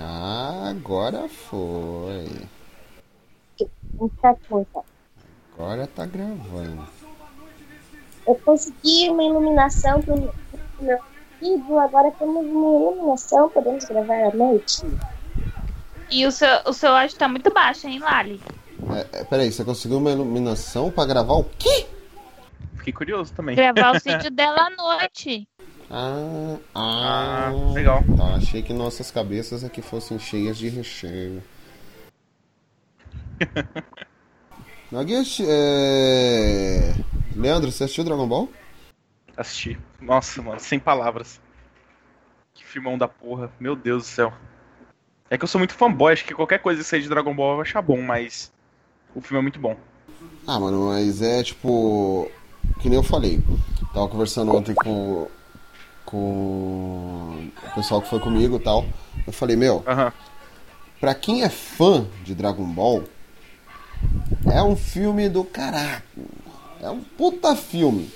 Ah, agora foi. Muita coisa. Agora tá gravando. Eu consegui uma iluminação pro meu vídeo, agora temos uma iluminação, podemos gravar à noite. E o seu, o seu áudio tá muito baixo, hein, Lali? É, é, peraí, você conseguiu uma iluminação pra gravar o quê? Fiquei curioso também. Gravar o vídeo dela à noite. Ah, ah, Ah, legal. Tá, achei que nossas cabeças aqui fossem cheias de recheio. Nugget, é... Leandro, você assistiu Dragon Ball? Assisti. Nossa, mano, sem palavras. Que filmão da porra. Meu Deus do céu. É que eu sou muito fanboy, acho que qualquer coisa que seja de Dragon Ball eu vou achar bom, mas o filme é muito bom. Ah, mano, mas é tipo. Que nem eu falei. Tava conversando ontem com. Com o pessoal que foi comigo e tal. Eu falei, meu, Aham. pra quem é fã de Dragon Ball, é um filme do caraca. É um puta filme.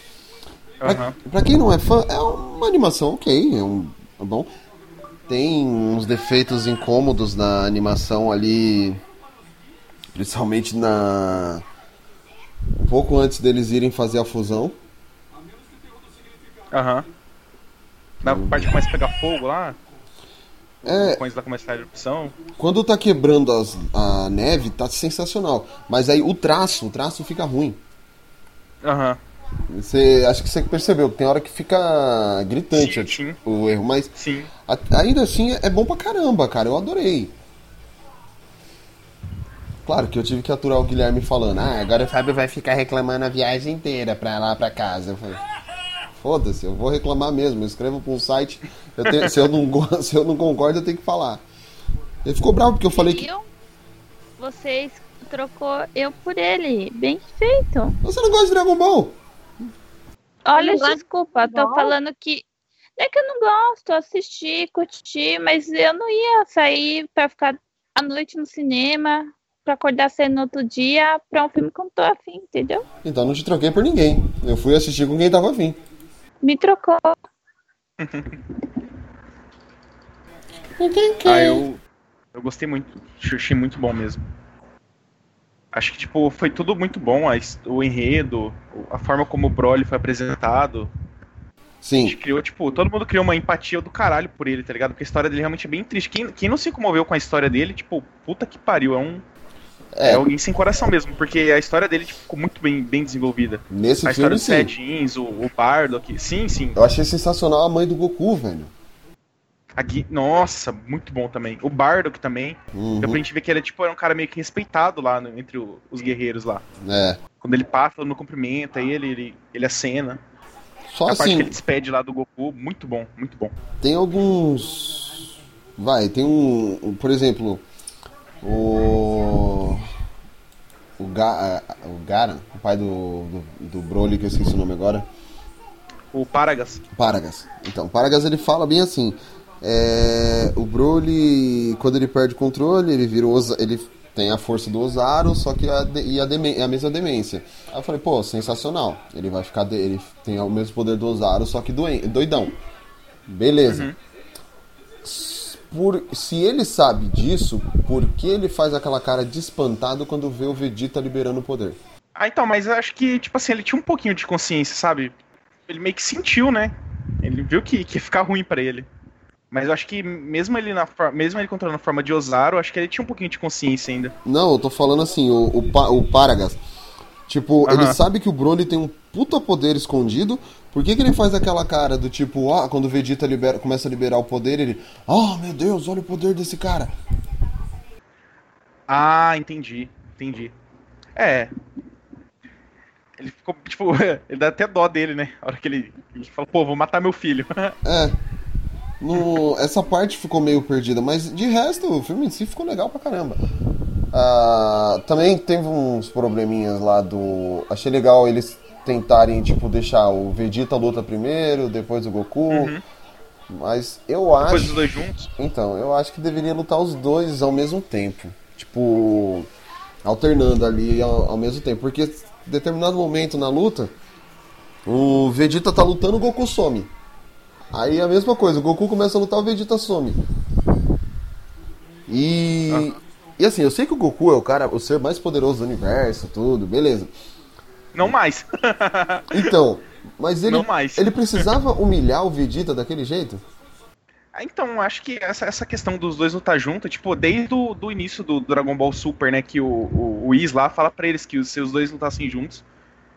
Pra, pra quem não é fã, é uma animação ok, é um é bom. Tem uns defeitos incômodos na animação ali, principalmente na um pouco antes deles irem fazer a fusão. Aham. Na parte que começa a pegar fogo lá, É, quando lá começa a erupção. quando tá quebrando as- a neve, tá sensacional. Mas aí o traço, o traço fica ruim. Aham. Você, acho que você percebeu, tem hora que fica gritante Sim, sim. o erro, mas Sim. A- Ainda assim, é bom pra caramba, cara. Eu adorei. Claro que eu tive que aturar o Guilherme falando, ah, agora o Fábio vai ficar reclamando a viagem inteira pra lá, pra casa. Eu falei, foda-se, eu vou reclamar mesmo. Eu escrevo pra um site, eu tenho- se, eu não, se eu não concordo, eu tenho que falar. Ele ficou bravo porque eu falei que. Vocês trocou eu por ele. Bem feito. Você não gosta de Dragon Ball? Olha, desculpa, tô futebol? falando que. Não é que eu não gosto, assisti, curti, mas eu não ia sair pra ficar à noite no cinema, pra acordar cedo no outro dia, pra um filme que eu não tô afim, entendeu? Então não te troquei por ninguém. Eu fui assistir com quem tava afim. Me trocou. Ah, eu, eu gostei muito. Achei muito bom mesmo. Acho que, tipo, foi tudo muito bom. A o enredo, a forma como o Broly foi apresentado. A Sim, gente criou, tipo, todo mundo criou uma empatia do caralho por ele, tá ligado? Porque a história dele realmente é bem triste. Quem, quem não se comoveu com a história dele, tipo, puta que pariu, é um. É, é, alguém sem coração mesmo, porque a história dele tipo, ficou muito bem, bem desenvolvida. nesse a história filme dos sim. Saiyajins, o, o Bardock. Sim, sim. Eu achei sensacional a mãe do Goku, velho. A Gui- Nossa, muito bom também. O Bardock também. Uhum, Deu pra gente ver que ele é, tipo, era um cara meio que respeitado lá no- entre o- os guerreiros lá. É. Quando ele passa, todo mundo cumprimenta ele, ele, ele acena. Só a parte assim, que ele despede lá do Goku, muito bom, muito bom. tem alguns. Vai, tem um, Por exemplo, o. O, Ga... o Garan, o pai do, do, do Broly, que eu esqueci o nome agora. O Paragas. Paragas. Então, Paragas ele fala bem assim. é, o Broly, quando ele perde o controle, ele vira o Oza- ele tem a força do Ozaru, só que a, e a, demê- a mesma demência. Aí eu falei, pô, sensacional. Ele vai ficar. de- ele tem o mesmo poder do Ozaru, só que doen, doidão. Beleza. S- Por, se ele sabe disso, por que ele faz aquela cara de espantado quando vê o Vegeta liberando o poder? Ah, então, mas eu acho que, tipo assim, ele tinha um pouquinho de consciência, sabe? Ele meio que sentiu, né? Ele viu que, que ia ficar ruim pra ele. Mas eu acho que mesmo ele na mesmo ele controlando a forma de Ozaru, eu acho que ele tinha um pouquinho de consciência ainda. Não, eu tô falando assim, o, o, o Paragas. Tipo, ele Aham. sabe que o Broly tem um puta poder escondido. Por que, que ele faz aquela cara do tipo, ah, quando o Vegeta libera, começa a liberar o poder, ele. Ah, meu Deus, olha o poder desse cara. Ah, entendi, entendi. É. Ele ficou, tipo, ele dá até dó dele, né? A hora que ele, ele fala, pô, vou matar meu filho. É. No, essa parte ficou meio perdida, mas de resto, o filme em si ficou legal pra caramba. Ah, também teve uns probleminhas lá do. Achei legal eles tentarem, tipo, deixar o Vegeta luta primeiro, depois o Goku. Mas eu acho. Depois dos dois juntos. Então, eu acho que deveria lutar os dois ao mesmo tempo. Tipo, alternando ali ao, ao mesmo tempo. Porque em determinado momento na luta, o Vegeta tá lutando, o Goku some. Aí a mesma coisa, o Goku começa a lutar, o Vegeta some. E, e assim, eu sei que o Goku é o cara, o ser mais poderoso do universo, tudo, beleza. Não mais. Então, mas ele, Não mais. ele precisava humilhar o Vegeta daquele jeito? Ah, Então, acho que essa, essa questão dos dois lutar junto, tipo, desde o do início do Dragon Ball Super, né, que o, o, o Whis lá fala pra eles que os seus dois lutassem juntos,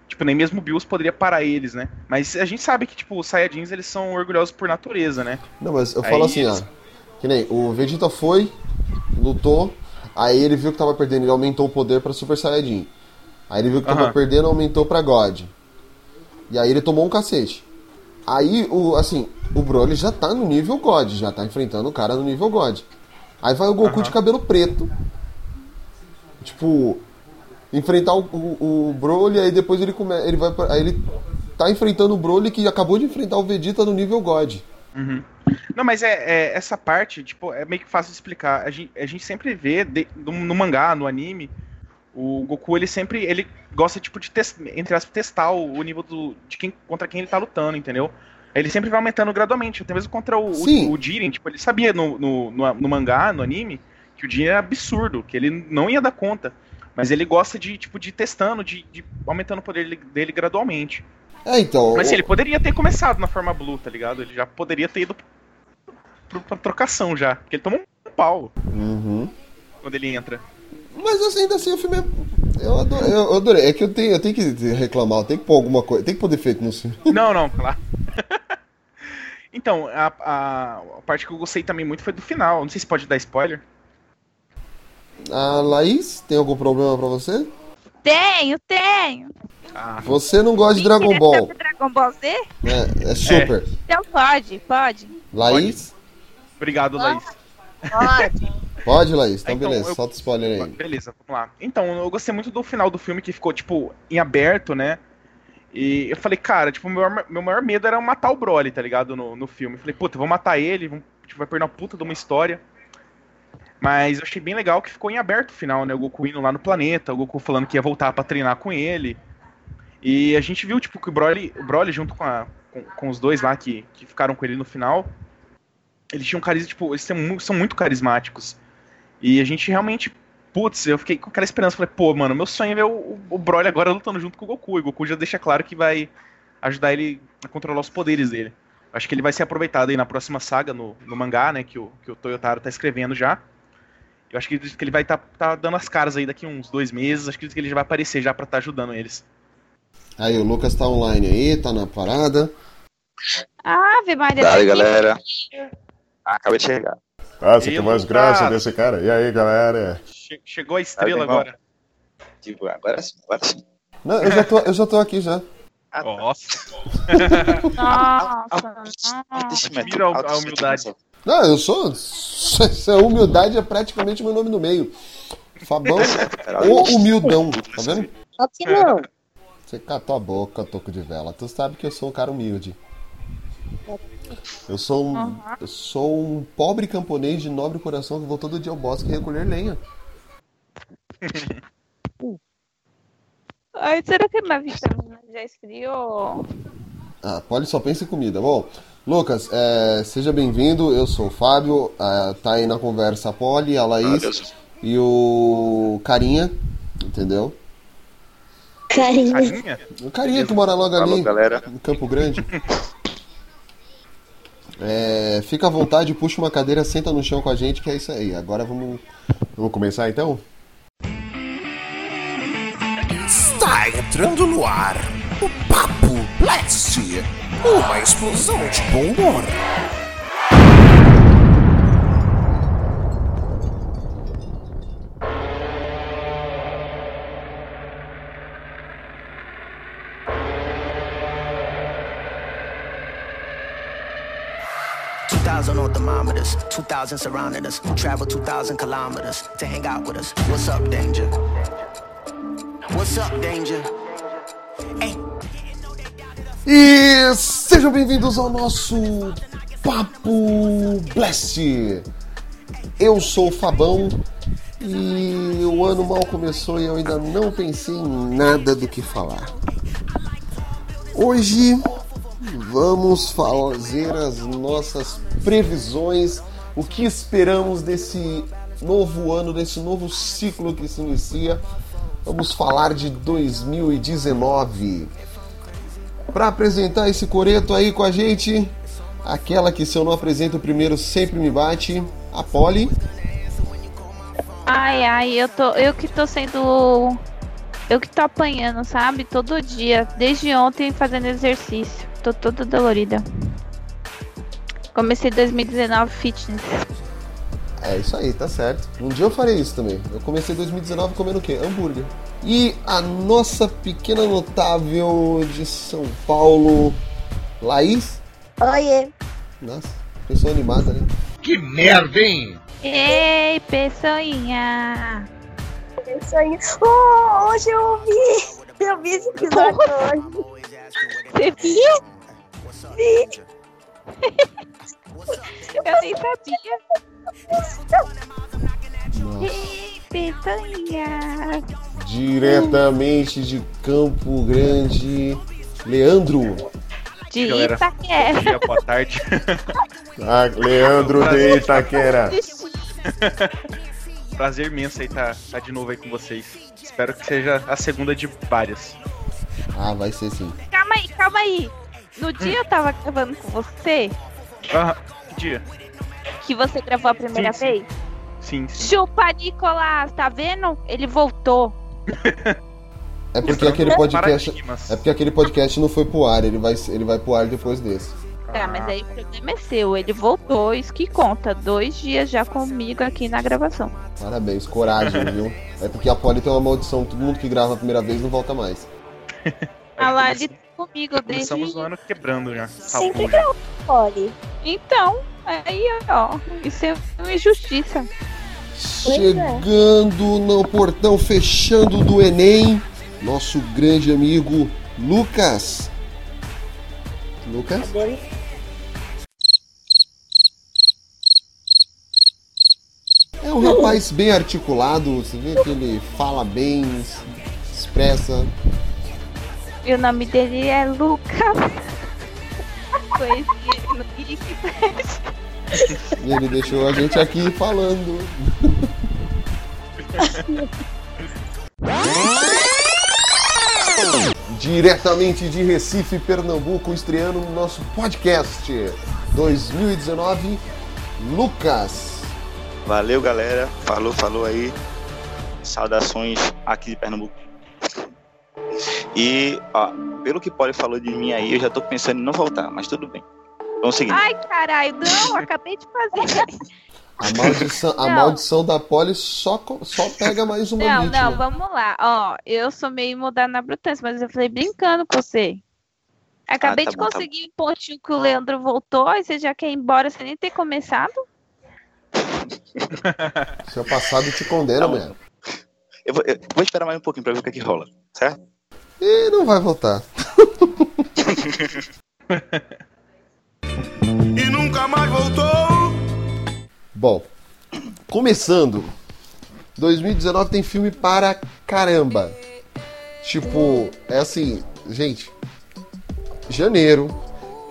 tipo, nem mesmo o Bills poderia parar eles, né? Mas a gente sabe que, tipo, os Saiyajins, eles são orgulhosos por natureza, né? Não, mas eu Aí falo assim, eles- ó. Que nem o Vegeta foi, lutou, aí ele viu que tava perdendo, ele aumentou o poder pra Super Saiyajin. Aí ele viu que tava Aham. perdendo, aumentou pra God. E aí ele tomou um cacete. Aí, o, assim, o Broly já tá no nível God, já tá enfrentando o cara no nível God. Aí vai o Goku Aham. de cabelo preto. Tipo, enfrentar o, o, o Broly, aí depois ele come, ele vai pra- aí ele tá enfrentando o Broly que acabou de enfrentar o Vegeta no nível God. Uhum. Não, mas é, é- essa parte, tipo, é meio que fácil de explicar. A gente, a gente sempre vê de- no, no mangá, no anime, o Goku ele sempre ele gosta tipo de tes- entre aspas, testar o, o nível do, de quem contra quem ele tá lutando, entendeu? Ele sempre vai aumentando gradualmente, até mesmo contra o, Sim. o, o Jiren, tipo, ele sabia no, no, no, no mangá, no anime, que o Jiren é absurdo, que ele não ia dar conta. Mas ele gosta de, tipo, de ir testando, de, de aumentando o poder dele- gradualmente. É, então. Mas assim, ele poderia ter começado na forma Blue, tá ligado? Ele já poderia ter ido pra trocação já. Porque ele tomou um pau Uhum. quando ele entra. Mas assim, ainda assim o filme é. Eu adorei, eu adorei. É que eu tenho, eu tenho que reclamar, eu tenho que pôr alguma coisa, tem que pôr defeito no filme. Não, não, claro. então, a, a, a parte que eu gostei também muito foi do final. Não sei se pode dar spoiler. A Laís, tem algum problema pra você? Tenho, tenho. Ah, Você não gosta de Dragon Ball. Dragon Ball Z? É, é super. Então pode, pode. Laís? obrigado, Laís. Pode. Pode, Laís. Então, Então, beleza, eu- solta o spoiler aí. Beleza, vamos lá. Então, eu gostei muito do final do filme que ficou, tipo, em aberto, né? E eu falei, cara, tipo, meu, maior- meu maior medo era matar o Broly, tá ligado? No, no filme. Eu falei, puta, vou matar ele, vamos- tipo, vai perder uma puta de uma história. Mas eu achei bem legal que ficou em aberto o final, né? O Goku indo lá no planeta, o Goku falando que ia voltar pra treinar com ele. E a gente viu, tipo, que o Broly, o Broly junto com, a- com, com os dois lá que, que ficaram com ele no final, eles tinham carisma, tipo, eles são muito carismáticos. E a gente realmente, putz, eu fiquei com aquela esperança, falei, pô, mano, meu sonho é ver o, o Broly agora lutando junto com o Goku. E o Goku já deixa claro que vai ajudar ele a controlar os poderes dele. Acho que ele vai ser aproveitado aí na próxima saga, no, no mangá, né, que o, que o Toyotaro tá escrevendo já. Eu acho que, que ele vai estar tá, dando as caras aí daqui uns dois meses, acho que ele já vai aparecer já pra estar ajudando eles. Aí, o Lucas tá online aí, tá na parada. Ave Maria. Dale, tá aqui. galera. Ah, acabei de chegar. Ah, você tem mais graça desse cara. E aí, galera? Che- chegou a estrela Tá agora. Tipo, agora sim, agora sim. Não, eu já tô, eu já tô aqui já. Ah, tá. Nossa. Nossa. É admiro a- a é humildade. Não, eu sou. Essa humildade é praticamente meu nome no meio. Fabão, o humildão, tá vendo? Só que não. Você catou a boca, toco de vela. Tu sabe que eu sou um cara humilde. Eu sou um, Uhum. eu sou um pobre camponês de nobre coração que vou todo dia ao bosque recolher lenha. Ai, será que minha vitamina já esfriou? Ah, Polly só pensa em comida. Bom, Lucas, é, seja bem-vindo. Eu sou o Fábio. ah, tá aí na conversa a Polly, a Ah, Laís Deus. e o Carinha, entendeu? Carinho. Carinha? O Carinha que mora logo Falou, ali, galera. em Campo Grande. É, fica à vontade, puxa uma cadeira, senta no chão com a gente, que é isso aí. Agora vamos, vamos começar então? Está entrando no ar o Papo Blast, uma explosão de bom humor. Two thousand on thermometers, two thousand surrounding us. Travel two thousand kilometers to hang out with us. What's up, danger? What's up, danger? Hey. E sejam bem-vindos ao nosso Papo Blast. Eu sou o Fabão e o ano mal começou e eu ainda não pensei em nada do que falar. Hoje vamos fazer as nossas previsões, o que esperamos desse novo ano, nesse novo ciclo que se inicia. Vamos falar de 2019. Para apresentar esse coreto aí com a gente, aquela que se eu não apresento primeiro sempre me bate, a Polly. Ai, ai, eu tô. Eu que tô sendo. Eu que tô apanhando, sabe? Todo dia. Desde ontem fazendo exercício. Tô toda dolorida. Comecei 2019 fitness. É isso aí, tá certo. Um dia eu farei isso também. Eu comecei 2019 comendo o quê? Hambúrguer. E a nossa pequena notável de São Paulo, Laís. Oiê. Nossa, pessoa animada, né? Que merda, hein? Ei, pessoinha! Pessoinha. Oh, hoje eu ouvi. Eu vi esse episódio hoje. Você viu? Vi. Eu nem sabia. Pessoinha! Diretamente de Campo Grande, Leandro. De Galera. Itaquera. Bom dia, boa tarde. Ah, Leandro de Itaquera. Prazer imenso aí estar tá, de novo aí com vocês. Espero que seja a segunda de várias. Ah, vai ser sim. Calma aí, calma aí. No dia eu tava gravando com você, Ah, que dia? que você gravou a primeira Sim, sim. vez. Sim, sim. Chupa, Nicolás, tá vendo? Ele voltou. É porque aquele podcast. É porque aquele podcast não foi pro ar, ele vai, ele vai pro ar depois desse. Tá, mas aí o problema é seu. Ele voltou, isso que conta. Dois dias já comigo aqui na gravação. Parabéns, coragem, viu? É porque a Polly tem uma maldição, todo mundo que grava a primeira vez não volta mais. Lá, ele tá comigo desde. Começamos o ano quebrando já. Sempre Salvão já. Olhe. Então, aí, ó. Isso é uma injustiça. É. Chegando no portão fechando do Enem, nosso grande amigo Lucas. Lucas? É um rapaz bem articulado, você vê que ele fala bem, se expressa. E o nome dele é Lucas. Conheci ele no. E ele deixou a gente aqui falando. Diretamente de Recife, Pernambuco, estreando no nosso podcast 2019, Lucas. Valeu, galera. Falou, falou aí. Saudações aqui de Pernambuco. E, ó, pelo que Polly falou de mim aí, eu já tô pensando em não voltar, mas tudo bem. Vamos seguir. Ai, caralho, não, acabei de fazer. A maldição, a maldição da Polly só, só pega mais uma Não, vítima. não, vamos lá. Ó, eu sou meio mudada na brutância, mas eu falei brincando com você. Acabei tá de bom, tá conseguir um pontinho que o Leandro voltou, e você já quer ir embora sem nem ter começado? Seu passado te condena, mulher. Eu, vou, eu vou esperar mais um pouquinho pra ver o que, é que rola, certo? E não vai voltar. E nunca mais voltou. Bom, começando. 2019 tem filme para caramba. Tipo, é assim, gente. Janeiro,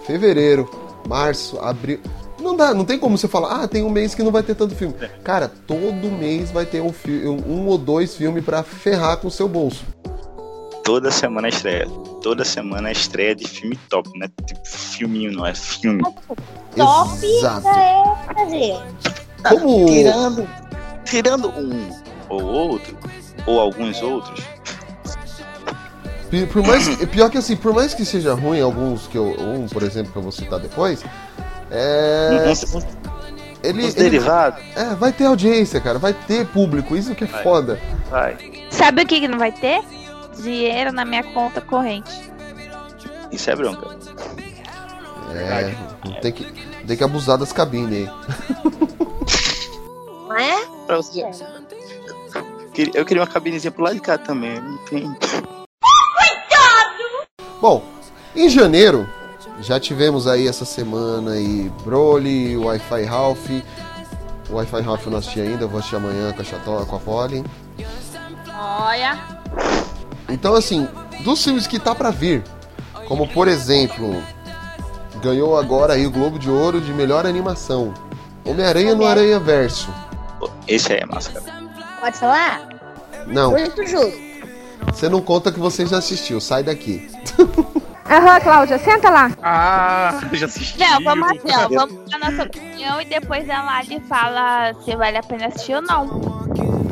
fevereiro, março, abril. Não dá, não tem como você falar, ah, tem um mês que não vai ter tanto filme. Cara, todo mês vai ter um, um ou dois filmes pra ferrar com o seu bolso. Toda semana é estreia. Toda semana é estreia de filme top, né? Tipo, filminho, não é filme. Top Exato. é fazer. Como. Tirando, tirando um ou outro, ou alguns outros, Por mais que- pior que assim, por mais que seja ruim, alguns que eu. Um, por exemplo, que eu vou citar depois. É. uns- Ele, uns ele- derivados, é, vai ter audiência, cara, vai ter público, isso que é Vai. foda. vai. Sabe o que, que não vai ter? Dinheiro na minha conta corrente. Isso é bronca. É, tem que, tem que abusar das cabines aí. Não é? Pra você. Eu queria- Eu queria uma cabinezinha pro lado de cá também. Não tem. Bom, em janeiro, já tivemos aí essa semana aí Broly, Wi-Fi Ralph. O Wi-Fi Ralph eu não assisti ainda, eu vou assistir amanhã com a Cható, com a Polly. Olha. Então, assim, dos filmes que tá pra vir, como por exemplo, ganhou agora aí o Globo de Ouro de melhor animação. Homem-Aranha no Aranha Verso. Esse aí é massa, cara. Pode falar? Não, Muito justo. você não conta que você já assistiu, sai daqui. Aham, Cláudia, senta lá. Ah, já assisti. Não, vamos assim, ó. Vamos dar nossa opinião e depois a Lali fala se vale a pena assistir ou não.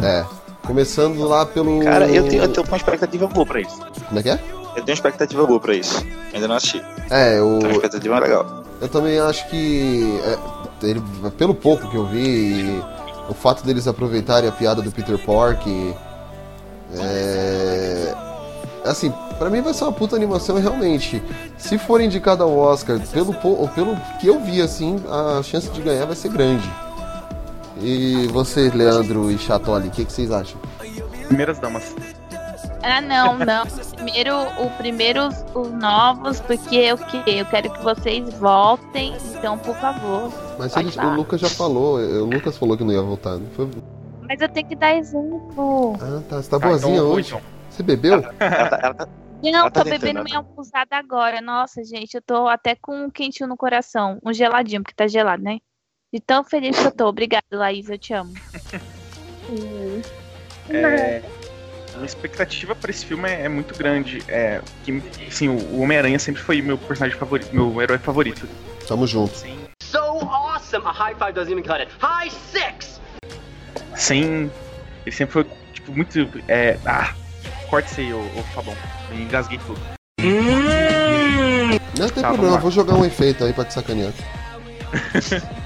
É. Começando lá pelo. Cara, eu tenho, eu tenho uma expectativa boa pra isso. Como é que é? Eu tenho uma expectativa boa pra isso. Ainda não assisti. É, eu, Tenho uma expectativa legal. eu também acho que. é, ele, pelo pouco que eu vi, o fato deles aproveitarem a piada do Peter Pork. É. Assim, pra mim vai ser uma puta animação e realmente. Se for indicado ao Oscar, pelo, pelo que eu vi, assim, a chance de ganhar vai ser grande. E você, Leandro e Chatoli, o que, que vocês acham? Primeiras damas. Ah, não, não. Primeiro, o primeiro os, os novos, porque eu que eu quero que vocês voltem, então por favor. Mas o. Lucas já falou, o Lucas falou que não ia voltar. Não foi... Mas eu tenho que dar exemplo. Ah, tá. Você tá Tá, boazinha então, hoje. então. Você bebeu? Ela tá, ela tá- Não, Ela tá tô tentando, bebendo minha almoçada agora. Nossa, gente, eu tô até com um quentinho no coração. Um geladinho, porque tá gelado, né? De tão feliz que eu tô. Obrigada, Laís, eu te amo. É, a expectativa pra esse filme é, é muito grande. É, que, assim, o Homem-Aranha sempre foi meu personagem favorito, meu herói favorito. Tamo junto. Sem, So awesome! A high five doesn't even cut it. High six! sem ele sempre foi tipo muito é, ah, corte isso aí, ô, ô Fabão. Eu engasguei tudo. Não tem Tá, problema, vou jogar um efeito aí pra te sacanear.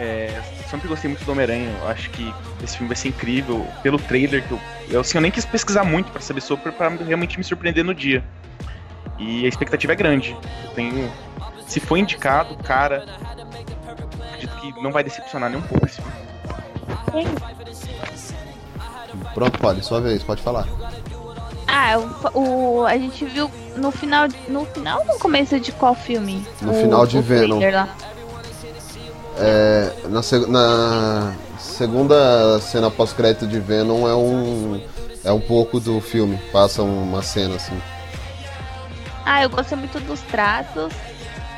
É, sempre gostei muito do Homem-Aranha. Acho que esse filme vai ser incrível. Pelo trailer, que eu, eu, assim, eu nem quis pesquisar muito pra saber sobre, pra realmente me surpreender no dia. E a expectativa é grande. Eu tenho. Se for indicado, cara. Acredito que não vai decepcionar nem um pouco esse filme. Pronto, Polly, sua vez, pode falar. Ah, o, o- a gente viu no final. No final ou no começo de qual filme? No O- final de Venom. É, na, na segunda cena pós-crédito de Venom é um. É um pouco do filme. Passa uma cena assim. Ah, eu gostei muito dos traços.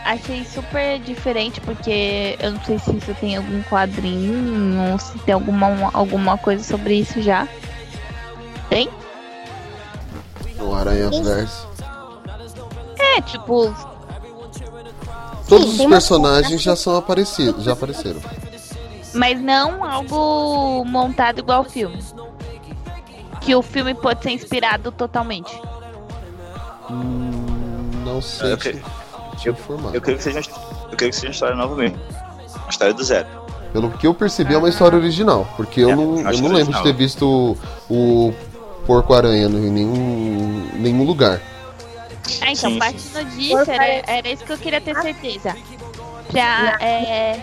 Achei super diferente, porque eu não sei se isso tem algum quadrinho, ou se tem alguma, alguma coisa sobre isso já. Tem? No Aranha Verso. É, tipo, Todos Sim, os personagens já são aparecidos, já apareceram. mas não algo montado igual o filme. Que o filme pode ser inspirado totalmente. Hum, não sei Eu te, que- te informar. Eu creio que seja, eu creio que seja uma história nova mesmo. Uma história do zero. Pelo que eu percebi, é uma história original. Porque eu É, não, eu não lembro de original. ter visto o, o Porco-Aranha em nenhum, nenhum lugar. Ah, então, Sim, partindo disso, era, era isso que eu queria ter certeza. Pra, é,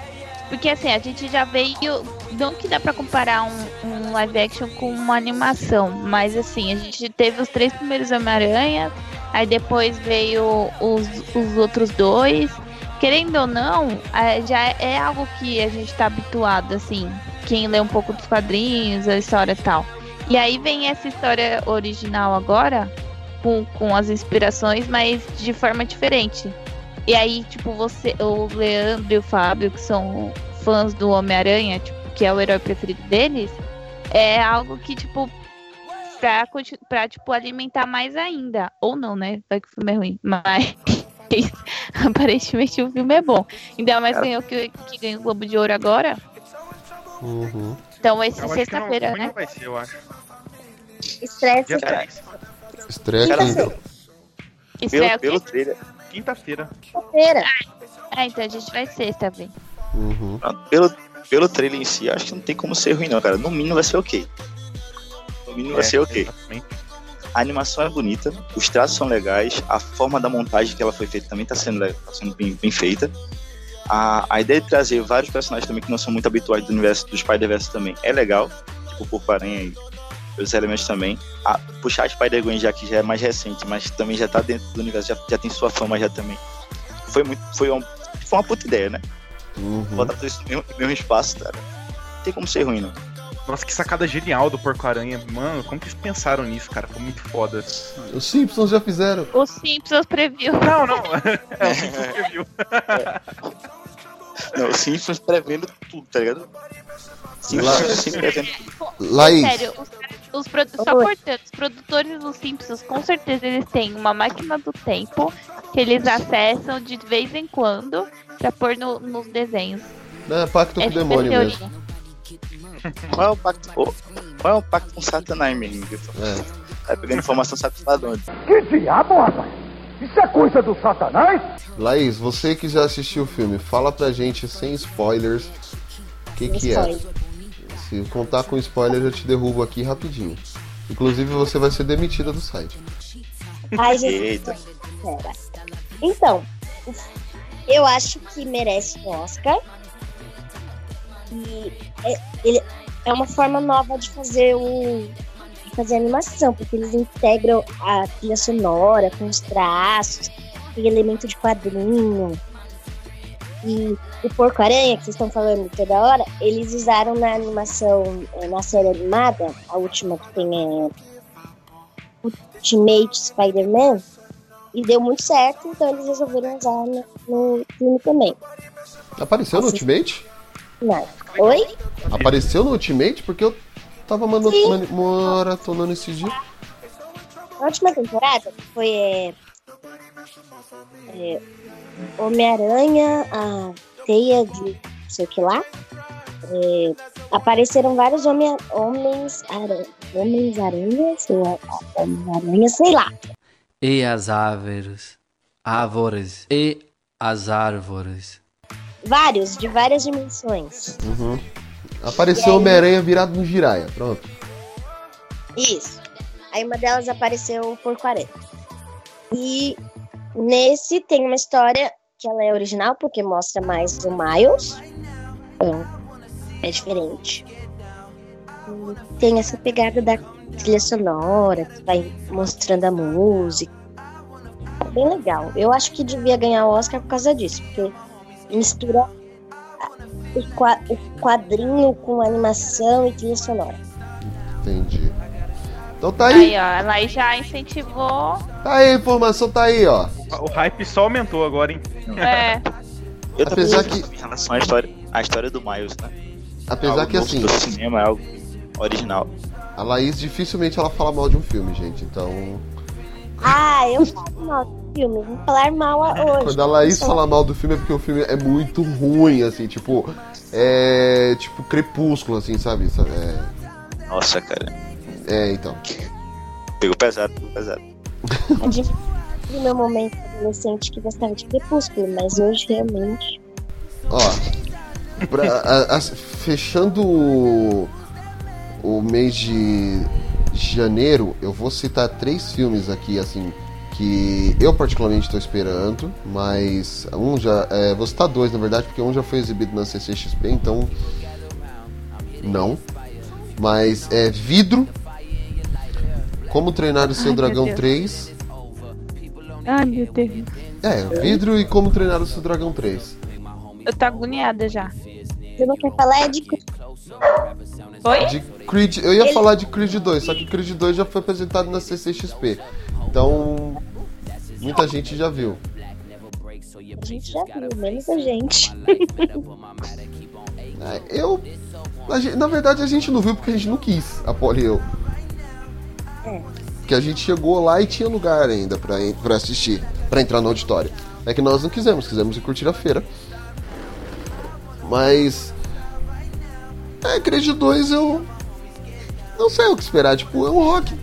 porque assim, a gente já veio. Não que dá pra comparar um, um live action com uma animação, mas assim, a gente teve os três primeiros Homem-Aranha, aí depois veio os, os outros dois. Querendo ou não, é, já é algo que a gente tá habituado, assim. Quem lê um pouco dos quadrinhos, a história e tal. E aí vem essa história original agora, com, com as inspirações, mas de forma diferente. E aí, tipo, você, o Leandro e o Fábio, que são fãs do Homem-Aranha, tipo, que é o herói preferido deles, é algo que, tipo, pra, pra tipo, alimentar mais ainda. Ou não, né? Vai que o filme é ruim. Mas aparentemente o filme é bom. Ainda mais ganhou que, que ganhou o Globo de Ouro agora. Uhum. Então esse sexta-feira, ruim né? não vai ser, eu acho. Estresse. Dia Cara, 3, Estreia quinta. Estreia Pelo, o pelo trailer, Quinta-feira. feira Ah, então a gente vai sexta, bem. Uhum. pronto, pelo, pelo trailer em si, acho que não tem como ser ruim, não, cara. No mínimo vai ser ok. No mínimo vai É, ser ok. exatamente. A animação é bonita, os traços são legais, a forma da montagem que ela foi feita também tá sendo, tá sendo bem, bem feita. A, a ideia de trazer vários personagens também que não são muito habituais do universo do Spider-Verse também é legal, tipo o Porco-Aranha e os elementos também. A, puxar a Spider-Gwen já que já é mais recente, mas também já tá dentro do universo, já, já tem sua fama já também. Foi muito, foi, um, foi uma puta ideia, né? Uhum. Botar tudo isso no mesmo, mesmo espaço, cara. Não tem como ser ruim, não. Nossa, que sacada genial do Porco-Aranha. Mano, como que eles pensaram nisso, cara? Foi muito foda. Os Simpsons já fizeram. Os Simpsons previu. Não, não. é o Simpsons que viu. Não, os Simpsons prevendo tudo, tá ligado? Simpsons Lá- sempre prevendo tudo. Laís. Sério, os, os produ- só cortando, os produtores dos Simpsons, com certeza eles têm uma máquina do tempo que eles acessam de vez em quando pra pôr no- nos desenhos. Não, é pacto com o é a demônio teoria. mesmo. Qual é o pacto, ô, qual é o pacto com Satanás mesmo? É. Tá pegando informação sabe lá de onde. Que diabo, rapaz? Isso é coisa do satanás? Laís, você que já assistiu o filme, fala pra gente sem spoilers o que, que é. Se contar com spoiler, eu te derrubo aqui rapidinho. Inclusive, você vai ser demitida do site. Ai, gente. Eita. Pera. Então, eu acho que merece o Oscar. E é, ele é uma forma nova de fazer o fazer animação, porque eles integram a trilha sonora com os traços, tem elemento de quadrinho. E o Porco-Aranha, que vocês estão falando toda hora, eles usaram na animação, eh, na série animada, a última que tem é Ultimate Spider-Man, e deu muito certo, então eles resolveram usar no, no filme também. Apareceu no Assist- Ultimate? Não. Oi? Apareceu no Ultimate? Porque eu tava maratonando esses dias. Na última temporada foi é, é, Homem-Aranha, a teia de não sei o que lá. É, apareceram vários homem, homens aranha, homens aranhas, ou a- homem-aranha, sei lá. E as árvores, árvores, e as árvores. Vários, de várias dimensões. Uhum. Apareceu aí? Homem-Aranha virado no Jiraya. Pronto. Isso. Aí uma delas apareceu o Porco-Aranha. E nesse tem uma história que ela é original, porque mostra mais o Miles. Então, é diferente. E tem essa pegada da trilha sonora, que vai mostrando a música. É bem legal. Eu acho que devia ganhar o Oscar por causa disso, porque mistura o qua- o quadrinho com animação e trilha sonora. Entendi. Então tá aí. Aí, ó, ela já incentivou. Tá aí a informação, tá aí, ó. O hype só aumentou agora, hein? É. Eu Apesar que- em relação à história, à história do Miles, né? Apesar Algo que assim, cinema é algo original. a Laís dificilmente ela fala mal de um filme, gente. Então, Ah, eu falo mal filme. Vou falar mal a- hoje. quando a Laís fala mal do filme é porque o filme é muito ruim, assim, tipo. É. Tipo crepúsculo, assim, sabe? Sabe? É, Nossa, cara. é então. Pegou pesado, pegou pesado. No meu momento adolescente que gostava de Crepúsculo, mas hoje realmente. Ó, pra- a- a- fechando o, o mês de janeiro, eu vou citar três filmes aqui, assim, que eu particularmente estou esperando, mas um já. É, vou citar dois, na verdade, porque um já foi exibido na CCXP, então. Não. Mas é Vidro. Como treinar o seu Ai, dragão Deus. 3. Ai, meu Deus. É, Vidro e Como treinar o seu dragão 3. Eu tô agoniada já. Você não quer falar é de Oi? De Creed, eu ia Ele- falar de Creed 2, só que Creed 2 já foi apresentado na CCXP. Então, muita gente já viu. A gente já viu, menos a gente. É, eu. a gente- na verdade, a gente não viu porque a gente não quis, a Polly e eu. É. Porque a gente chegou lá e tinha lugar ainda pra, pra assistir, pra entrar no auditório. É que nós não quisemos, quisemos ir curtir a feira. Mas. É, Creed 2 eu. Não sei o que esperar, tipo, é um rock.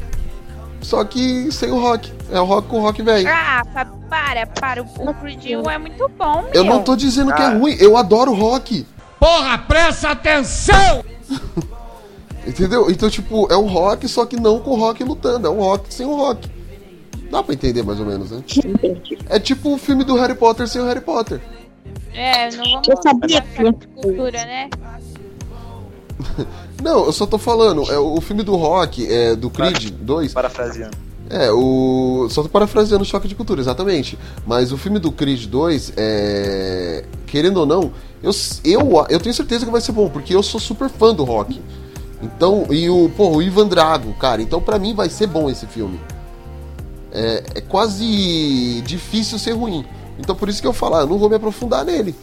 Só que sem o rock. É o rock com o rock velho. Ah, pa- para, para. O, o Creed 1 é muito bom, meu. Eu não tô dizendo que é Ah. ruim, eu adoro rock. Porra, presta atenção! Entendeu? Então, tipo, é um rock, só que não com o rock lutando. É um rock sem o rock. Dá pra entender mais ou menos, né? É tipo o filme do Harry Potter sem o Harry Potter. É, não vamos Eu sabia que cultura, né? Não, eu só tô falando, é o filme do rock, é do Creed 2. Parafraseando. É, o. Só tô parafraseando o choque de cultura, exatamente. Mas o filme do Creed 2, é. Querendo ou não, eu, eu, eu tenho certeza que vai ser bom, porque eu sou super fã do rock. Então, e o, pô, o Ivan Drago, cara, então pra mim vai ser bom esse filme. É, é quase difícil ser ruim. Então por isso que eu falo, ah, eu não vou me aprofundar nele.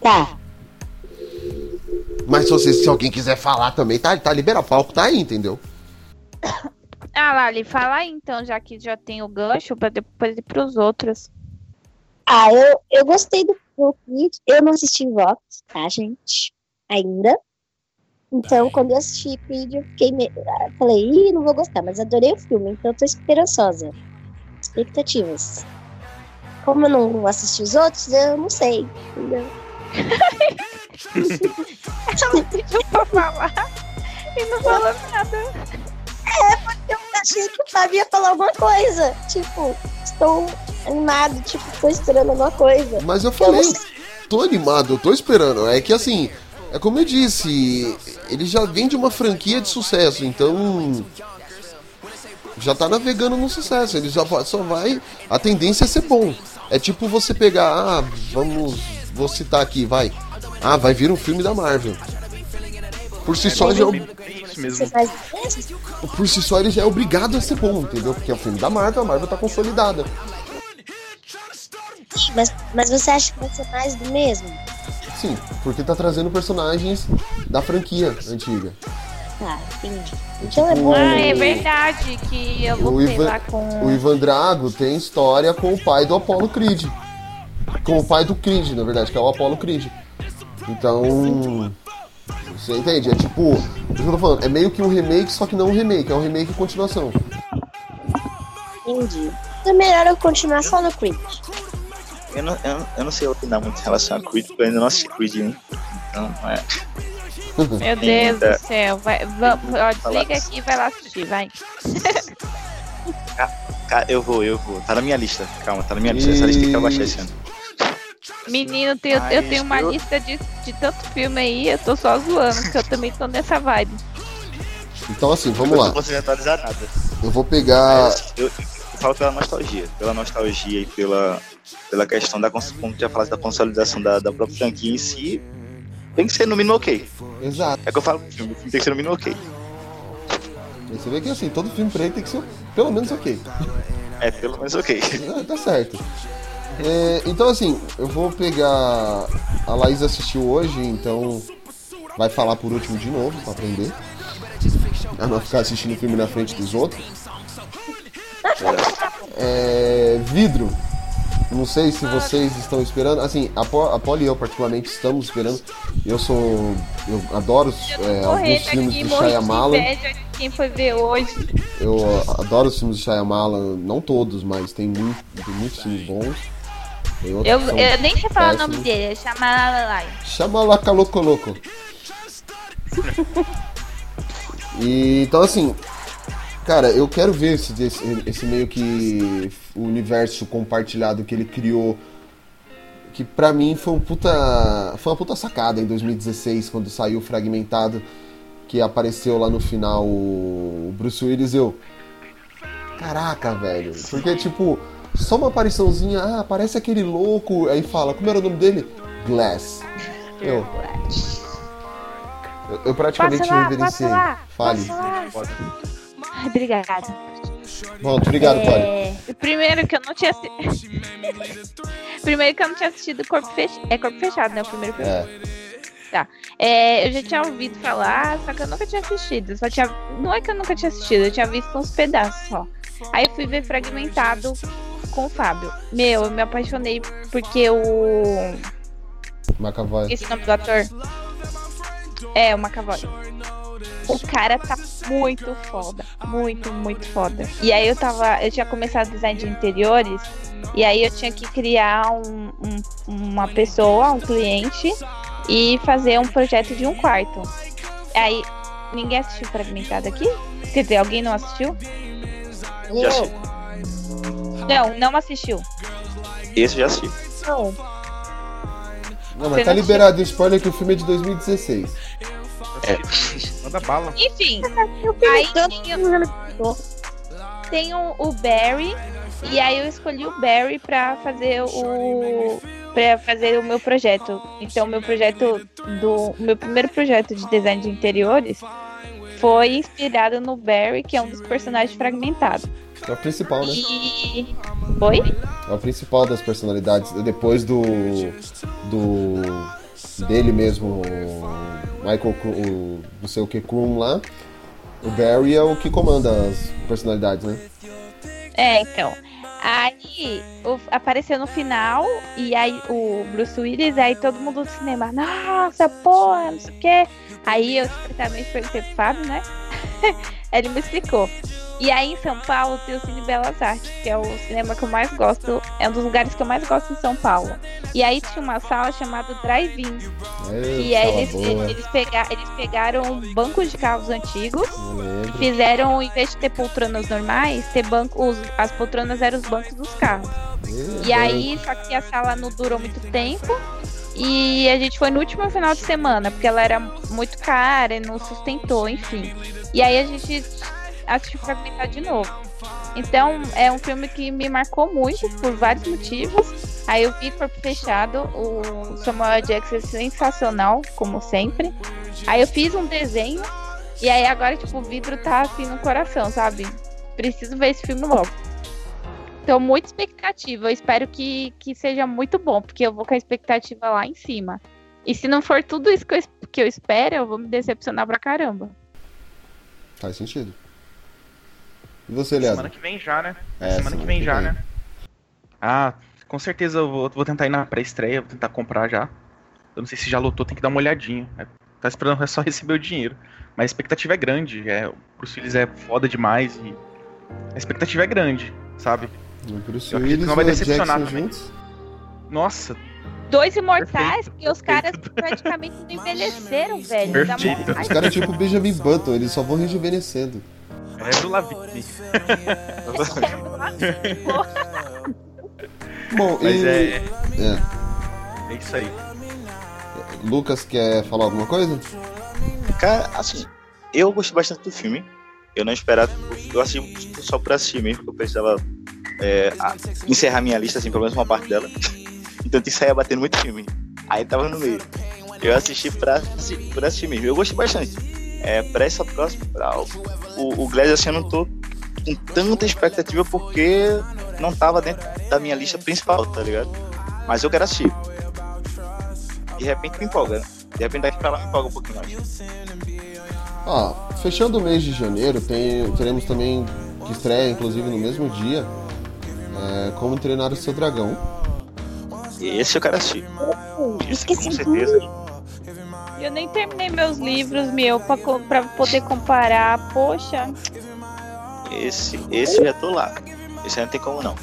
Tá. Mas se, você, se alguém quiser falar também, tá, tá liberado. O palco tá aí, entendeu? Ah, Lali, fala aí então, já que já tem o gancho, pra depois ir pros outros. Ah, eu, eu gostei do do Creed. Eu não assisti Vox, tá, gente? Ainda. Então, quando eu assisti Creed, eu fiquei meio. ah, Falei, ih, não vou gostar, mas adorei o filme, então eu tô esperançosa. Expectativas. Como eu não assisti os outros, eu não sei. Entendeu? Ela pediu pra falar e não falou nada. É, porque eu achei que o Fábio ia falar alguma coisa. Tipo, estou animado, tipo, tô esperando alguma coisa. Mas eu falei, eu tô animado, eu tô esperando. É que assim, é como eu disse, ele já vem de uma franquia de sucesso, então. Já tá navegando no sucesso, ele já só vai. A tendência é ser bom. É tipo você pegar, ah, vamos. Vou citar aqui, vai. Ah, vai vir um filme da Marvel. Por si só já é ob- por si só ele já é obrigado a ser bom, entendeu? Porque é o filme da Marvel, a Marvel tá consolidada. Mas, mas você acha que vai ser mais do mesmo? Sim, porque tá trazendo personagens da franquia antiga. Tá, entendi. Então é bom. Ah, é verdade que eu voltei Ivan, com. o Ivan Drago tem história com o pai do Apollo Creed. Com o pai do Creed, na verdade, que é o Apollo Creed. Então. Você entende? É tipo. O que eu tô falando? É meio que um remake, só que não um remake, é um remake e continuação. Entendi. É melhor eu continuar só no Creed. Eu não, eu, eu não sei opinar muito em relação a Creed, porque eu ainda não assisti Creed, né? Então, é. Meu Deus do céu. Vai, va- ó, desliga aqui e vai lá assistir, vai. Eu vou, eu vou. Tá na minha lista. Calma, tá na minha lista. Essa lista tem que abaixar esse ano. Menino, tem- eu, eu tenho uma eu- lista de, de tanto filme aí, eu tô só zoando, porque eu também tô nessa vibe. Então assim, vamos eu lá. não consigo atualizar nada. Eu vou pegar. Eu, eu falo pela nostalgia. Pela nostalgia e pela, pela questão da, como já falasse, da consolidação da, da própria franquia em si. Tem que ser no mínimo ok. Exato. É que eu falo pro filme, o filme tem que ser no mínimo ok. Você vê que assim, todo filme pra ele tem que ser pelo menos ok. É, pelo menos ok. Ah, tá certo. É, então assim, eu vou pegar. A Laís assistiu hoje, então vai falar por último de novo pra aprender. A não ficar assistindo filme na frente dos outros. É, vidro. Não sei se vocês estão esperando. Assim, a, Po- a Polly e eu particularmente estamos esperando. Eu sou. Eu adoro é, alguns filmes do Shyamalan. quem foi ver hoje. Eu adoro os filmes do Shyamalan, não todos, mas tem, muito, tem muitos filmes bons. Eu, eu nem sei falar o nome péssimos. dele, é Chamalalai. Chamalaca Loco Loco. E, então assim, cara, eu quero ver esse, esse, esse meio que o universo compartilhado que ele criou. Que pra mim foi um puta. Foi uma puta sacada em 2016, quando saiu fragmentado, que apareceu lá no final o Bruce Willis e eu. Caraca, velho. Porque, tipo, só uma apariçãozinha, ah, aparece aquele louco, aí fala, como era o nome dele? Glass. Eu. Eu, eu praticamente lá, reverenciei. Fale. Ai, obrigada. Bom, obrigado, Polly. É, Primeiro que eu não tinha assistido. primeiro que eu não tinha assistido Corpo Fechado. É Corpo Fechado, né? O primeiro filme. É. Tá. É, eu já tinha ouvido falar, só que eu nunca tinha assistido. Só tinha... Não é que eu nunca tinha assistido, eu tinha visto uns pedaços só. Aí eu fui ver fragmentado com o Fábio. Meu, eu me apaixonei porque o. McAvoy. Esse nome do ator? É, o McAvoy. O cara tá muito foda. Muito, muito foda. E aí eu tava. Eu tinha começado design de interiores. E aí eu tinha que criar um- um- uma pessoa, um cliente, e fazer um projeto de um quarto. Aí. Ninguém assistiu fragmentado aqui? Quer dizer, alguém não assistiu? Já assisti. Não, não assistiu. Esse eu já assisti. Não. Não, Você mas tá não liberado o spoiler que o filme é de 2016. Manda bala. Enfim, aí tinha- tem o, o Barry, e aí eu escolhi o Barry pra fazer o para fazer o meu projeto. Então, o meu projeto do o meu primeiro projeto de design de interiores foi inspirado no Barry, que é um dos personagens fragmentados. É o principal, né? E Oi? É o principal das personalidades. Depois do. Do. dele mesmo, o Michael, o não sei o que, Krum lá, o Barry é o que comanda as personalidades, né? É, então. Aí o- apareceu no final e aí o Bruce Willis, aí todo mundo do cinema, nossa, porra, não sei o quê. Aí eu secretamente perguntei pro Fábio, né? Ele me explicou. E aí em São Paulo tem o Cine Belas Artes, que é o cinema que eu mais gosto, é um dos lugares que eu mais gosto em São Paulo. E aí tinha uma sala chamada Drive-In. E aí eles, boa. eles, pega- eles pegaram bancos de carros antigos fizeram, em vez de ter poltronas normais, ter bancos, as poltronas eram os bancos dos carros. E aí, só que a sala não durou muito tempo. E a gente foi no último final de semana, porque ela era muito cara e não sustentou, enfim. E aí a gente assistiu fragmentar de novo. Então, é um filme que me marcou muito por vários motivos. Aí eu vi Corpo Fechado, o Samuel Jackson é sensacional, como sempre. Aí eu fiz um desenho, e aí agora, tipo, o vidro tá assim no coração, sabe? Preciso ver esse filme logo. Tô muito expectativa. Eu espero que, que seja muito bom, porque eu vou com a expectativa lá em cima. E se não for tudo isso que eu, que eu espero, eu vou me decepcionar pra caramba. Faz sentido. E você, Leandro? Semana que vem já, né? É, semana que vem já, né? Ah, com certeza eu vou, vou tentar ir na pré-estreia, vou tentar comprar já. Eu não sei se já lotou, tem que dar uma olhadinha. É, Tá esperando só receber o dinheiro. Mas a expectativa é grande. É, o Bruce Willis é foda demais e a expectativa é grande, sabe? Bruce Eu acredito Willis não vai e decepcionar Jackson também. juntos? Nossa, Dois imortais, porque os caras praticamente não envelheceram, velho. Perfeito. Os caras tipo o Benjamin Button, eles só vão rejuvenescendo. é do Lavigne. Bom, Mas e... é- é. É isso aí. Lucas quer falar alguma coisa? Cara, assim, eu gostei bastante do filme. Eu não esperava, eu assisti só por assistir mesmo, porque eu precisava é, encerrar minha lista, assim, pelo menos uma parte dela. Então eu tinha que sair batendo muito filme. Aí tava no meio. Eu assisti pra, por assistir mesmo. Eu gostei bastante. É, pra essa próxima, pra o, o Glass, assim, eu não tô com tanta expectativa porque não tava dentro da minha lista principal, tá ligado? Mas eu quero assistir. De repente me empolga, né? De repente daqui pra lá me empolga um pouquinho mais. Ó, fechando o mês de janeiro, tem, teremos também que estreia, inclusive, no mesmo dia, é, Como Treinar o Seu Dragão. Esse eu quero assistir. Esse com Esqueci. certeza. Eu nem terminei meus livros, meu, pra, pra poder comparar. Poxa, Esse, esse eu já tô lá. Esse aí não tem como não.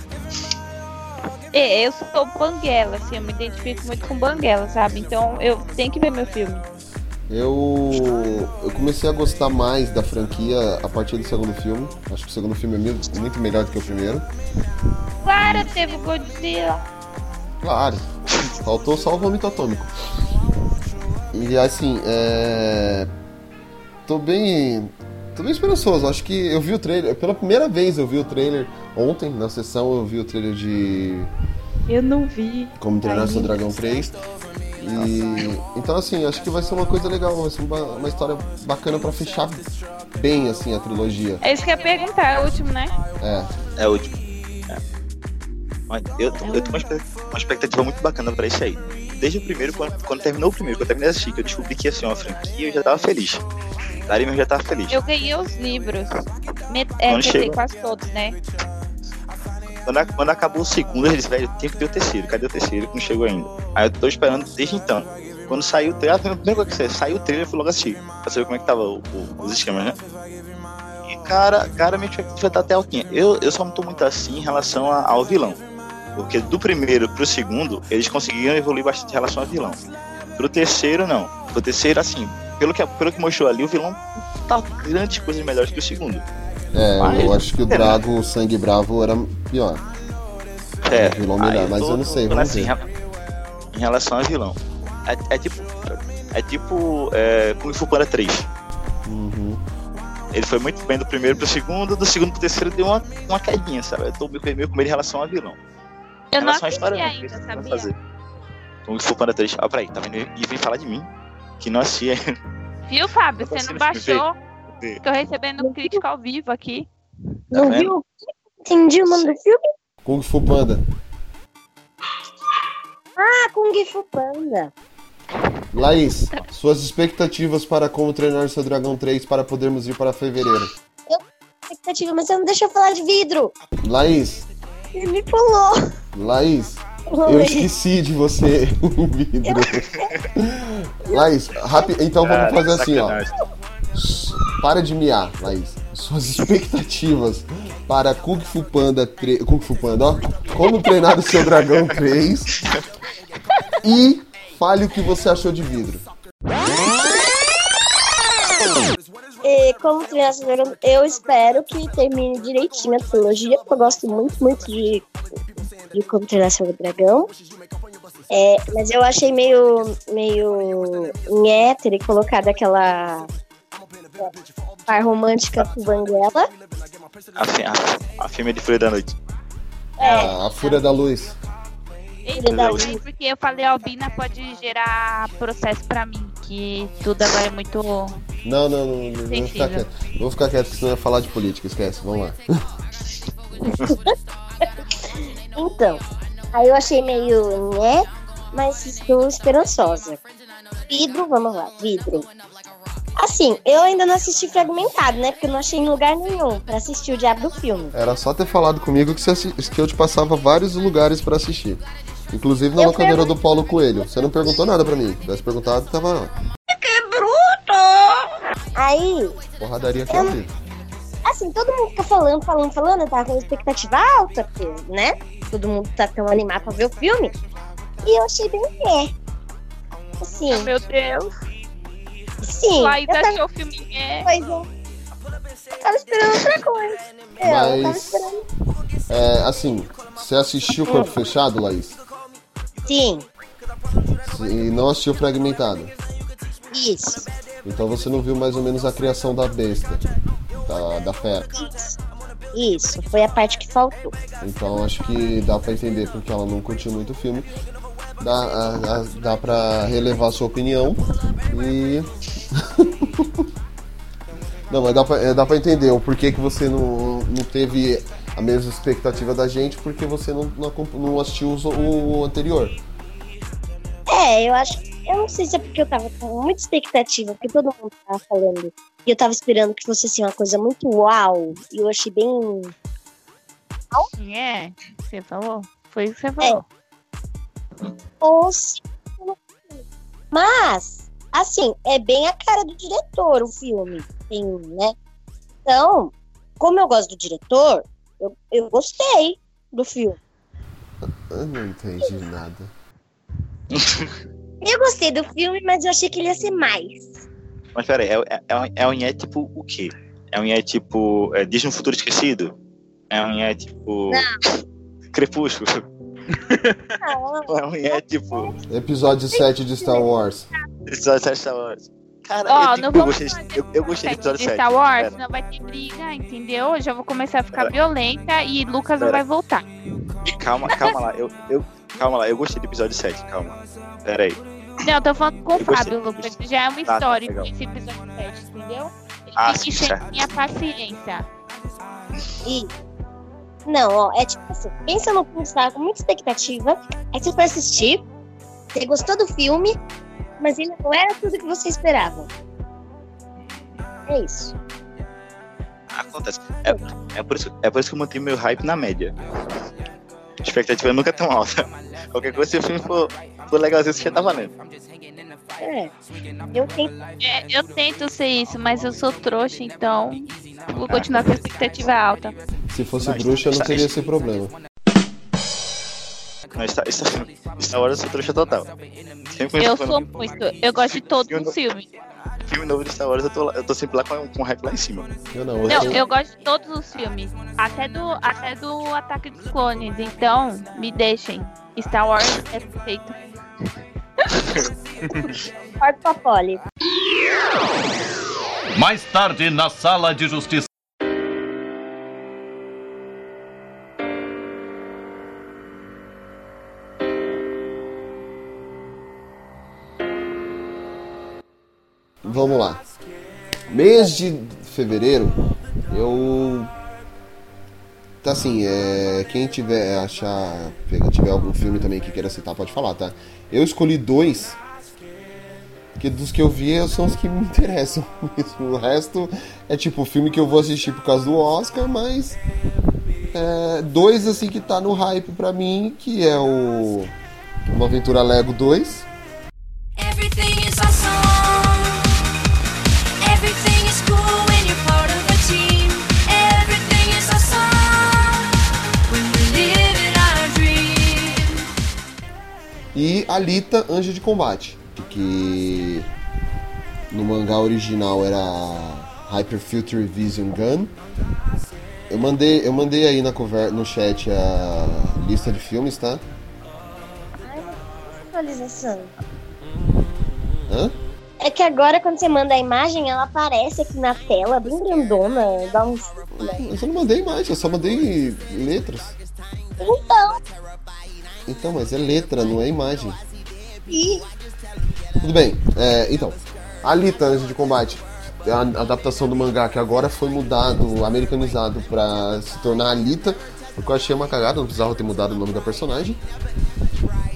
É, eu sou banguela, assim, eu me identifico muito com banguela, sabe? Então eu tenho que ver meu filme. Eu, eu comecei a gostar mais da franquia a partir do segundo filme. Acho que o segundo filme é muito, melhor do que o primeiro. Claro, teve o Godzilla. Claro, faltou só o vômito atômico. E assim, é. Tô bem. Tô bem esperançoso. Acho que eu vi o trailer. Pela primeira vez eu vi o trailer ontem, na sessão eu vi o trailer de Eu não vi. Como Treinar Seu Dragão 3. E então assim, acho que vai ser uma coisa legal, vai ser uma, uma história bacana pra fechar bem assim a trilogia. É isso que eu ia perguntar, é o último, né? É. É o último. É. Mas eu, tô- eu tenho uma expectativa, uma expectativa muito bacana pra esse aí. Desde o primeiro, quando, quando terminou o primeiro, quando eu terminei de assistir, que eu descobri que ia ser uma franquia, eu já tava feliz. Mesmo já tava feliz. Eu ganhei os livros. Met... É, quer dizer, quase todos, né? Quando, quando acabou o segundo, eles, velho, tinha que ter o terceiro. Cadê o terceiro que não chegou ainda? Aí eu tô esperando desde então. Quando saiu o trailer, a primeira coisa que saiu, saiu o trailer, eu fui logo assistir. Pra saber como é que tava o- o- os esquemas, né? E, cara, cara, minha expectativa tá até altinha. Eu, eu só não tô muito assim em relação a- ao vilão. Porque do primeiro pro segundo, eles conseguiram evoluir bastante em relação ao vilão. Pro terceiro, não. Pro terceiro, assim, pelo que, pelo que mostrou ali, o vilão tá grandes coisas melhores que o segundo. É, Mas- eu acho que o Drago, o Sangue Bravo, era pior. É, O vilão melhor, aí mas tô- eu não sei, vamos assim, ver. Em relação ao vilão. É, é tipo. É tipo. É, Kung Fu Panda 3. Uhum. Ele foi muito bem do primeiro pro segundo, do segundo pro terceiro deu uma, uma quedinha, sabe? Eu tô meio, meio com medo em relação ao vilão. Eu em não relação à história, não, ainda, vai sabia? fazer. Kung Fu Panda 3. Ah, peraí, tá vendo? E vem falar de mim, que não assisti ainda. Viu, Fábio? Eu tô Você não baixou? Vê. Tô recebendo crítica ao vivo aqui. Tá Não vendo? viu? Entendi o nome do filme? Kung Fu Panda. Ah, Kung Fu Panda. Laís, suas expectativas para Como Treinar Seu Dragão 3 para podermos ir para fevereiro. Expectativa, mas você não deixa eu falar de vidro. Laís, Ele me pulou. Laís, eu esqueci de você, vidro. Laís, rápido, então vamos fazer assim, ó. Para de miar, Laís. Suas expectativas para Kung Fu Panda 3. Kung Fu Panda, ó. Como treinar o seu dragão 3. E fale o que você achou de vidro. E como dragão, eu espero que termine direitinho a trilogia, porque eu gosto muito, muito de, de como treinar seu dragão. É, mas eu achei meio, meio nhé ter colocado aquela par romântica com Banguela. A, fi- a, a filme de Fúria da Noite. A, a Fúria da Luz. Eita, da sei porque eu falei albina pode gerar processo pra mim, que tudo agora é muito. Não, não, não, não, vou ficar quieto. Vou ficar quieto, senão eu ia falar de política, esquece, vamos lá. Então, aí eu achei meio nhé, mas estou esperançosa. Vidro, vamos lá, vidro. Assim, eu ainda não assisti fragmentado, né? Porque eu não achei em lugar nenhum pra assistir o diabo do filme. Era só ter falado comigo que, você que eu te passava vários lugares pra assistir. Inclusive na Eu locadora pergun- do Paulo Coelho. Você não perguntou nada pra mim. Se tivesse perguntado, tava Aí, porradaria aqui Eu- assim, todo mundo fica falando, falando, falando, eu tava com expectativa alta, porque, né? Todo mundo tá tão animado pra ver o filme. E eu achei bem nhé. Assim, Meu Deus. Sim. Laís eu tava, achou o filme é. pois é. Eu tava esperando outra coisa. Eu, eu tava Mas- esperando. É, assim, você assistiu Corpo Fechado, Laís? Sim, E não assistiu Fragmentado. isso. Então você não viu mais ou menos a criação da besta, da, da fera. Isso. Isso, foi a parte que faltou. Então acho que dá pra entender porque ela não curtiu muito o filme. Dá, a- a- dá pra relevar a sua opinião e. não, mas dá pra, é, dá pra entender o porquê que você não, não teve a mesma expectativa da gente, porque você não, não, não assistiu os- o, anterior. É, eu acho. Eu não sei se é porque eu tava com muita expectativa, porque todo mundo tava falando. E eu tava esperando que fosse assim uma coisa muito uau. E eu achei bem. É, você falou? Foi isso que você falou. Ou se- Mas, assim, é bem a cara do diretor o filme. Tem, né? Então, como eu gosto do diretor, eu, eu gostei do filme. Eu não entendi nada. Eu gostei do filme, mas eu achei que ele ia ser mais. Mas peraí, é, é, é, um, é um Nhé tipo o quê? É um Nhé tipo. É, Diz no Futuro Esquecido? É um Nhé tipo. Crepúsculo? Não, É um tipo. Episódio 7 de Star Wars. Episódio 7 Star Wars. Cara, Ó, eu, não tipo, eu vamos gostei, fazer eu, eu gostei do episódio de 7. Star Wars, Pera, senão vai ter briga, entendeu? Eu já vou começar a ficar violenta e Lucas não Pera. vai voltar. calma, calma lá. Eu, eu, calma lá, eu gostei do episódio 7, calma. Pera aí. Não, eu tô falando com o Eu gostei- Fábio, Lucas. Já é uma Tá, tá, história legal. esse episódio 7, entendeu? Ele Ah, tem que sim, ter minha paciência. E. Não, ó, é tipo assim, pensa no filme, você tava com muita expectativa, aí você foi assistir, você gostou do filme, mas ele não era tudo que você esperava. É isso. Acontece. É, é, por isso, é por isso que eu mantenho meu hype na média. A expectativa nunca é tão alta. Qualquer coisa, se o filme for, for legalzinho, você já tá valendo. É. Eu tento. É, eu tento ser isso, mas eu sou trouxa, então vou continuar com a expectativa alta. Se fosse bruxa, não teria esse problema. Não, Star, Star, Star Wars eu sou trouxa total. Eu sou muito. Eu gosto de todos os filmes. filme novo de Star Wars, eu tô, lá- eu tô sempre lá com, com o hype lá em cima. Eu não, Não, eu gosto de todos os filmes. Até do, até do Ataque dos Clones. Então, me deixem. Star Wars é perfeito. Corta pra Polly. Mais tarde, na sala de justiça. Vamos lá. Mês de fevereiro, eu. Tá assim, é. Quem tiver achar. Tiver algum filme também que queira citar, pode falar, tá? Eu escolhi dois Porque dos que eu vi são os que me interessam. mesmo. O resto é tipo filme que eu vou assistir por causa do Oscar, mas. é, dois assim que tá no hype pra mim, que é o. Uma Aventura Lego 2. Everything is awesome. Everything is cool when you're part of a team. Everything is awesome when we live in our dream. E Alita, Anjo de Combate. Que no mangá original era Hyper Filter Vision Gun. Eu mandei, eu mandei aí na conver no chat a lista de filmes, tá? Atualização. Hã? É que agora quando você manda a imagem, ela aparece aqui na tela, bem grandona, dá uns. Eu só não mandei mais, eu só mandei letras. Então, Então, mas é letra, não é imagem. e Tudo bem, é, então. Alita, Anjo de Combate. É a adaptação do mangá que agora foi mudado, americanizado pra se tornar Alita. O que eu achei uma cagada, não precisava ter mudado o nome da personagem.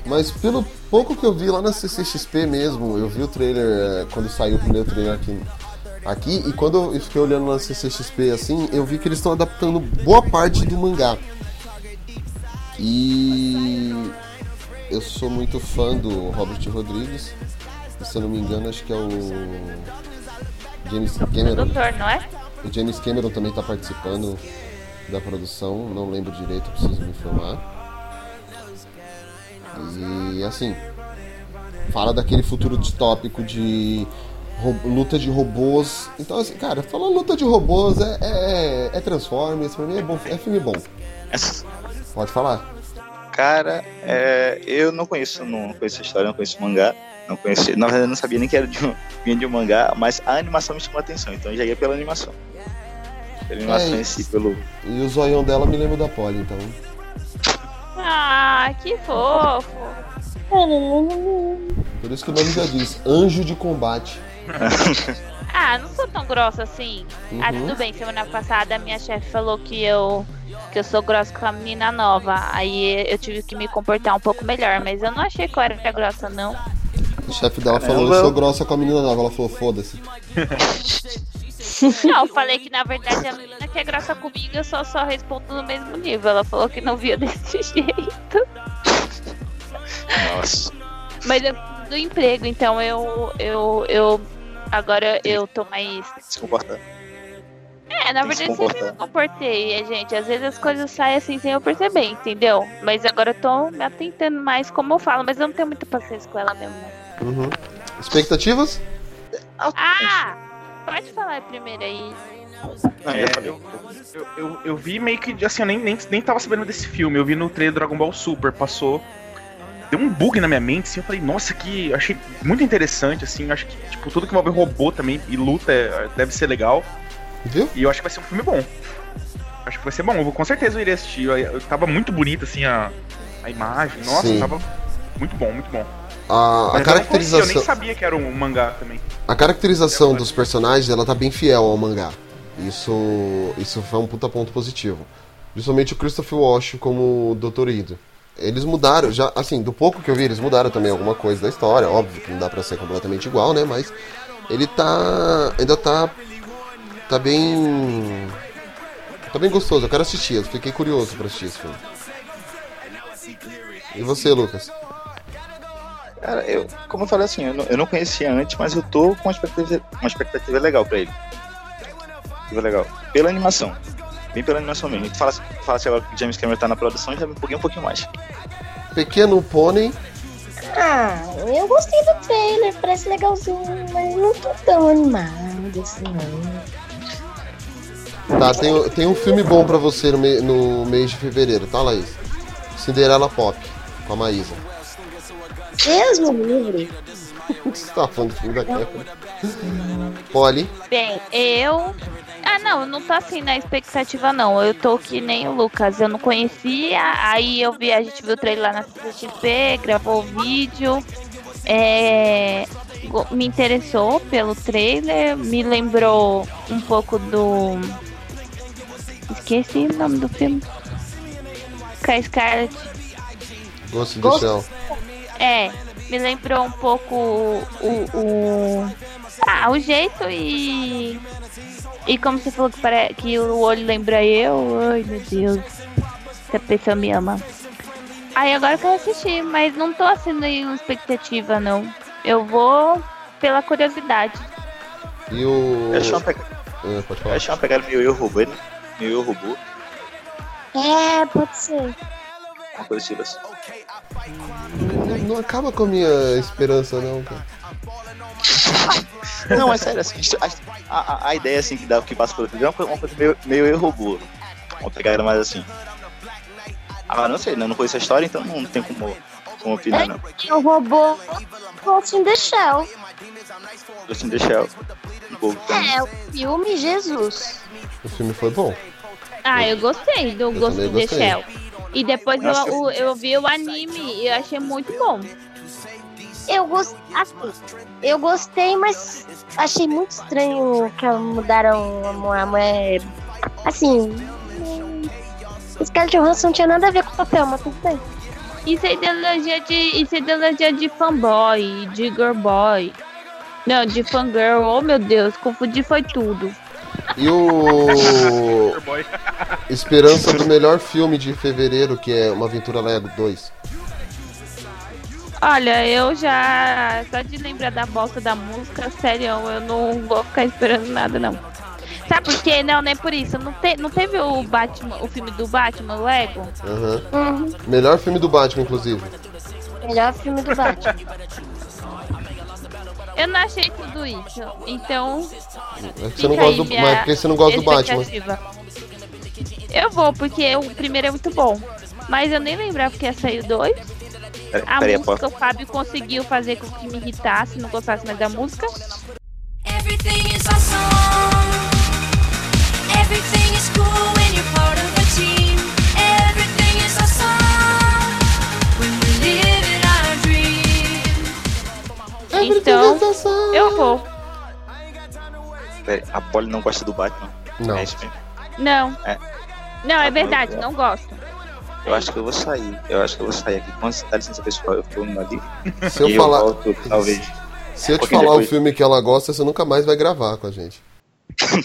Mas pelo pouco que eu vi lá na CCXP mesmo, eu vi o trailer é, quando saiu o primeiro trailer aqui, aqui e quando eu fiquei olhando na CCXP assim, eu vi que eles estão adaptando boa parte do mangá. E eu sou muito fã do Robert Rodrigues. Se eu não me engano, acho que é o James Cameron. Doutor, não é? O James Cameron também está participando da produção, não lembro direito, preciso me informar. E assim, fala daquele futuro distópico de luta de robôs. Então, assim, cara, falar luta de robôs é, é, é Transformers, pra mim é, bom, é filme bom. Pode falar. Cara, é, eu não conheço, não conheço a história, não conheço o mangá. Não conheci, na verdade, eu não sabia nem que era de um, vinha de um mangá, mas a animação me chamou a atenção, então eu já ia pela animação. Pela animação É, em si, pelo. E o zoião dela me lembra da Polly, então. Ah, que fofo. Por isso que o nome já diz, Anjo de Combate. Ah, não sou tão grossa assim. Ah, Uhum. tudo bem. Semana passada a minha chefe falou que eu que eu sou grossa com a menina nova. Aí eu tive que me comportar um pouco melhor, mas eu não achei que eu era grossa não. O chefe dela falou, Caramba. eu sou grossa com a menina nova. Ela falou, foda-se. Não, eu falei que na verdade a menina que é grossa comigo eu só só respondo no mesmo nível. Ela falou que não via desse jeito. Nossa. Mas eu do emprego, então eu eu eu agora eu tô mais Se comportar. É, na se verdade sempre me comportei, é, gente. Às vezes as coisas saem assim sem eu perceber, entendeu? Mas agora eu tô me atentando mais como eu falo, mas eu não tenho muita paciência com ela mesmo. não. Uhum. Expectativas? Ah! Pode falar primeiro aí. É, eu, eu, eu, eu vi meio que, assim, eu nem, nem, nem tava sabendo desse filme. Eu vi no trailer do Dragon Ball Super, passou. Deu um bug na minha mente, assim, eu falei, nossa, que. Achei muito interessante, assim. Acho que, tipo, tudo que envolve robô também e luta é- deve ser legal. Viu? E eu acho que vai ser um filme bom. Acho que vai ser bom, eu vou, com certeza eu iria assistir. Eu, eu- tava muito bonito, assim, a, a imagem. Nossa, Sim. tava muito bom, muito bom. A, a Mas eu não conhecia, Eu nem caracterização, sabia que era um mangá também. a caracterização dos personagens, ela tá bem fiel ao mangá. Isso, isso foi um puta ponto positivo. Principalmente o Christopher Walsh como o Dr. Ido. Eles mudaram, já, assim, do pouco que eu vi, eles mudaram também alguma coisa da história. Óbvio que não dá pra ser completamente igual, né? Mas ele tá. ainda tá. tá bem. tá bem gostoso. Eu quero assistir, eu fiquei curioso pra assistir esse filme. E você, Lucas? Cara, eu, como eu falei assim, eu não, eu não conhecia antes, mas eu tô com uma expectativa, uma expectativa legal pra ele. Expectativa legal. Pela animação. Bem pela animação mesmo. Fala, fala assim agora que o James Cameron tá na produção, já me empolguei um pouquinho mais. Pequeno Pônei. Ah, eu gostei do trailer, parece legalzinho, mas não tô tão animado assim, não. Tá, tem, tem um filme bom pra você no, me- no mês de fevereiro, tá, Laís? Cinderela Pop, com a Maísa. Deus me livre. O que você tá falando do filme da Kéfera? Polly. Bem, eu. Ah, não, eu não tô assim na expectativa, não. Eu tô que nem o Lucas. Eu não conhecia, aí eu vi, a gente viu o trailer lá na CCXP, gravou o vídeo. É, me interessou pelo trailer, me lembrou um pouco do. Esqueci o nome do filme. Com a Scarlett. Ghost the Shell. É, Me lembrou um pouco o. o ah, o jeito e. E como você falou que, pare... que o olho lembra eu. Ai, meu Deus. Essa pessoa me ama. Aí agora eu quero assistir, mas não tô assim nenhuma expectativa, não. Eu vou pela curiosidade. E o. Eu achei uma, pega... É, pode eu falar. achei uma pegada meio eu robô, né? Meio eu robô. É, pode ser. Não, não acaba com a minha esperança, não, cara. Não, é sério, assim, a, a, a ideia assim que dá que passa pelo vídeo é uma coisa, uma coisa meio, meio eu robô. Uma pegada mais assim. Ah, não sei, né? não conheço a história, então não tem como, como opinar, não. E o robô Ghost in the Shell. Ghost in the Shell. Um. É, o filme Jesus. O filme foi bom. Ah, eu gostei do Ghost também in the. Shell. E depois eu, o- eu vi o anime e eu achei muito bom. Eu gostei. Assim, eu gostei, mas achei muito estranho que mudaram a mu- a mulher. Assim. hum, Scarlett Johansson não tinha nada a ver com o papel, mas tudo bem. Isso é ideologia de. Isso é ideologia de fanboy, de girl boy. Não, de fangirl. Oh meu Deus, confundi foi tudo. E o. Esperança do melhor filme de fevereiro, que é Uma Aventura Lego 2. Olha, eu já. Só de lembrar da bosta da música, sério, eu não vou ficar esperando nada, não. Sabe por quê? Não, nem por isso. Não, te, não teve o Batman, o filme do Batman, o Lego? Aham. Uhum. Melhor filme do Batman, inclusive. Melhor filme do Batman. Eu não achei tudo isso. Então. É que você não gosta do, mas é porque você não gosta do Batman. Eu vou, porque o primeiro é muito bom. Mas eu nem lembrava que ia sair o dois. Pera- A Peraí, música o Fábio conseguiu fazer com que me irritasse, não gostasse mais da música. Everything is awesome. Everything is cool when you're Então, eu vou. Peraí, a Polly não gosta do Batman. Não. É isso mesmo. Não. É. Não, é verdade, não gosto. Eu acho que eu vou sair. Eu acho que eu vou sair aqui. Quando dá licença pessoal, eu tô indo ali. Se eu falar- volto, talvez. Se eu te falar depois. o filme que ela gosta, você nunca mais vai gravar com a gente.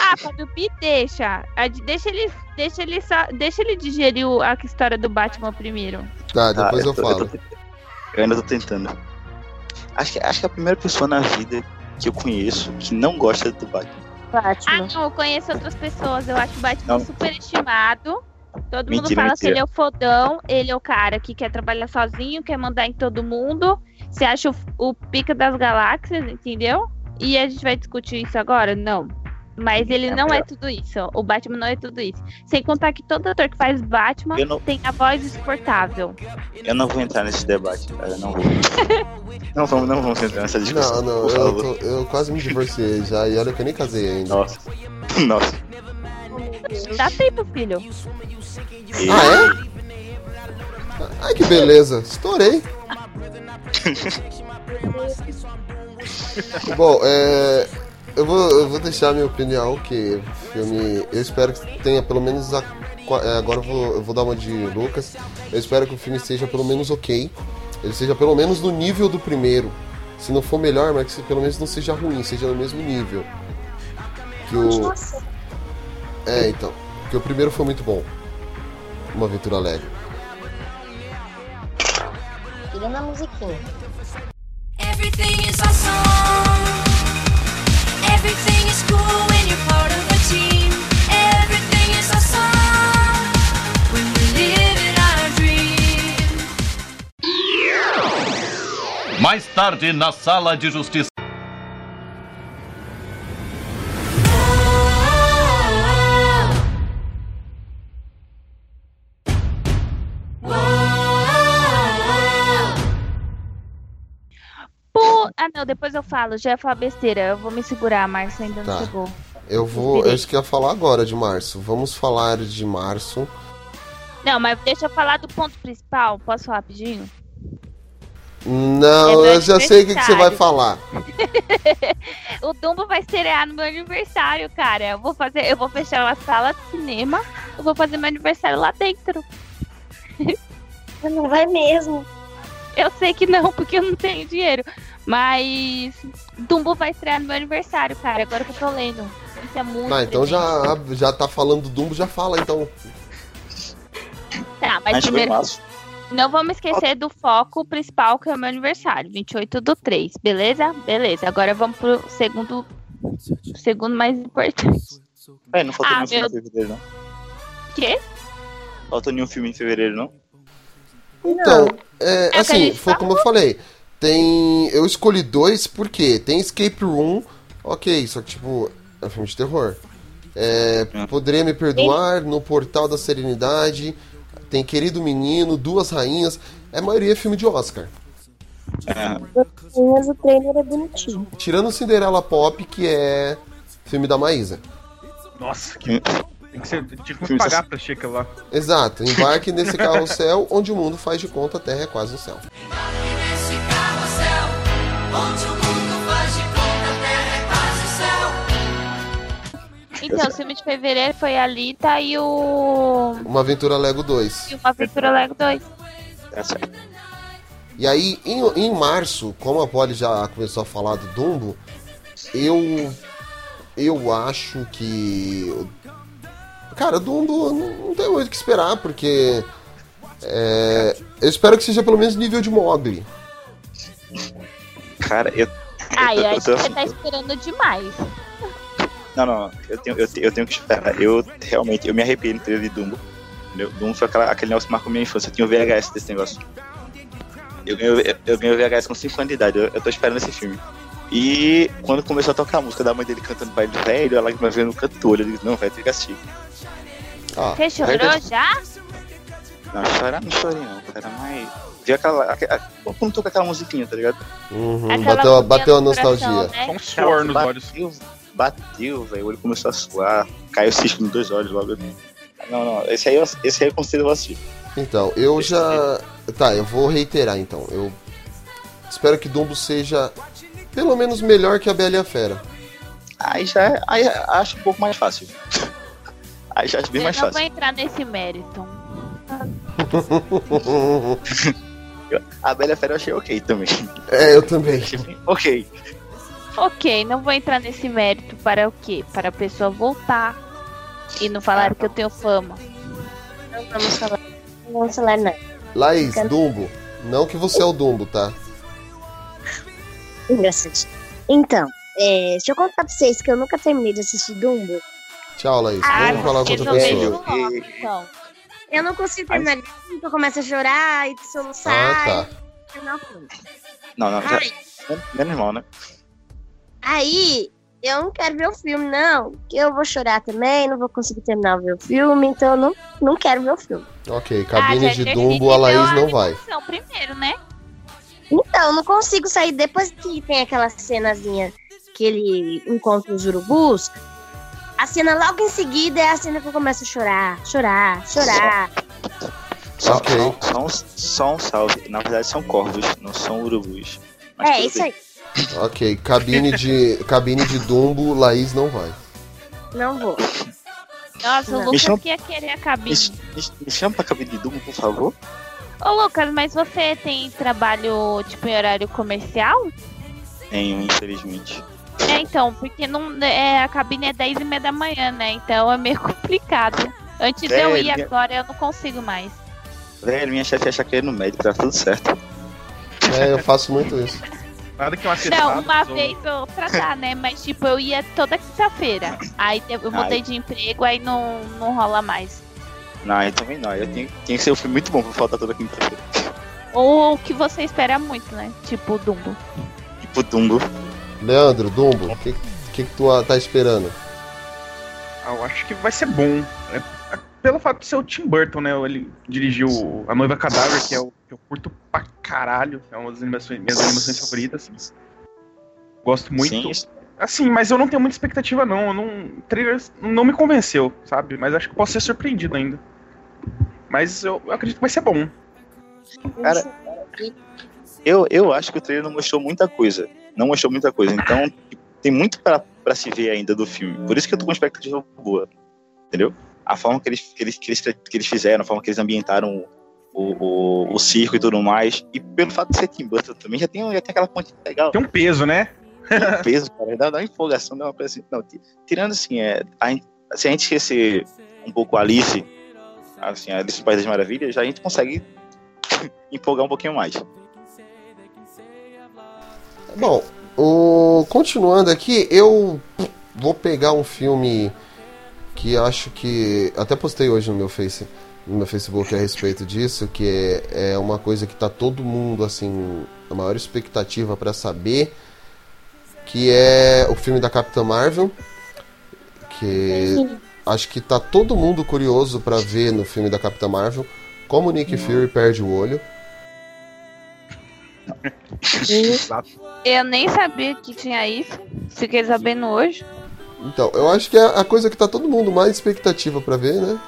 Ah, Fábio, me deixa. Ah, de- Deixa ele, deixa ele, só, deixa ele digerir o- a história do Batman primeiro. Tá, depois Ah, eu, tô- falo. tô- eu ainda tô tentando. Acho que, acho que é a primeira pessoa na vida que eu conheço que não gosta do Batman. Ah, Batman. não, eu conheço outras pessoas. Eu acho o Batman Não. super estimado. Todo mundo Mentira, fala que mentira. ele é o fodão, ele é o cara que quer trabalhar sozinho, quer mandar em todo mundo. Você acha o, o pica das galáxias, entendeu? E a gente vai discutir isso agora? Não. Mas ele É, não é tudo isso. O Batman não é tudo isso. Sem contar que todo ator que faz Batman não- tem a voz insuportável. Eu não vou entrar nesse debate, cara. Eu não vou. não vamos, não vamos entrar nessa discussão. Não, não, eu, tô- eu quase me divorciei já e olha que eu nem casei ainda. Nossa. Nossa. Dá tempo, filho. E- Ah, é? Ai, que beleza. Estourei. Bom, é, eu, vou, eu vou deixar a minha opinião, que o filme. Eu espero que tenha pelo menos a. é, agora eu vou, eu vou dar uma de Lucas. Eu espero que o filme seja pelo menos ok. Ele seja pelo menos no nível do primeiro. Se não for melhor, mas que pelo menos não seja ruim, seja no mesmo nível. Que o. É, então. Porque o primeiro foi muito bom. Uma aventura alegre. tira na musiquinha. Everything is awesome. Tarde, na sala de justiça. Ah, não, depois eu falo. Já ia falar besteira. Eu vou me segurar, a Márcia ainda não Tá. chegou. Eu vou. Eu ia falar agora de março. Vamos falar de março. Não, mas deixa eu falar do ponto principal. Posso falar rapidinho? Não, É eu já sei o que, que você vai falar. o Dumbo vai estrear no meu aniversário, cara. Eu vou fazer, eu vou fechar uma sala de cinema. Eu vou fazer meu aniversário lá dentro. Não vai mesmo. Eu sei que não, porque eu não tenho dinheiro. Mas Dumbo vai estrear no meu aniversário, cara. Agora que eu tô lendo. Isso é muito. Ah, então já, já tá falando do Dumbo, já fala então. Tá, mas Acho que foi primeiro. Não vamos esquecer do foco principal, que é o meu aniversário, 28 do 3, beleza? Beleza. Agora vamos pro segundo. Segundo mais importante. É, não faltou Ah, nenhum filme meu- em fevereiro, não. Quê? Faltou nenhum filme em fevereiro, não? Então, é, É a assim, foi como eu falei. Tem. Eu escolhi dois porque tem Escape Room, ok, só que tipo, é um filme de terror. É, Poderia me perdoar, No Portal da Serenidade, tem Querido Menino, Duas Rainhas, é a maioria é filme de Oscar. Mas o trailer é bonitinho. Tirando Cinderela Pop, que é filme da Maísa. Nossa, que. Tem que ser. Tive que pagar pra assistir lá. Exato, embarque nesse carrossel onde o mundo faz de conta a terra é quase um céu. Nesse carrossel, onde o mundo Então, o filme de fevereiro foi a Lita e o. Uma Aventura Lego 2. E uma Aventura Lego 2. Tá certo. E aí, em, em março, como a Polly já começou a falar do Dumbo, eu. Eu acho que. Cara, Dumbo não, não tem muito o que esperar, porque. é, eu espero que seja pelo menos nível de Mogli. Cara, eu. Ah, eu, acho tô que você tá esperando demais. Não, não, eu tenho, eu, eu tenho que esperar. Eu realmente, eu me arrepiei no trailer de Dumbo. Entendeu? Dumbo foi aquela, aquele negócio que marcou minha infância. Eu tinha o VHS desse negócio. Eu ganhei, o- eu, ganhei o VHS com 5 anos de idade. Eu, eu tô esperando esse filme. E quando começou a tocar a música da mãe dele cantando pra ele, velho, ela me vendo cantor. Eu disse, não, vai ter que assistir. Ah, Você chorou já? Não, chorar não chorei não, cara, mas. Vi aquela. aquela quando toca aquela musiquinha, tá ligado? Uhum, Aquela bateu, bateu a no coração, nostalgia. né? Só um suor nos olhos. Bateu, velho. O olho começou a suar. Caiu cisco nos dois olhos logo. Não, não, esse aí, eu- esse aí eu considero assistir. Então, eu já. Tá, eu vou reiterar então. Eu espero que Dumbo seja pelo menos melhor que a Bela e a Fera. Aí já é- aí acho um pouco mais fácil. Aí já acho bem Eu mais não vou fácil. entrar nesse mérito. A Bela Fera eu achei ok também. é, eu também. Ok. Ok, não vou entrar nesse mérito para o quê? Para a pessoa voltar e não falar que eu tenho fama. Não vamos falar. Não vamos falar nada. Laís, Dumbo. Não que você é o Dumbo, tá? Engraçado. Então, é, deixa eu contar pra vocês que eu nunca terminei de assistir Dumbo. Tchau, Laís. Ah, Vamos falar com outra pessoa. logo, então. Eu não consigo terminar de eu começo a chorar e soluçar. Ah, tá. e. Não, não, já. Menos mal, né? Aí, eu não quero ver o filme, não. Que eu vou chorar também, não vou conseguir terminar o filme, então eu não, não quero ver o filme. Ok, cabine Ah, de Dumbo, a Laís não vai. Primeiro, né? Então, eu não consigo sair depois que tem aquela cenazinha que ele encontra os urubus. A cena logo em seguida é a cena que eu começo a chorar, chorar, chorar. Só, Ok. só, só, um, só um salve. Na verdade são corvos, não são urubus. Mas É, isso bem. aí. Ok, cabine de, cabine de Dumbo, Laís não vai. Não vou. Nossa, o. Lucas chama- que ia querer a cabine. me, me chama pra cabine de Dumbo, por favor. Ô, Lucas, mas você tem trabalho, tipo, em horário comercial? Tenho, infelizmente. É, então, porque não, é, a cabine é 10 e meia da manhã, né? Então é meio complicado. Antes de eu ir Velho. agora, eu não consigo mais. Velho, minha chefe acha que é no médico, tá tudo certo. É, eu faço muito isso. Nada que uma Não, uma ou- vez ou outra dá, né? Mas, tipo, eu ia toda quinta-feira. Aí eu eu mudei Ai. de emprego, aí não, não rola mais. Não, eu também não. Eu tenho, tinha que ser um filme muito bom pra faltar toda quinta-feira. Ou o que você espera muito, né? Tipo, Dumbo. Tipo Dumbo. Leandro, Dumbo, o que, que, que tu tá esperando? Ah, eu acho que vai ser bom. Pelo fato de ser o Tim Burton, né? Ele dirigiu A Noiva Cadáver, que é o que eu curto pra caralho. É uma das animações, minhas animações favoritas. Gosto muito. Sim. Assim, mas eu não tenho muita expectativa, não. Eu não o trailer não me convenceu, sabe? Mas acho que posso ser surpreendido ainda. Mas eu, eu acredito que vai ser bom. Cara, eu, eu acho que o trailer não mostrou muita coisa. Não mostrou muita coisa. Então, tem muito pra, pra se ver ainda do filme. Por isso que eu tô com expectativa boa. Entendeu? A forma que eles, que eles, que eles, que eles fizeram, a forma que eles ambientaram o, o, o circo e tudo mais. E pelo fato de ser Tim Burton também, já tem, já tem aquela ponte legal. Tem um peso, né? Tem um peso, cara. Dá, dá uma empolgação, dá uma coisa assim. Não, ti- tirando assim, é, a, se a gente esquecer um pouco a Alice, assim, a Alice no País das Maravilhas, a gente consegue empolgar um pouquinho mais. Bom, o... continuando aqui, eu vou pegar um filme que acho que. Até postei hoje no meu Face, no meu Facebook a respeito disso, que é, é uma coisa que tá todo mundo assim, a maior expectativa pra saber, que é o filme da Capitã Marvel, que acho que tá todo mundo curioso pra ver no filme da Capitã Marvel como o Nick Fury perde o olho. Eu nem sabia que tinha isso. Fiquei sabendo hoje. Então, eu acho que é a coisa que tá todo mundo mais expectativa pra ver, né?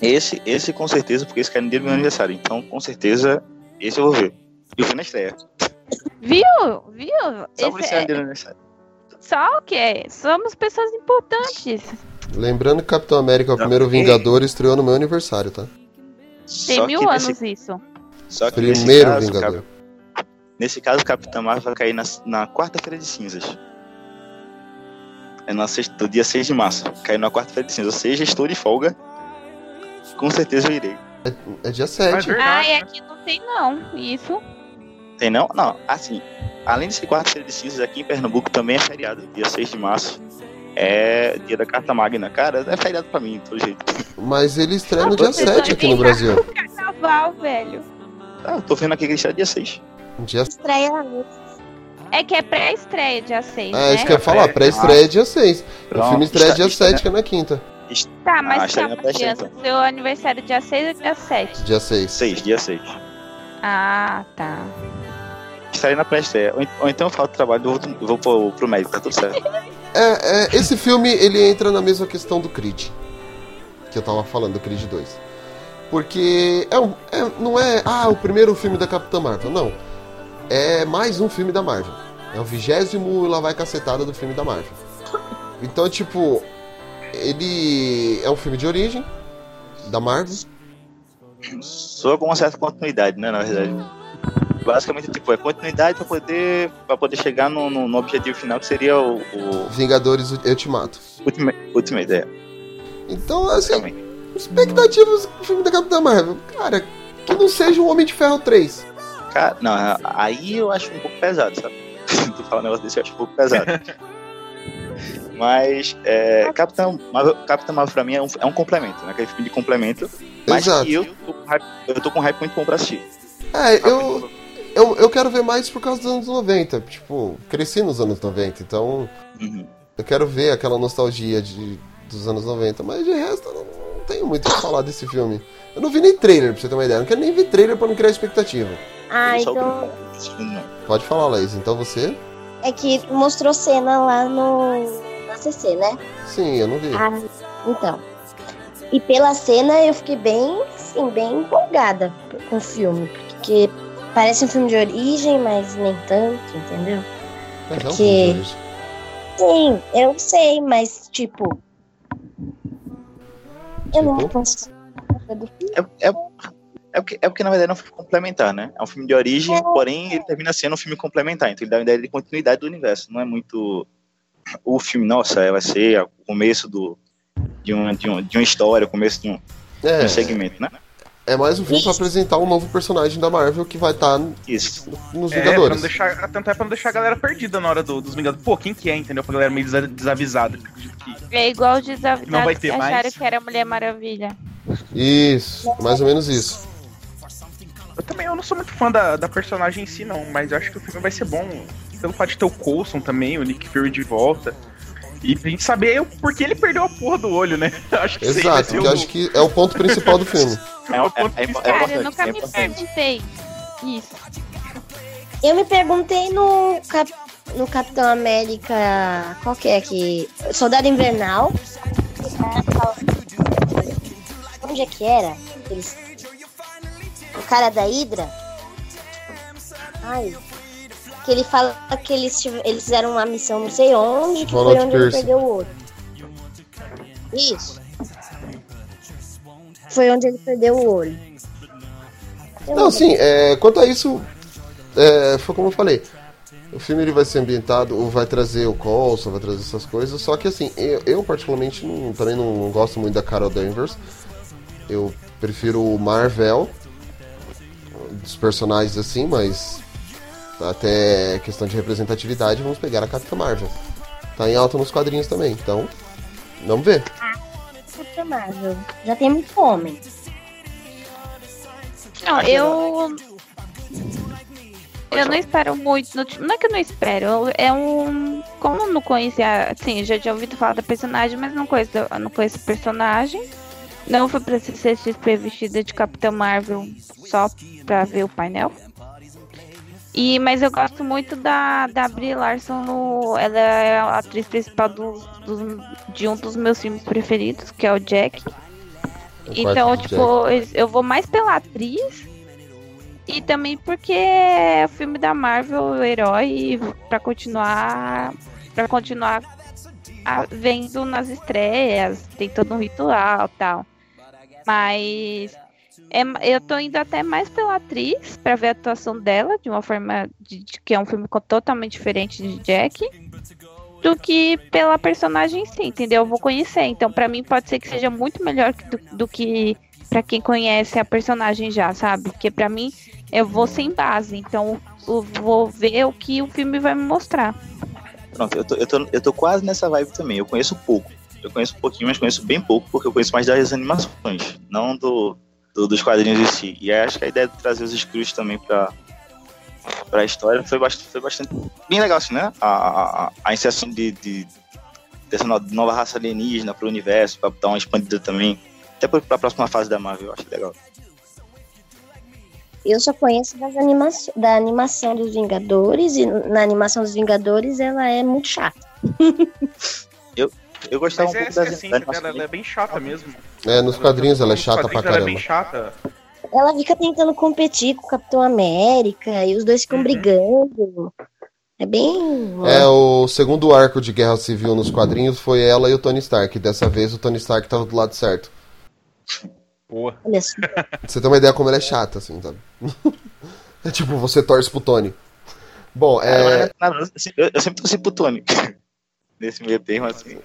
Esse, esse com certeza, porque esse cai no dia do meu aniversário. Então, com certeza, esse eu vou ver. Eu vi na estreia. Viu? Viu? Só Esse é- do meu aniversário. Só o quê? Somos pessoas importantes. Lembrando que Capitão América, o Não, primeiro e- Vingador, estreou no meu aniversário, tá? Tem Só mil anos nesse- isso. Só que Primeiro nesse caso, Vingador. Cap- nesse caso, o Capitão Marvel vai cair na, na quarta-feira de cinzas. É na sexta, no dia 6 de março. Caiu na quarta-feira de cinzas. Ou seja, estou de folga. Com certeza eu irei. É dia 7. Ai, aqui não tem não. Isso. Tem não? Não, assim, além de ser quarta-feira de cinzas, aqui em Pernambuco também é feriado. Dia 6 de março. É dia da Carta Magna. Cara, é feriado pra mim, de todo jeito. Mas ele estreia no dia Você 7 aqui no Brasil. Carnaval, velho. Ah, eu tô vendo aqui que ele está dia 6. Dia... Estreia É que é pré-estreia, dia 6, É, né? isso que eu ia falar, pré-estreia é dia 6. O Pronto, filme estreia está- dia está- 7, que é na quinta. Tá, Ah, mas estaria calma, na pré-estreia, criança. Seu aniversário é dia 6 ou dia 7? Dia 6. 6, dia 6. Ah, tá. Estarei na pré-estreia. Ou, en- ou então eu falo do trabalho, vou, eu vou pro, pro médico, tá tudo certo. É, é, esse filme, ele entra na mesma questão do Creed. Que eu tava falando, do Creed 2. Porque é um, é- não é, ah, o primeiro filme da Capitã Marvel. Não. É mais um filme da Marvel. É o vigésimo lá vai cacetada do filme da Marvel. Então, tipo, ele é um filme de origem da Marvel. Só com uma certa continuidade, né, na verdade. Basicamente, tipo, é continuidade pra poder, pra poder chegar no, no, no objetivo final, que seria o, o Vingadores Ultimato. Ultimate, Ultimate é. Então, assim, expectativas do filme da Capitã Marvel. Cara, que não seja o Homem de Ferro 3. Cara, não, aí eu acho um pouco pesado, sabe? tu fala um negócio desse, eu acho um pouco pesado. Mas, é, Capitão Marvel, Capitão Marvel pra mim é um, é um complemento, né? Aquele filme de complemento. Mas Exato. eu tô, com hype, eu tô com um hype muito bom pra assistir. É, eu, eu, eu quero ver mais por causa dos anos 90. Tipo, cresci nos anos 90, então Uhum. eu quero ver aquela nostalgia de, dos anos 90. Mas de resto, eu não, não tenho muito o que falar desse filme. Eu não vi nem trailer, pra você ter uma ideia. Eu não quero nem ver trailer pra não criar expectativa. Ah, então. Pode falar, Laís. Então você? É que mostrou cena lá no. na CC, né? Sim, eu não vi. Ah, então. E pela cena eu fiquei bem, sim, bem empolgada com o filme. Porque parece um filme de origem, mas nem tanto, entendeu? Mas é um porque- filme de origem. Sim, eu sei, mas tipo. Eu não Tipo? posso. É, é, é, porque, é porque, na verdade, é um filme complementar, né? É um filme de origem, porém, ele termina sendo um filme complementar. Então, ele dá uma ideia de continuidade do universo. Não é muito. O filme, nossa, vai ser o começo do, de, uma, de, um, de uma história, o começo de um, de É, um segmento, né? é mais um filme pra apresentar um novo personagem da Marvel que vai estar Isso. nos É, pra Vingadores. não deixar, tanto é pra não deixar a galera perdida na hora do- dos Vingadores. Pô, quem que é, entendeu? Pra galera meio desa- desavisada. É igual os desavisados Não vai ter que acharam mais? que era Mulher Maravilha. Isso, mais ou menos isso. Eu também eu não sou muito fã da, da personagem em si, não, mas eu acho que o filme vai ser bom. Pelo fato de ter o Coulson também, o Nick Fury de volta. E pra gente saber o porquê ele perdeu a porra do olho, né? Acho que Exato, que o- eu acho que é o ponto principal do filme. É, é, é, é Cara, eu nunca é me perguntei isso. Eu me perguntei no, Cap... no Capitão América. Qual que é que. Soldado Invernal. O fala- Onde é que era? Eles... Cara da Hydra. Ai. Que ele fala que eles, eles fizeram uma missão não sei onde, que Ronald foi onde ele perdeu o olho. Isso. Foi onde ele perdeu o olho. Não, sim, é, quanto a isso, é, foi como eu falei. O filme ele vai ser ambientado, ou vai trazer o Coulson, vai trazer essas coisas, só que assim, eu, eu particularmente não- também não, não gosto muito da Carol Danvers. Eu prefiro o Marvel, dos personagens assim, mas até questão de representatividade, vamos pegar a Capitã Marvel. Tá em alta nos quadrinhos também, então vamos ver. Capitã Marvel. Já tem muito homem. Não, eu. Eu não espero muito. Não é que eu não espero. É um. Como eu não conhecia. Assim, eu já tinha ouvido falar da personagem, mas não conheço, não conheço o personagem. Não fui pra CCXP vestida de Capitã Marvel só pra ver o painel. E, mas eu gosto muito da, da Brie Larson no. Ela é a atriz principal do, do- de um dos meus filmes preferidos, que é o Jack. O Então, tipo, eu vou mais pela atriz e também porque é o filme da Marvel, o herói, pra continuar para continuar a- vendo nas estreias, tem todo um ritual tal. Mas é eu tô indo até mais pela atriz pra ver a atuação dela de uma forma de, de que é um filme totalmente diferente de Jack do que pela personagem em si, entendeu? Eu vou conhecer, então pra mim pode ser que seja muito melhor do, do que pra quem conhece a personagem já, sabe? Porque pra mim eu vou sem base, então eu vou ver o que o filme vai me mostrar. Pronto, eu tô, eu, tô, eu tô quase nessa vibe também. Eu conheço pouco. Eu conheço um pouquinho, mas conheço bem pouco, porque eu conheço mais das animações, não do, do- dos quadrinhos em si. E aí acho que a ideia de trazer os Screws também pra, pra história foi bastante, foi bastante bem legal, assim, né? A, a, a inserção de, de- dessa no- nova raça alienígena pro universo, pra dar uma expandida também. Até pra, pra próxima fase da Marvel, eu acho legal. Eu só conheço das anima da animação dos Vingadores, e na animação dos Vingadores ela é muito chata. Eu, eu gostava Mas um é pouco essa que a das, essência das dela, animações. ela é bem chata mesmo. É, nos quadrinhos ela é chata pra quadrinhos ela é bem caramba. chata. Ela fica tentando competir com o Capitão América e os dois ficam brigando. É bem. É, o segundo arco de Guerra Civil nos quadrinhos foi ela e o Tony Stark. Dessa vez o Tony Stark tava do lado certo. Boa. Olha só. Pra você ter uma ideia como ela é chata, assim, sabe? é tipo, você torce pro Tony. Bom, é. Sempre- eu, eu sempre torci pro Tony. Nesse meio termo, assim.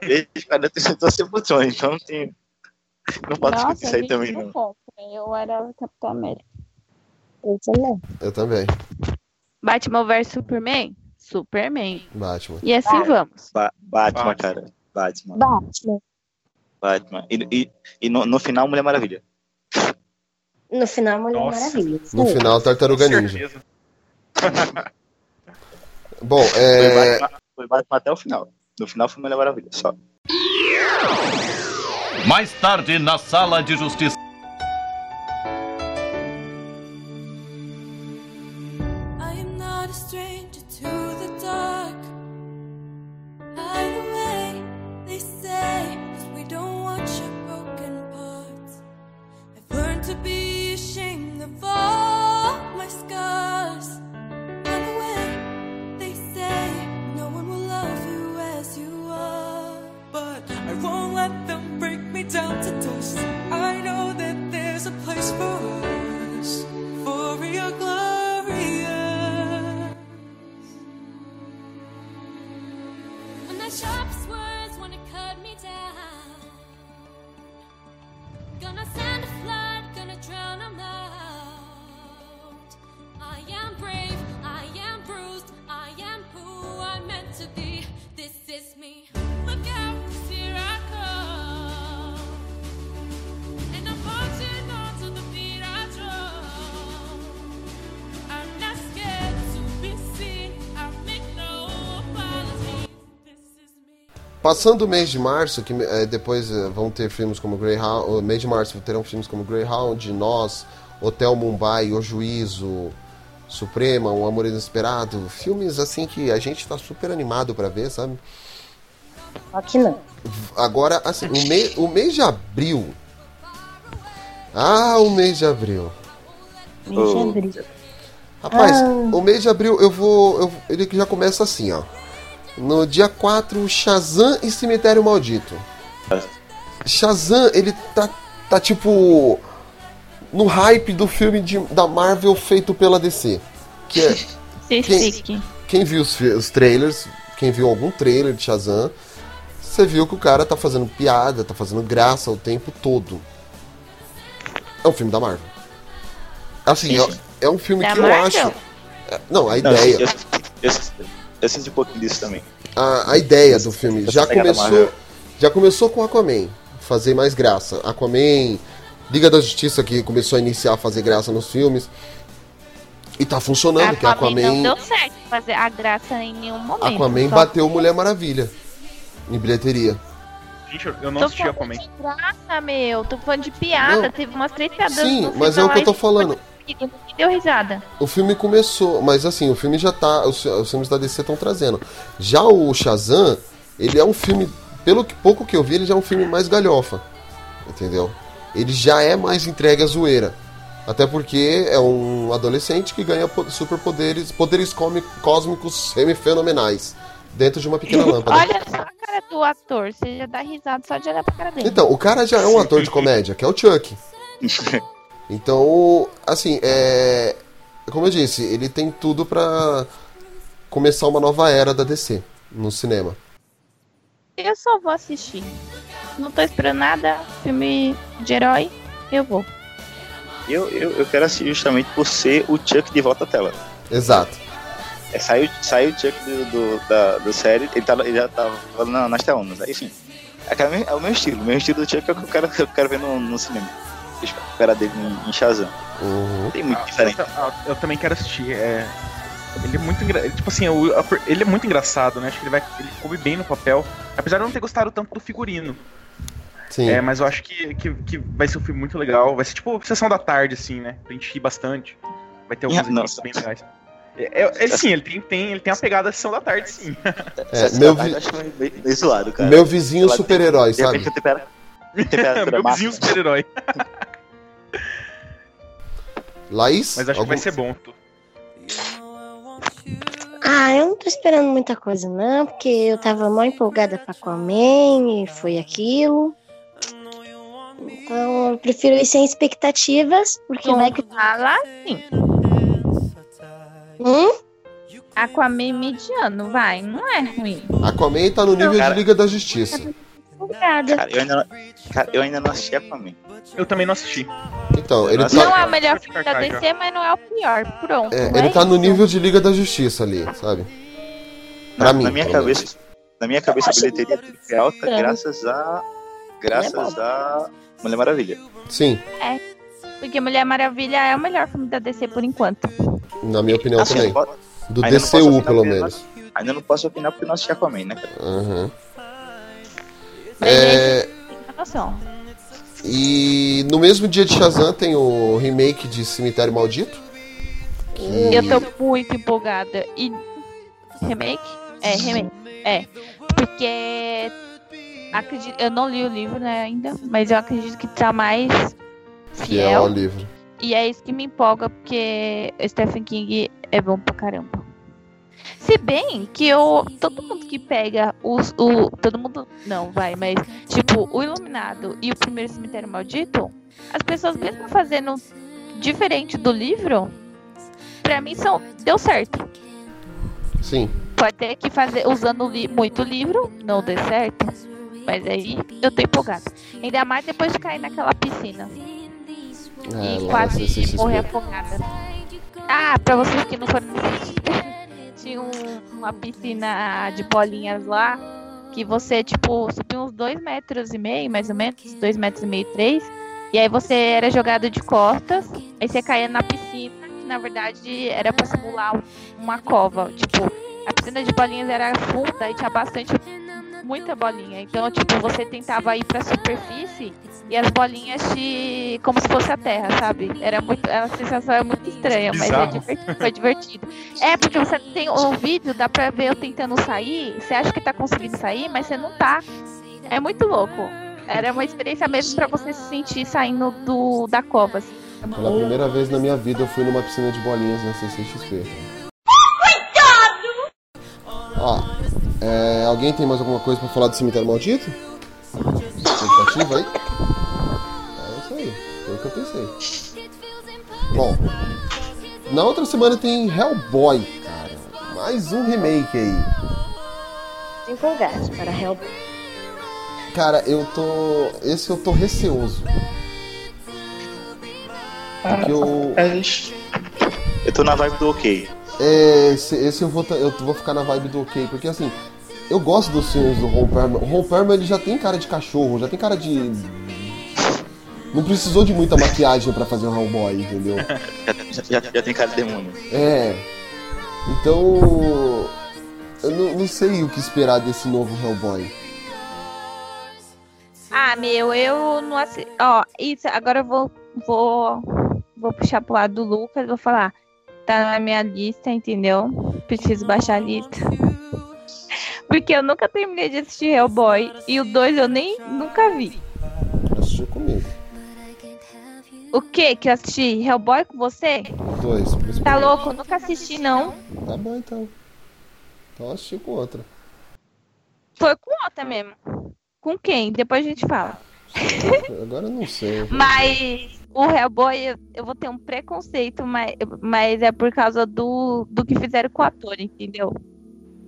Desde cara, eu pro Tony, então não tem. Não pode discutir isso aí também, não. contra. Eu era Capitão América. Eu também. Eu também. Batman vs Superman? Superman. Batman. E assim vamos. Ba- Batman, cara. Batman. Batman. Batman. E, e, e no, no final, Mulher Maravilha. No final, Mulher Nossa. Maravilha. No final, Tartaruga Ninja. Bom, Foi, é. Foi Batman até o final. No final foi Mulher Maravilha, só. Mais tarde, na sala de justiça. Passando o mês de março, que é, depois é, vão ter filmes como Greyhound. O mês de março terão filmes como Greyhound, Nós, Hotel Mumbai, O Juízo, Suprema, Um Amor Inesperado. Filmes assim que a gente tá super animado pra ver, sabe? Que não. Agora, assim, o, mei- o mês de abril. Ah, o mês de abril. Deixa eu abrir. Rapaz, Ah. o mês de abril eu vou. eu- ele já começa assim, ó. No dia 4, Shazam e Cemitério Maldito. Shazam, ele tá, tá tipo. no hype do filme de- da Marvel feito pela DC. Que é. Quem-. Quem viu os, os trailers, quem viu algum trailer de Shazam, você viu que o cara tá fazendo piada, tá fazendo graça o tempo todo. É um filme da Marvel. Assim, Sim, é, é um filme Da que eu Marvel? acho. é, Não, a Não, ideia. eu, eu, eu senti um pouquinho disso também. a, a ideia do filme já começou já começou com Aquaman fazer mais graça Aquaman Liga da Justiça que começou a iniciar a fazer graça nos filmes e tá funcionando que Aquaman não Aquaman deu certo fazer a graça em nenhum momento. Aquaman Só- bateu Mulher Maravilha em bilheteria Gente, eu- não Tô assisti Aquaman. de graça, meu. Tô falando de piada. Não. Teve umas três piadas Sim, mas é o que eu tô falando. Ninguém deu risada. o filme começou mas assim o filme já tá os, os filmes da DC estão trazendo já o Shazam ele é um filme pelo que pouco que eu vi ele já é um filme mais galhofa entendeu ele já é mais entregue à zoeira até porque é um adolescente que ganha po- superpoderes poderes cósmicos semifenomenais dentro de uma pequena lâmpada Olha só a cara do ator. Você já dá risada só de olhar pra cara dele. Então, o cara já é um ator de comédia, que é o Chuck. Então, assim, é. Como eu disse, ele tem tudo pra começar uma nova era da DC no cinema. Eu só vou assistir. Não tô esperando nada. Filme de herói, eu vou. Eu, eu, eu quero assistir justamente por ser o Chuck de volta à tela. Exato. É, saiu, saiu o Chuck do, do, da, da série, ele, tá, ele já tava na, nas telonas. Aí, enfim, é, me- é o meu estilo. O meu estilo do Chuck é o que eu quero, que eu quero ver no, no cinema. Deixa eu esperar dele em, em Shazam. Uhum. Tem muito Ah, diferente. Eu, ta- eu também quero assistir. É... Ele é muito engra... Tipo assim, a per- ele é muito engraçado, né? Acho que ele vai. Ele coube bem no papel. Apesar de eu não ter gostado tanto do figurino. Sim. É, mas eu acho que, que, que vai ser um filme muito legal. Vai ser tipo sessão da tarde, assim, né? Pra gente rir bastante. Vai ter alguns efeitos bem legais. É, é- é, sim, ele tem, tem, ele tem a pegada da sessão da tarde, sim. É, meu, tarde vi- eu acho meio, meio, meio zoado, cara. meu vizinho Ela tem- super-herói, de repente, sabe? a tempera- temperatura Meu vizinho super-herói. Laís? Mas acho que algum- vai ser bom. Ah, eu não tô esperando muita coisa, não, porque eu tava mó empolgada pra Aquaman e foi aquilo. Então, eu prefiro ir sem expectativas, porque Não vai que. fala assim. Hum? Aquaman mediano, vai. Não é ruim. Aquaman tá no nível Cara- de Liga da Justiça. Empolgada. Cara, eu ainda não, cara, eu ainda não assisti Aquaman. Eu também não assisti. Então, ele Nossa. Não tá, é o melhor filme da DC, mas não é o pior. Pronto. é, ele é tá no isso. nível de Liga da Justiça ali, sabe? Pra Na, mim, na minha menos. cabeça, na minha cabeça a bilheteria é alta é graças a graças a Mulher Maravilha. Sim, Porque Mulher Maravilha é o melhor filme da DC por enquanto. na minha opinião Assim, também. Do ainda DCU, pelo menos. Ainda não posso opinar porque eu não assisti Aquaman, né, cara? Uhum. É. E no mesmo dia de Shazam tem o remake de Cemitério Maldito. que- Eu tô muito empolgada. E. Remake? É, remake. É. Porque. Acredito, eu não li o livro né, ainda, mas eu acredito que tá mais Fiel ao fiel. livro. E é isso que me empolga, porque Stephen King é bom pra caramba. Se bem que eu, todo mundo que pega os, o. Todo mundo. Não, vai, mas. Tipo, o Iluminado e o primeiro Cemitério Maldito, as pessoas, mesmo fazendo diferente do livro, pra mim são. Deu certo. Sim. Pode ter que fazer usando li- muito livro, não dê certo. Mas aí eu tô empolgada. Ainda mais depois de cair naquela piscina. É, e quase morrer afogada. Ah, pra vocês que não foram assistir, tinha um- uma piscina de bolinhas lá que você, tipo, subia uns dois metros e meio, mais ou menos, dois metros e meio, três. E aí você era jogado de costas, aí você caía na piscina, que na verdade era pra simular um- uma cova. Tipo, a piscina de bolinhas era funda e tinha bastante, muita bolinha. Então, tipo, você tentava ir pra superfície e as bolinhas te. como se fosse a terra, sabe? Era muito. A sensação é muito estranha, mas é divertido, foi divertido. É, porque você tem o vídeo, dá pra ver eu tentando sair, você acha que tá conseguindo sair, mas você não tá. É muito louco. Era uma experiência mesmo pra você se sentir saindo do, da cova. assim. Pela primeira vez na minha vida eu fui numa piscina de bolinhas na CCXP. Ó, é, alguém tem mais alguma coisa pra falar do cemitério maldito? Expectativa aí? É isso aí, foi o que eu pensei. Bom, na outra semana tem Hellboy, cara. Mais um remake aí. Empolgados para Hellboy. Cara, eu tô. Esse eu tô receoso. Porque eu. Eu tô na vibe do ok. É, esse, esse eu, vou, eu vou ficar na vibe do ok, porque assim, eu gosto dos filmes do Ron Perlman. O Ron Perlman ele já tem cara de cachorro, já tem cara de. Não precisou de muita maquiagem pra fazer um Hellboy, entendeu? Já, já, já tem cara de demônio. É. Então. Eu não, não sei o que esperar desse novo Hellboy. Ah, meu, eu não assisto. Ó, isso, agora eu vou, vou, vou puxar pro lado do Lucas, vou falar. Tá na minha lista, entendeu? Preciso baixar a lista. Porque eu nunca terminei de assistir Hellboy. E o 2 eu nem nunca vi. Assistiu comigo. O que que eu assisti? Hellboy com você? Dois, Tá principalmente. louco? Eu nunca assisti, não. Tá bom então. Então assistiu com outra. Foi com outra mesmo. Com quem? Depois a gente fala. Agora eu não sei. Mas o Hellboy, eu, eu vou ter um preconceito, mas, mas é por causa do, do que fizeram com o ator, entendeu?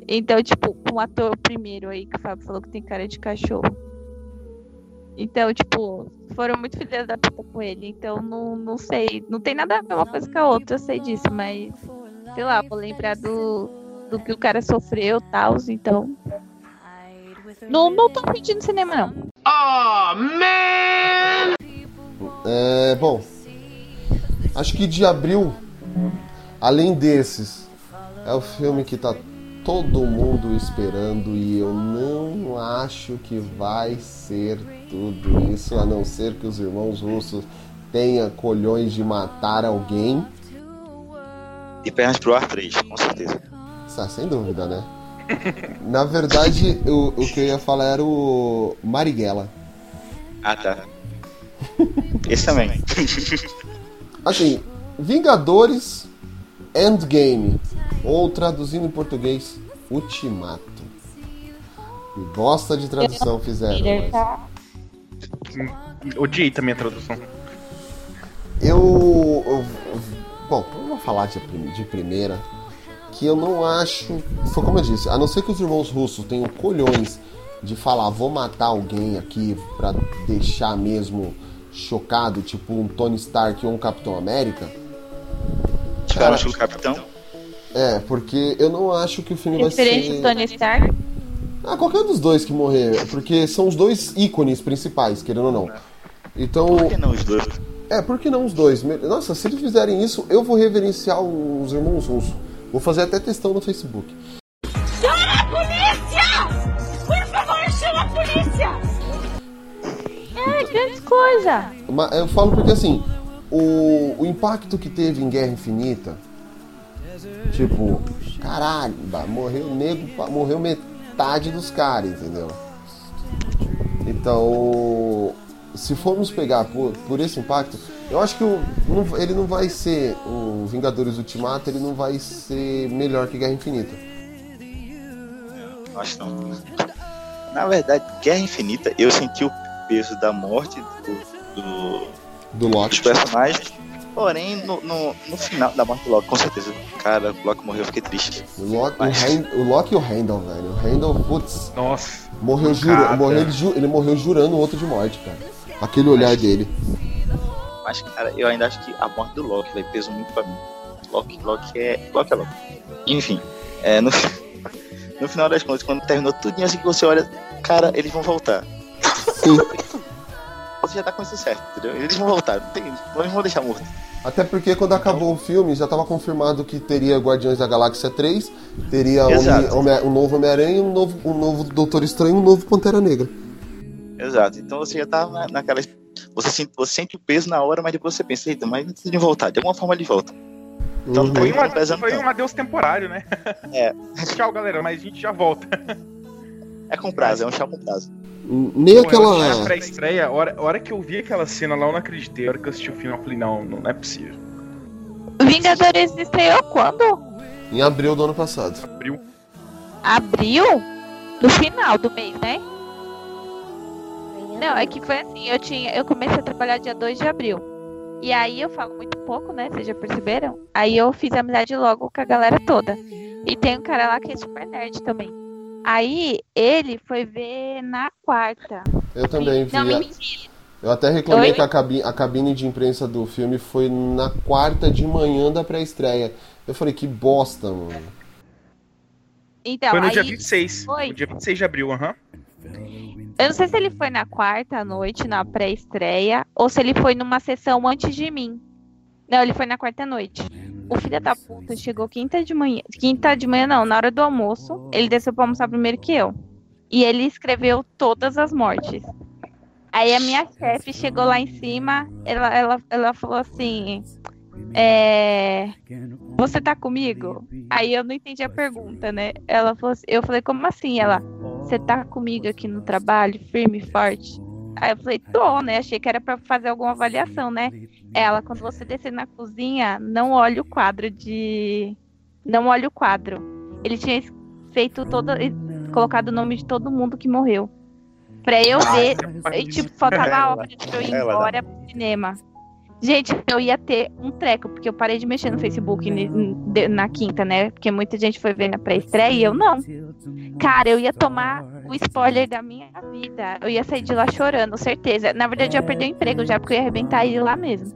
Então, tipo, o ator primeiro aí, que o Fábio falou que tem cara de cachorro. Então, tipo, foram muito filhas da puta com ele. Então, não, não sei. Não tem nada a ver uma coisa com a outra, eu sei disso, mas. Sei lá, vou lembrar do, do que o cara sofreu e tal, então. Não, não tô pedindo cinema, não. Oh, man! É, bom. Acho que de abril, além desses, é o filme que tá todo mundo esperando e eu não acho que vai ser tudo isso, a não ser que os irmãos russos tenham colhões de matar alguém. E pernas pro ar 3, com certeza. Ah, sem dúvida, né? Na verdade, o, o que eu ia falar era o Marighella. Ah, tá. Esse também. Assim, Vingadores Endgame, ou traduzindo em português, Ultimato. E bosta de tradução fizeram. mas- Odiei também a tradução. Eu, eu- Bom, eu vou falar de, de primeira. Que eu não acho. Foi como eu disse, a não ser que os irmãos russos tenham colhões de falar, vou matar alguém aqui pra deixar mesmo chocado, tipo um Tony Stark ou um Capitão América. Tiveram o capitão. É, porque eu não acho que o filme vai Referente ser. Tony Stark. Ah, qualquer dos dois que morrer, porque são os dois ícones principais, querendo ou não. Então. Por que não os dois? É, por que não os dois? Nossa, se eles fizerem isso, eu vou reverenciar os irmãos russos. Vou fazer até textão no Facebook. Chama a polícia! Por favor, chama a polícia! É, grande coisa. Eu falo porque assim, o, o impacto que teve em Guerra Infinita, tipo, caralho, morreu nego, pa- morreu metade dos caras, entendeu? Então, se formos pegar por, por esse impacto, eu acho que o, não- ele não vai ser o Vingadores Ultimato, ele não vai ser melhor que Guerra Infinita. Acho não. Na verdade, Guerra Infinita, eu senti o peso da morte do, do- Do Loki. dos personagens. Porém, no, no, no final da morte do Loki, com certeza. Cara, o Loki morreu, eu fiquei triste. O Loki, o, Heim- o Loki e o Randall, velho. O Randall, putz. Nossa. Morreu jurando, morreu, ele, ju- ele morreu jurando o outro de morte, cara. Aquele olhar dele. Mas, cara, eu ainda acho que a morte do Loki vai peso muito pra mim. Loki, Loki é. Loki é Loki. Enfim, é, no, no final das contas, quando terminou tudo assim que você olha, cara, eles vão voltar. Sim. Já tá com isso certo, entendeu? Eles vão voltar, não, tem, não vão deixar morto. Até porque quando acabou o filme já tava confirmado que teria Guardiões da Galáxia 3, teria Homem- um novo Homem-Aranha, um novo, um novo Doutor Estranho e um novo Pantera Negra. Exato. Então você já tá na, naquela. Você sente, você sente o peso na hora, mas depois você pensa, eita, mas antes de voltar, de alguma forma ele volta. Então não Foi, tá uma, foi tanto. um adeus temporário, né? É. Tchau, galera, mas a gente já volta. É com prazo, é um chá com prazo. Nem Pô, aquela. Na pré-estreia, a hora, a hora que eu vi aquela cena lá, eu não acreditei. A hora que eu assisti o filme, eu falei, não, não é possível. Vingadores estreou quando? Em abril do ano passado. Abril. Abril? No final do mês, né? Não, é que foi assim, eu tinha, eu comecei a trabalhar dia 2 de abril. E aí eu falo muito pouco, né? Vocês já perceberam? Aí eu fiz amizade logo com a galera toda. E tem um cara lá que é super nerd também. Aí ele foi ver na quarta. Eu também vi. Não, mentira. Eu até reclamei Oi? que a cabine, a cabine de imprensa do filme foi na quarta de manhã da pré-estreia. Eu falei, que bosta, mano. Então, Foi no aí dia 26. Foi. No dia 26 de abril, aham. Eu não sei se ele foi na quarta à noite, na pré-estreia, ou se ele foi numa sessão antes de mim. Não, ele foi na quarta noite. O filho da puta chegou quinta de manhã. Quinta de manhã, não, na hora do almoço. Ele desceu pra almoçar primeiro que eu. E ele escreveu todas as mortes. Aí a minha chefe chegou lá em cima, ela, ela, ela falou assim. É, você tá comigo? Aí eu não entendi a pergunta, né? Ela falou assim, eu falei, como assim? Ela, você tá comigo aqui no trabalho, firme e forte? Aí eu falei, tô, né? Achei que era pra fazer alguma avaliação, né? Ela, quando você descer na cozinha, não olhe o quadro de. Não olhe o quadro. Ele tinha feito todo. colocado o nome de todo mundo que morreu. Pra eu ver. E, tipo, faltava a hora de eu ir embora pro cinema. Gente, eu ia ter um treco, porque eu parei de mexer no Facebook na quinta, né? Porque muita gente foi ver na pré-estreia e eu não. Cara, eu ia tomar o spoiler da minha vida. Eu ia sair de lá chorando, certeza. Na verdade, eu ia perder o emprego já, porque eu ia arrebentar ele lá mesmo.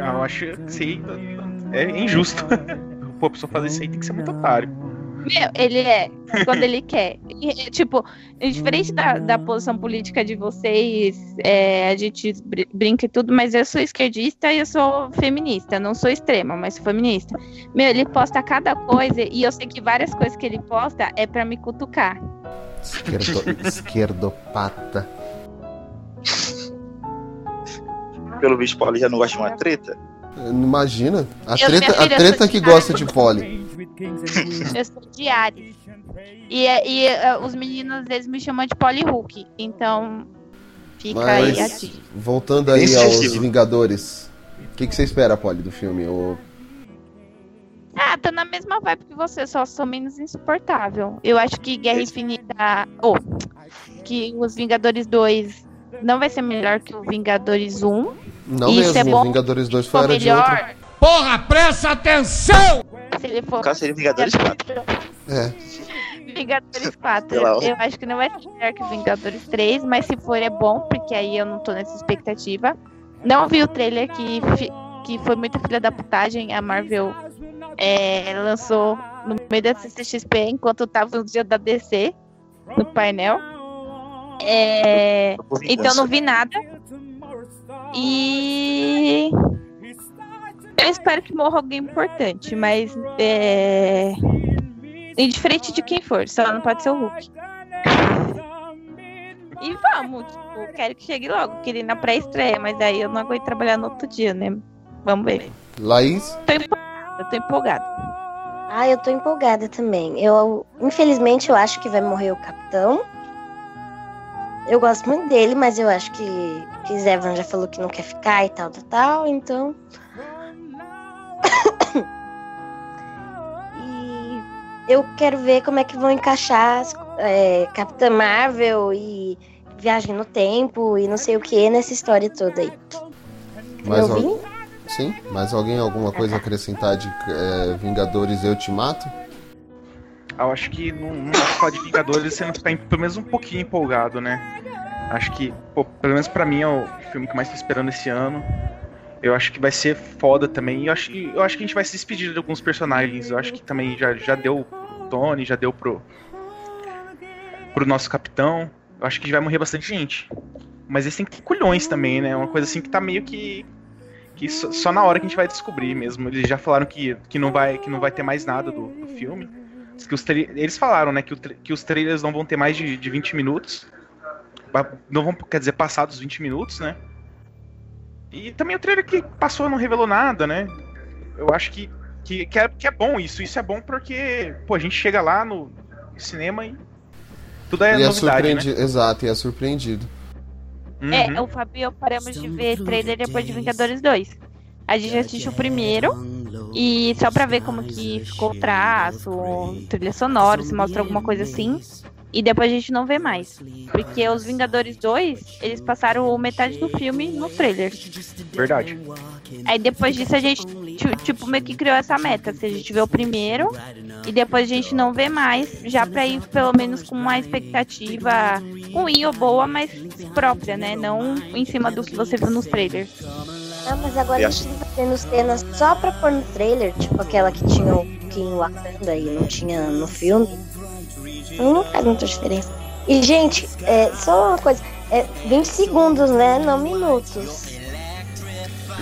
Ah, eu acho que aí é injusto. Pô, a pessoa fazer isso aí tem que ser muito otário. Meu, ele é, quando ele quer. E, tipo, diferente da, da posição política de vocês, é, a gente br- brinca e tudo, mas eu sou esquerdista e eu sou feminista. Não sou extrema, mas sou feminista. Meu, ele posta cada coisa e eu sei que várias coisas que ele posta é pra me cutucar. Esquerdo, esquerdopata. Pelo visto, Paulo já não gosta de uma treta. Imagina. A Eu, treta, a treta que gosta de pole. Eu sou de Ares. E, e eh, os meninos, eles me chamam de Polly Hulk. Então, fica aí a Mas, dica. voltando aí Bem aos. Vingadores. O que, que você espera, Polly, do filme? O- Ah, tô na mesma vibe que você, só sou menos insuportável. Eu acho que Guerra Infinita. Ou, que os Vingadores 2 não vai ser melhor que o Vingadores 1. Não Isso mesmo, é bom. Vingadores 2 foi era de outro. melhor, Porra, presta atenção! Se ele for. Caso, seria Vingadores 4. É. Vingadores 4. Sei lá. Eu acho que não vai ser melhor que Vingadores 3, mas se for é bom, porque aí eu não tô nessa expectativa. Não vi o trailer que, fi- que foi muita filha da putagem. A Marvel é, lançou no meio da CCXP enquanto tava no dia da DC no painel. É, então não vi nada. E eu espero que morra alguém importante, mas é indiferente de quem for, só não pode ser o Hulk. E vamos, tipo, quero que chegue logo, queria ir na pré-estreia, mas aí eu não aguento trabalhar no outro dia, né? Vamos ver. Laís? Tô empolgada, tô empolgada. Ah, eu tô empolgada também. Eu, infelizmente, eu acho que vai morrer o capitão. Eu gosto muito dele, mas eu acho que Chris Evans já falou que não quer ficar e tal, tal, tal, então. Eu quero ver como é que vão encaixar as, é, Capitã Marvel e Viagem no Tempo e não sei o que nessa história toda aí. Mais Eu al- Sim? Mais alguém alguma coisa a acrescentar de é, Vingadores Eu Te Mato? Eu acho que não, não dá falar de Vingadores você não ficar em- pelo menos um pouquinho empolgado, né? Acho que, pô, pelo menos pra mim é o filme que mais tô esperando esse ano. Eu acho que vai ser foda também. Eu acho, que- eu acho que a gente vai se despedir de alguns personagens. Eu acho que também já, já deu pro Tony, já deu pro. pro nosso capitão. Eu acho que vai morrer bastante gente. Mas eles têm que ter culhões também, né? Uma coisa assim que tá meio que. que só, só na hora que a gente vai descobrir mesmo. Eles já falaram que, que, não, vai, que não vai ter mais nada do, do filme. Que os eles falaram, né, que, que os trailers não vão ter mais de, de 20 minutos. Não vão, quer dizer, passados 20 minutos, né? E também o trailer que passou não revelou nada, né? Eu acho que, que, que, é, que é bom isso. Isso é bom porque, pô, a gente chega lá no cinema e tudo é e é novidade, surpreendido. né? Exato, e é surpreendido. É, Uhum. o Fabio e eu paramos de ver trailer depois de Vingadores 2. A gente assistiu o primeiro e só pra ver como que ficou o traço, trilha sonora, se mostra alguma coisa assim. E depois a gente não vê mais. Porque os Vingadores 2, eles passaram metade do filme no trailer. Verdade. Aí depois disso a gente, ti- tipo, meio que criou essa meta. Se a gente vê o primeiro e depois a gente não vê mais, já pra ir pelo menos com uma expectativa ruim ou boa, mas própria, né? Não em cima do que você viu nos trailers. Ah, mas agora E a gente tá tendo cenas só pra pôr no trailer, tipo aquela que tinha o Kim Wakanda e não tinha no filme. Não faz muita diferença. E, gente, é, só uma coisa. É 20 segundos, né? Não minutos.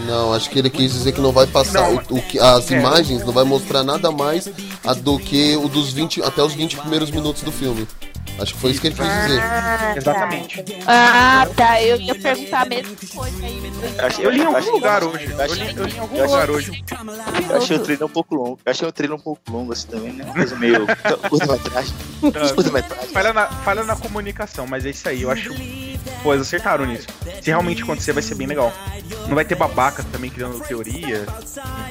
Não, acho que ele quis dizer que não vai passar o, o que as É. imagens não vai mostrar nada mais do que o dos 20 até os 20 primeiros minutos do filme. Acho que foi isso que ele quis dizer. Ah, Exatamente. Ah, tá. Eu ia perguntar a mesma coisa aí. Eu li em algum achei- lugar hoje. eu li, eu li em algum eu achei- lugar hoje. Eu achei o trailer um pouco longo. Eu achei o trailer um pouco longo assim também, né? Coisa meio curta-metragem. Curta-metragem. Falha na, falha na comunicação, mas é isso aí. Eu acho. Pô, eles acertaram nisso. Se realmente acontecer, vai ser bem legal. Não vai ter babaca também criando teoria.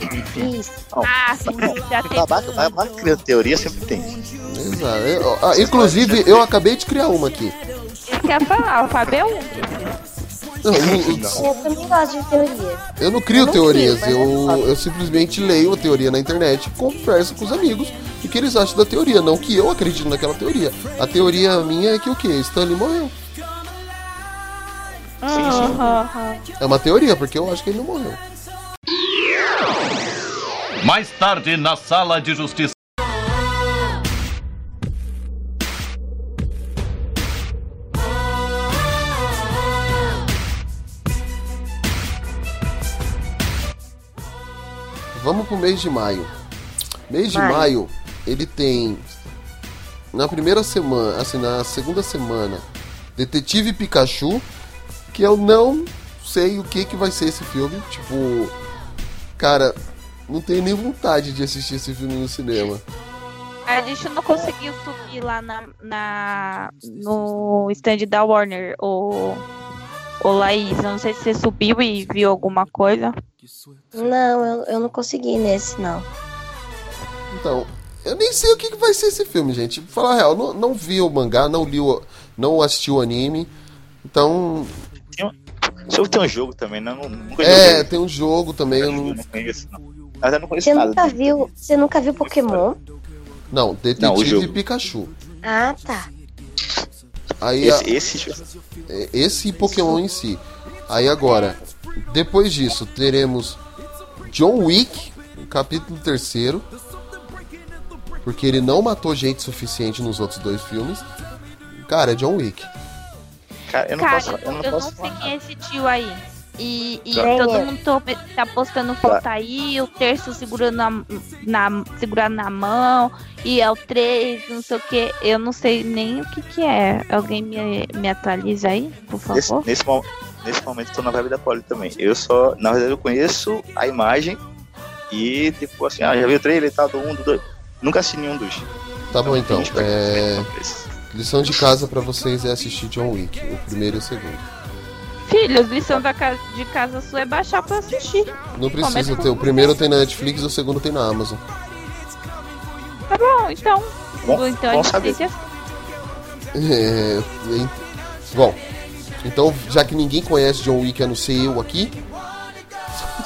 Enfim. Isso. Ah, sim, já tem. Babaca, babaca criando teoria sempre tem. Exato. Eu- inclusive, eu acabei de criar uma aqui. Quer falar, o Fábio é um. Não, eu, Eu também gosto de teoria. eu não crio Eu não teorias, crio, eu, eu eu simplesmente leio a teoria na internet e converso com os amigos o que eles acham da teoria, não que eu acredito naquela teoria. A teoria minha é que o quê? Stanley morreu. Aham. É uma teoria, porque eu acho que ele não morreu. Mais tarde na sala de justiça. Vamos pro mês de maio. Mês de Maio. ele tem na primeira semana, assim, na segunda semana, Detetive Pikachu, que eu não sei o que que vai ser esse filme, tipo, cara, não tenho nem vontade de assistir esse filme no cinema. A gente não conseguiu subir lá na, na- no stand da Warner, o, o Laís. Eu não sei se você subiu e viu alguma coisa. Não, eu, eu não consegui nesse, não. Então, eu nem sei o que que vai ser esse filme, gente. Pra falar a real, não, não vi o mangá, não li o, não assisti o anime. Então, Deixa eu ter um jogo também, né? Não, nunca é, joguei. tem um jogo também, eu não, Eu não conheço, não. Verdade, eu não conheço Você nada. nunca viu. Você nunca viu Pokémon? não, Não, Detetive jogo. Pikachu. Ah, tá. Aí a- Esse, esse, É, esse Pokémon em si. Aí agora, depois disso, teremos John Wick, o capítulo terceiro. Porque ele não matou gente suficiente nos outros dois filmes. Cara, é John Wick. cara, eu não Cara, posso, eu não eu posso não sei quem é esse tio aí. E, e todo mundo tá postando foto aí, o terço segurando na, na, segurando na mão, e é o 3, não sei o que. Eu não sei nem o que que é. Alguém me, me atualiza aí, por Nesse, favor? nesse, mo- nesse momento eu tô na vibe da Poli também. Eu só, na verdade, eu conheço a imagem e, tipo, assim, ah, já vi o trailer e tal, do 1, do 2. Nunca assisti nenhum dos. Tá bom então. Tem É... expectativa. Lição de casa pra vocês é assistir John Wick, o primeiro e o segundo. Filhos, lição da casa, de casa sua é baixar pra assistir. Não precisa ter. O primeiro tem na Netflix e o segundo tem na Amazon. Tá bom, então. Bom- então a bom gente saber. tem que É, em- Bom, então já que ninguém conhece John Wick a não ser eu aqui,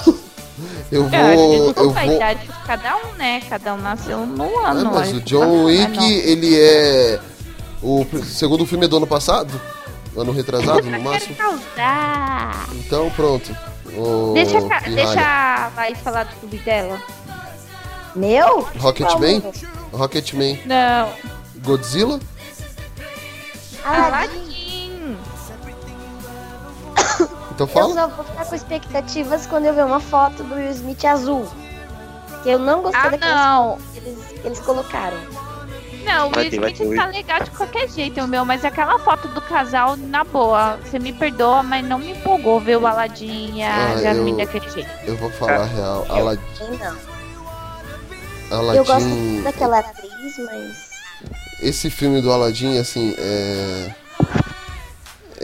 eu É, a gente vou. Eu a vou. idade de cada um, né? Cada um nasceu Ah, ano. mas aí o John Ah, Wick, ele é. O segundo filme é do ano passado? Ano retrasado, no máximo? Causar. Então pronto. Ô, Deixa, a deixa a Laís falar do clube dela. Meu? Rocketman? Rocketman. Não. Godzilla? Aladdin. Então Eu fala. só vou ficar com expectativas quando eu ver uma foto do Will Smith azul. Que eu não gostei Ah, daquelas não. que eles, que eles colocaram. Não, o Will Smith ter. tá legal de qualquer jeito, o meu, mas aquela foto do casal, na boa, você me perdoa, mas não me empolgou ver o Aladdin e a Ah, Jasmine eu- daquele jeito. Eu vou falar a real. Eu Alad- também não. Aladdin. Eu gosto muito daquela atriz, mas. Esse filme do Aladdin, assim, é.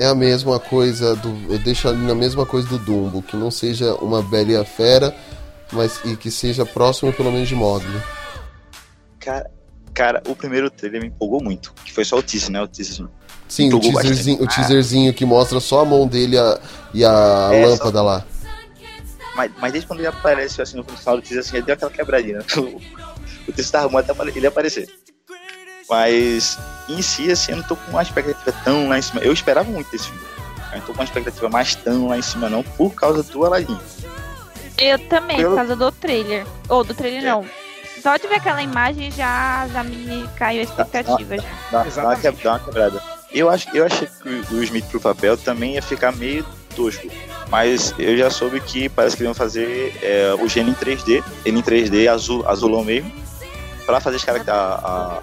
É a mesma coisa do. Eu deixo ali na mesma coisa do Dumbo, que não seja uma Bela e a Fera, mas e que seja próximo pelo menos de Mogli. Cara, Cara, o primeiro trailer me empolgou muito. Que foi só o teaser, né? O teaser. Sim, o teaserzinho, o teaserzinho que mostra só a mão dele e a, e a É, lâmpada lá. Mas, mas desde quando ele apareceu assim no final do teaser, assim, já deu aquela quebradinha. né? O, o teaser tava muito até ele aparecer. Mas em si, assim, eu não tô com uma expectativa tão lá em cima. Eu esperava muito desse filme. Eu não tô com uma expectativa mais tão lá em cima, não, por causa do Aladdin. Eu também, Pelo- por causa do trailer. Ou do trailer não. Só de ver aquela imagem já, já me caiu a expectativa. Já. Dá, dá, uma, que- dá uma quebrada. Eu, acho, eu achei que o Will Smith pro papel também ia ficar meio tosco. Mas eu já soube que parece que eles vão fazer é, o gênio em 3D, ele em 3D, azul, azulão mesmo, pra fazer as cara-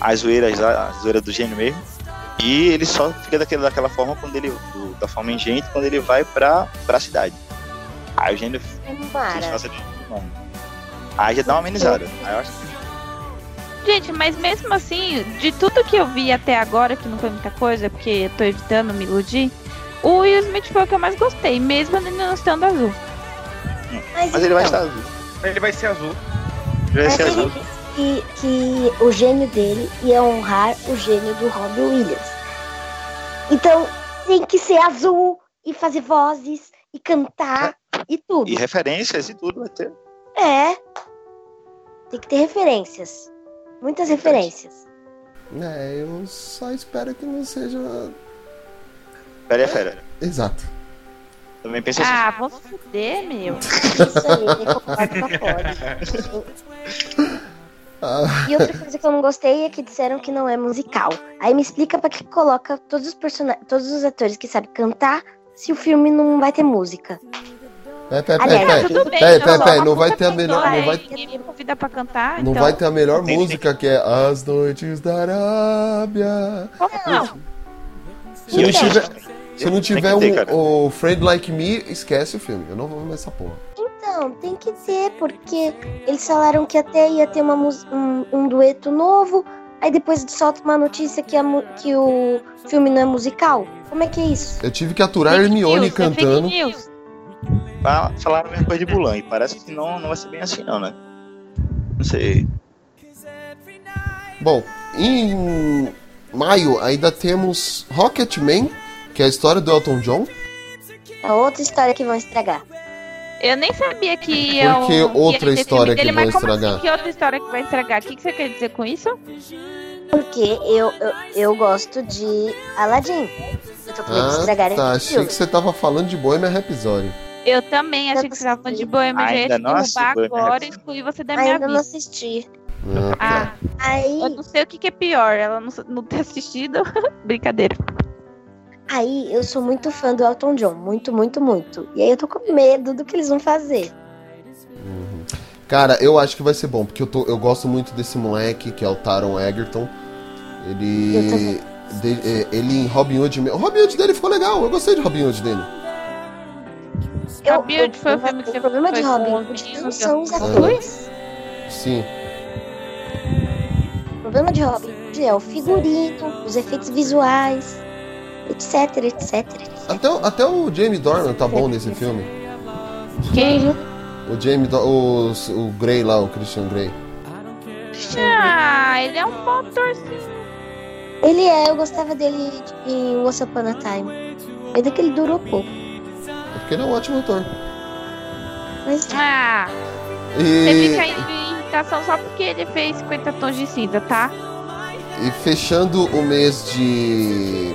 a, as zoeiras lá, a zoeira do gênio mesmo. E ele só fica daquele, daquela forma quando ele. do- da forma ingente quando ele vai pra, pra cidade. Aí o gênio. Aí já dá uma amenizada. Aí eu acho Gente, mas mesmo assim, de tudo que eu vi até agora, que não foi muita coisa, porque eu tô evitando me iludir, o Will Smith foi o que eu mais gostei, mesmo ele não estando azul. Mas, Mas ele vai então, estar azul. Ele vai ser azul. Ele vai Mas ser ele azul. Que, que o gênio dele ia honrar o gênio do Robbie Williams. Então tem que ser azul e fazer vozes e cantar e tudo. E referências e tudo vai ter. É. Tem que ter referências. Muitas referências. É, eu só espero que não seja. Fera é fera. Exato. Também pensa assim. Ah, vou fuder, meu. Isso aí, concordo com a. Ah, E outra coisa que eu não gostei é que disseram que não é musical. Aí me explica pra que coloca todos os personagens, todos os atores que sabem cantar se o filme não vai ter música. Peraí, peraí, peraí, peraí. então, não vai ter a melhor. Não vai, aí ninguém me convida pra cantar, não então... vai ter a melhor Tem- música que é As Noites da Arábia. Como não? Se não Então. tiver, se não tiver um, cara. o Friend Like Me, esquece o filme. Eu não vou ver essa porra. Então, tem que ter, porque eles falaram que até ia ter uma um, um dueto novo, aí depois solta uma notícia que, a que o filme não é musical. Como é que é isso? Eu tive que aturar Fake Hermione news, é cantando. news. Fala- Falaram a mesma coisa de Mulan e parece que não, não vai ser bem assim, não, né? Não sei. Bom, em maio ainda temos Rocketman, que é a história do Elton John. É outra história que vão estragar. Eu nem sabia que ia. Por que um- outra ia ter história filme que dele, vai estragar? Assim, que outra história que vai estragar? O que, que você quer dizer com isso? Porque eu, eu, eu gosto de Aladdin. Eu tô com medo de Ah, estragarem tá. Achei filme. que você tava falando de Bohemian Rhapsody. Eu também achei que você tava falando de já ia Ainda não assisti Bohemian agora e Rhapsody. excluir você da minha Ainda não assisti. Ah, tá. Ah, Aí, eu não sei o que, que é pior, ela não, não ter assistido. Brincadeira. Aí eu sou muito fã do Elton John. Muito, muito, muito. E aí eu tô com medo do que eles vão fazer. Cara, eu acho que vai ser bom, porque eu, tô, eu gosto muito desse moleque, que é o Taron Egerton. Ele. de- é, ele em Robin Hood. O Robin Hood dele ficou legal, eu gostei de Robin Hood dele. Eu, Robin Hood foi o filme que o você problema de Robin Hood o não são os atores. Sim. O problema de Robin Hood é o figurino, os efeitos visuais, etc, etc. Até, o- até o Jamie Dornan tá bom nesse filme. Quem? O Jamie Do o, o Grey lá, o Christian Grey. Ah, ele é um bom sim. Ele é, eu gostava dele em Once Upon a Time. Ainda que ele durou pouco. É porque ele é um ótimo ator. Mas Ah, você E, fica em irritação só porque ele fez 50 tons de cinza, tá? e fechando o mês de.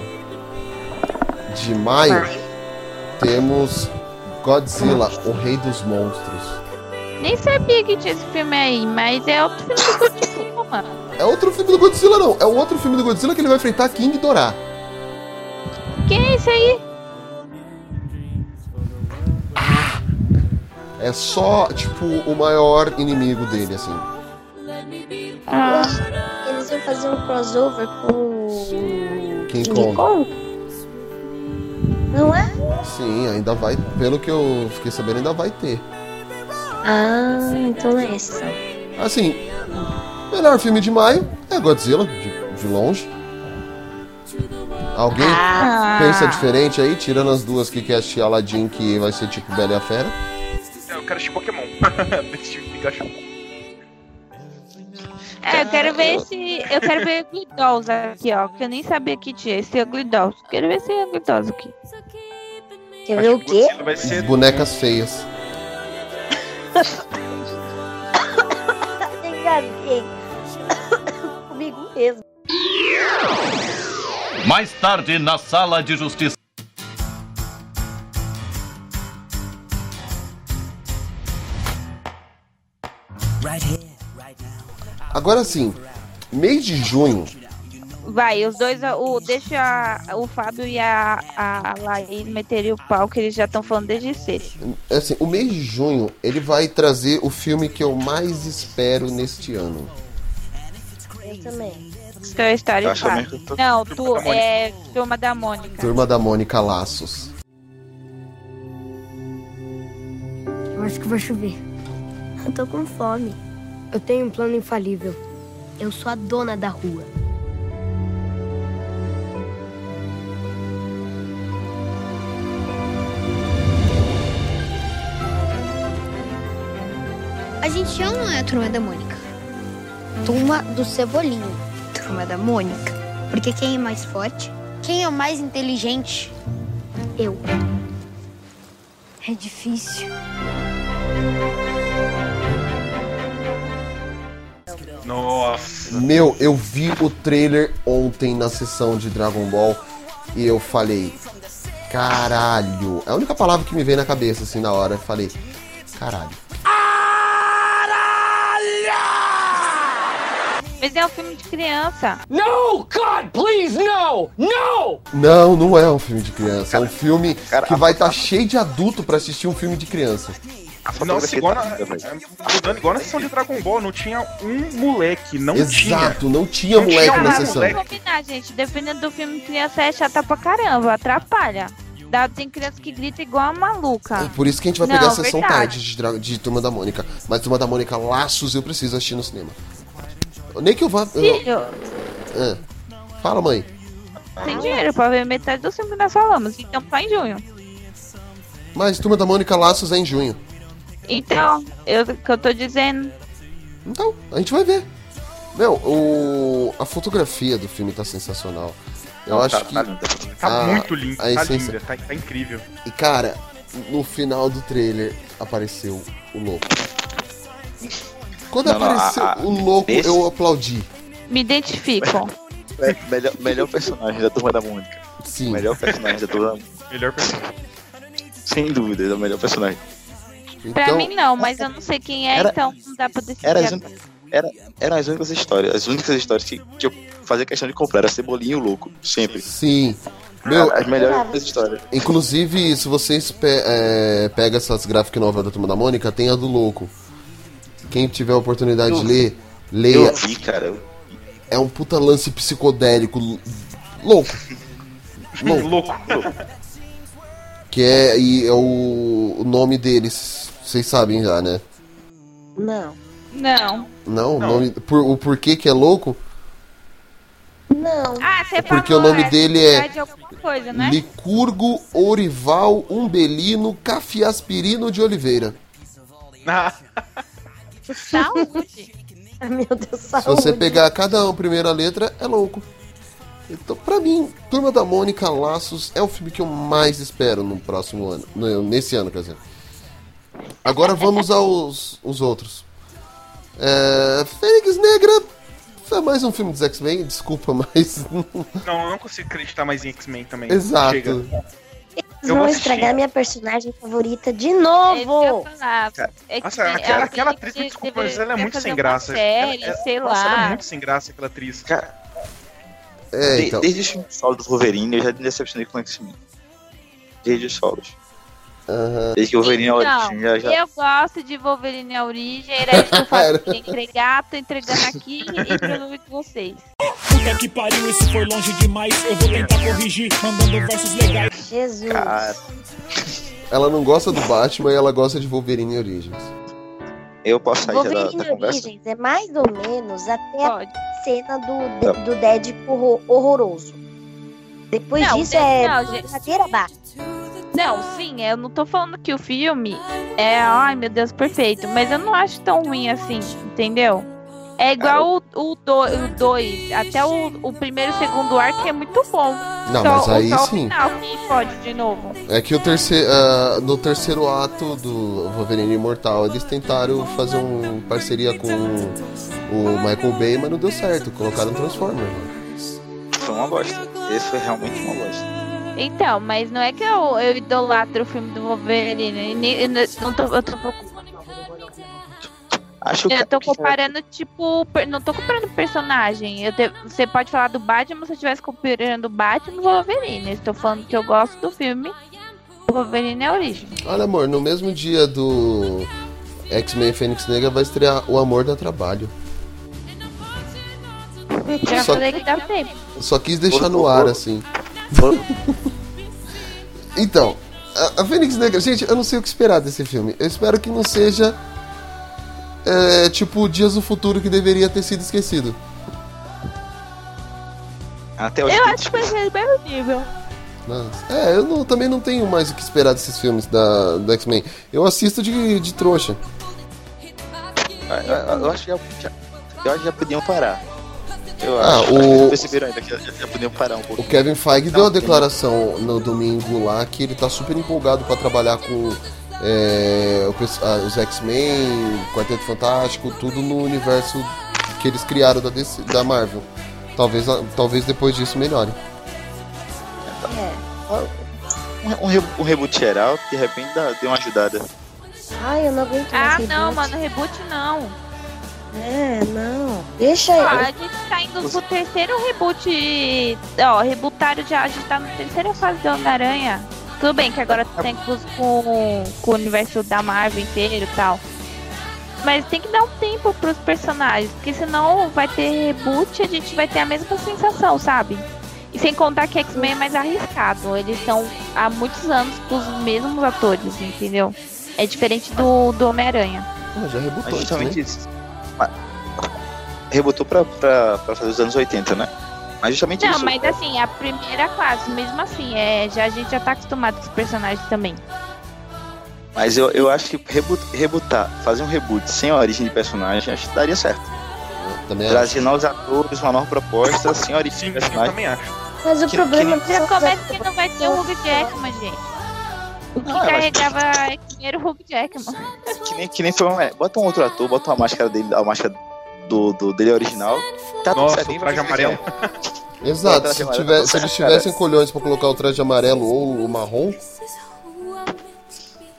De maio, temos Godzilla, o Rei dos Monstros. Nem sabia que tinha esse filme aí, mas é outro filme do Godzilla, mano. É outro filme do Godzilla, não. É um outro filme do Godzilla que ele vai enfrentar King Ghidorah. Quem é esse aí? É só, tipo, o maior inimigo dele, assim. Ah, eles iam fazer um crossover com King King Kong. Não é? Sim, ainda vai. Pelo que eu fiquei sabendo, ainda vai ter. Ah, então é esse. Assim, melhor filme de maio é Godzilla, de, de longe. Alguém Ah. pensa diferente aí, tirando as duas que quer assistir Aladdin, que vai ser tipo Bela e a Fera? Eu quero assistir Pokémon. Pikachu. É, eu quero ver esse. Eu quero ver Ugly Dolls aqui, ó. Que eu nem sabia que tinha esse Ugly Dolls. Quero ver esse Ugly Dolls aqui. Quer ver o quê? Vai ser Bonecas feias. Engasguei. Comigo mesmo. Mais tarde na sala de justiça. Agora sim, mês de junho, Vai, os dois, o, deixa o Fábio e a, a Laís meterem o pau, que eles já estão falando desde cedo. assim, o mês de junho, ele vai trazer o filme que eu mais espero neste ano. Eu também. Toy Story Eu acho 4. também que eu tô- Não, tu, é Turma da Mônica. Turma da Mônica Laços. Eu acho que vai chover. Eu tô com fome. Eu tenho um plano infalível. Eu sou a dona da rua. Gente já não é a turma da Mônica. Turma do Cebolinho. Turma da Mônica. Porque quem é mais forte? Quem é o mais inteligente? Eu. É difícil. Nossa. Meu, eu vi o trailer ontem na sessão de Dragon Ball e eu falei, caralho. É a única palavra que me veio na cabeça assim na hora. Eu falei, caralho. Mas é um filme de criança. No, God, please, no! No! Não, não é um filme de criança. É um filme que vai estar cheio de adulto pra assistir um filme de criança. Nossa, igual na, mudando igual na sessão de Dragon Ball, não tinha um moleque, não tinha. Exato, não tinha Não moleque tinha na sessão. Vamos combinar, gente. Dependendo do filme, criança é chata pra caramba, atrapalha. Dá- Tem criança que grita igual a maluca. Por isso que a gente vai Não, pegar a sessão verdade. tarde de, de Turma da Mônica. Mas Turma da Mônica Laços eu preciso assistir no cinema. Nem que eu vá. eu- Filho, Ah. Fala, mãe. tem dinheiro pra ver metade do filme que nós falamos. Então tá em junho. Mas Turma da Mônica Laços é em junho. Então, eu que eu tô dizendo. Então, a gente vai ver. Meu, o... a fotografia do filme tá sensacional. Eu Não, acho tá- que. tá. Tá a- muito lindo, a tá essência- linda, tá, tá incrível. E cara, no final do trailer apareceu o louco. Quando Não, não, apareceu a- a- o louco, esse- eu aplaudi. Me identifico. É, melhor, melhor personagem da Turma da Mônica. Sim. Melhor personagem da Turma da Mônica. Melhor personagem. Sem dúvida, é o melhor personagem. Pra mim não, mas eu não sei quem é, Era- então não dá pra decidir. Era as, un- era, eram as únicas histórias, as únicas histórias que, que eu fazia questão de comprar. Era Cebolinha e o Louco, sempre. Sim. Meu, as melhores histórias. Inclusive, se vocês pe é, pegam essas graphic novel da Turma da Mônica, tem a do louco. Quem tiver a oportunidade Eu- de ler, leia. Eu vi, cara. É um puta lance psicodélico l- louco. Louco. Louco. Que é, e é o, o nome deles, vocês sabem já, né? Não. Não. Não, O, nome, por, o porquê que é louco? Não. Ah, você porque falou, o nome dele é de alguma coisa, né? Licurgo Orival Umbelino Cafiaspirino de Oliveira. Saúde. Meu Deus, Se saúde. você pegar cada um, primeira letra, é louco. Então, pra mim, Turma da Mônica Laços é o filme que eu mais espero no próximo ano. no- nesse ano, quer dizer. Agora vamos aos os outros. É, Fênix Negra é mais um filme dos X-Men, desculpa, mas. Não, eu não consigo acreditar mais em X-Men também. Exato. Chega. Eu vão vou assistir. estragar minha personagem favorita de É isso que eu novo. É que Nossa, aquela, ela aquela tem atriz, que- me desculpa, mas ela é muito sem graça. Série, ela, ela- sei nossa, ela lá. é muito sem graça, aquela atriz. Cara, É, de- então. desde os filmes solo do Wolverine, eu já me decepcionei com o X-Men. Desde os solos. Desde que o Wolverine é a Então, origem, já, já. eu gosto de Wolverine a origem, era isso que eu fazia. Entregar, tô entregando aqui e pro de vocês. Puta que pariu, isso foi longe demais. Eu vou tentar corrigir, mandando versos legais. Jesus. Cara, Ela não gosta do Batman e ela gosta de Wolverine Origins. eu posso sair já da, Wolverine da conversa? Origins é mais ou menos até a cena do, de- do Deadpool horror- horroroso. Depois Não, disso de- é não, abaixo. Não, sim, eu não tô falando que o filme é, ai meu Deus, perfeito, mas eu não acho tão ruim assim, entendeu? É igual o 2. Até o, o primeiro e segundo arco é muito bom. Não, Só- mas aí só o sim. final que pode de novo. É que o terceiro, ah, no terceiro ato do Wolverine Imortal, eles tentaram fazer uma parceria com o Michael Bay, mas não deu certo. Colocaram um Transformer. mano. Foi uma bosta. Esse foi realmente uma bosta. Então, mas não é que eu, eu idolatro o filme do Wolverine. nem- Eu não tô, eu tô, Acho eu tô comparando, tipo, não tô comparando personagem. Eu te- você pode falar do Batman se eu estivesse comparando o Batman e Wolverine. Estou falando que eu gosto do filme. O Wolverine é a origem. Olha, amor, no mesmo dia do X-Men Fênix Negra vai estrear O Amor dá Trabalho. Já Só- falei que dá tempo. Só quis deixar no ar, assim. Então, a, a Fênix Negra, gente, eu não sei o que esperar desse filme. Eu espero que não seja é, tipo Dias do Futuro que deveria ter sido esquecido. Até hoje. Eu acho que vai ser do mesmo nível. Nossa. É, eu não- também não tenho mais o que esperar desses filmes da, do X-Men. Eu assisto de, de trouxa. Eu, eu- eu acho que já, já- eu acho que já podiam parar. Eu Ah, acho. o- acho que eles perceberam ainda que já, já podiam parar um pouco. O Kevin Feige deu a declaração no domingo lá que ele tá super empolgado pra trabalhar com é, os X-Men, Quarteto Fantástico, tudo no universo que eles criaram da, DC da Marvel. Talvez, talvez depois disso melhore. Um, um, re- um reboot geral, de repente deu uma ajudada. Ai, eu não aguento mais Ah, reboot. não, mano, reboot não. É, não. Deixa aí. Ah, a gente tá indo pro terceiro reboot. Ó, rebootaram já, a gente tá na terceira fase do Homem-Aranha. Tudo bem que agora tem com, com, com o universo da Marvel inteiro e tal. Mas tem que dar um tempo pros personagens, porque senão vai ter reboot e a gente vai ter a mesma sensação, sabe? E sem contar que X-Men é mais arriscado. Eles estão há muitos anos com os mesmos atores, entendeu? É diferente do, do Homem-Aranha. Ah, já rebutou Mas justamente isso, Rebotou pra, pra, pra fazer os anos 80, né? Mas justamente Não, isso. mas assim, a primeira classe, mesmo assim, é, já, a gente já tá acostumado com os personagens também. Mas eu, eu acho que reboot, rebootar, fazer um reboot sem a origem de personagem, acho que daria certo. Trazer novos atores, uma nova proposta, sem origem de personagem. também acho. Mas o Que- problema que- é Já começa que não vai ter o Hugh Jackman, gente. O que é, mas- carregava X-Men era o Hugh Jackman. Que nem, que nem foi um, é, Bota um outro ator, bota uma máscara dele, a máscara do, do, dele original. Tá tudo Nossa, certo, o nem vai traje amarelo. Exato, se, amarelo, tiver, se eles certo, tivessem colhões pra colocar o traje amarelo ou o marrom,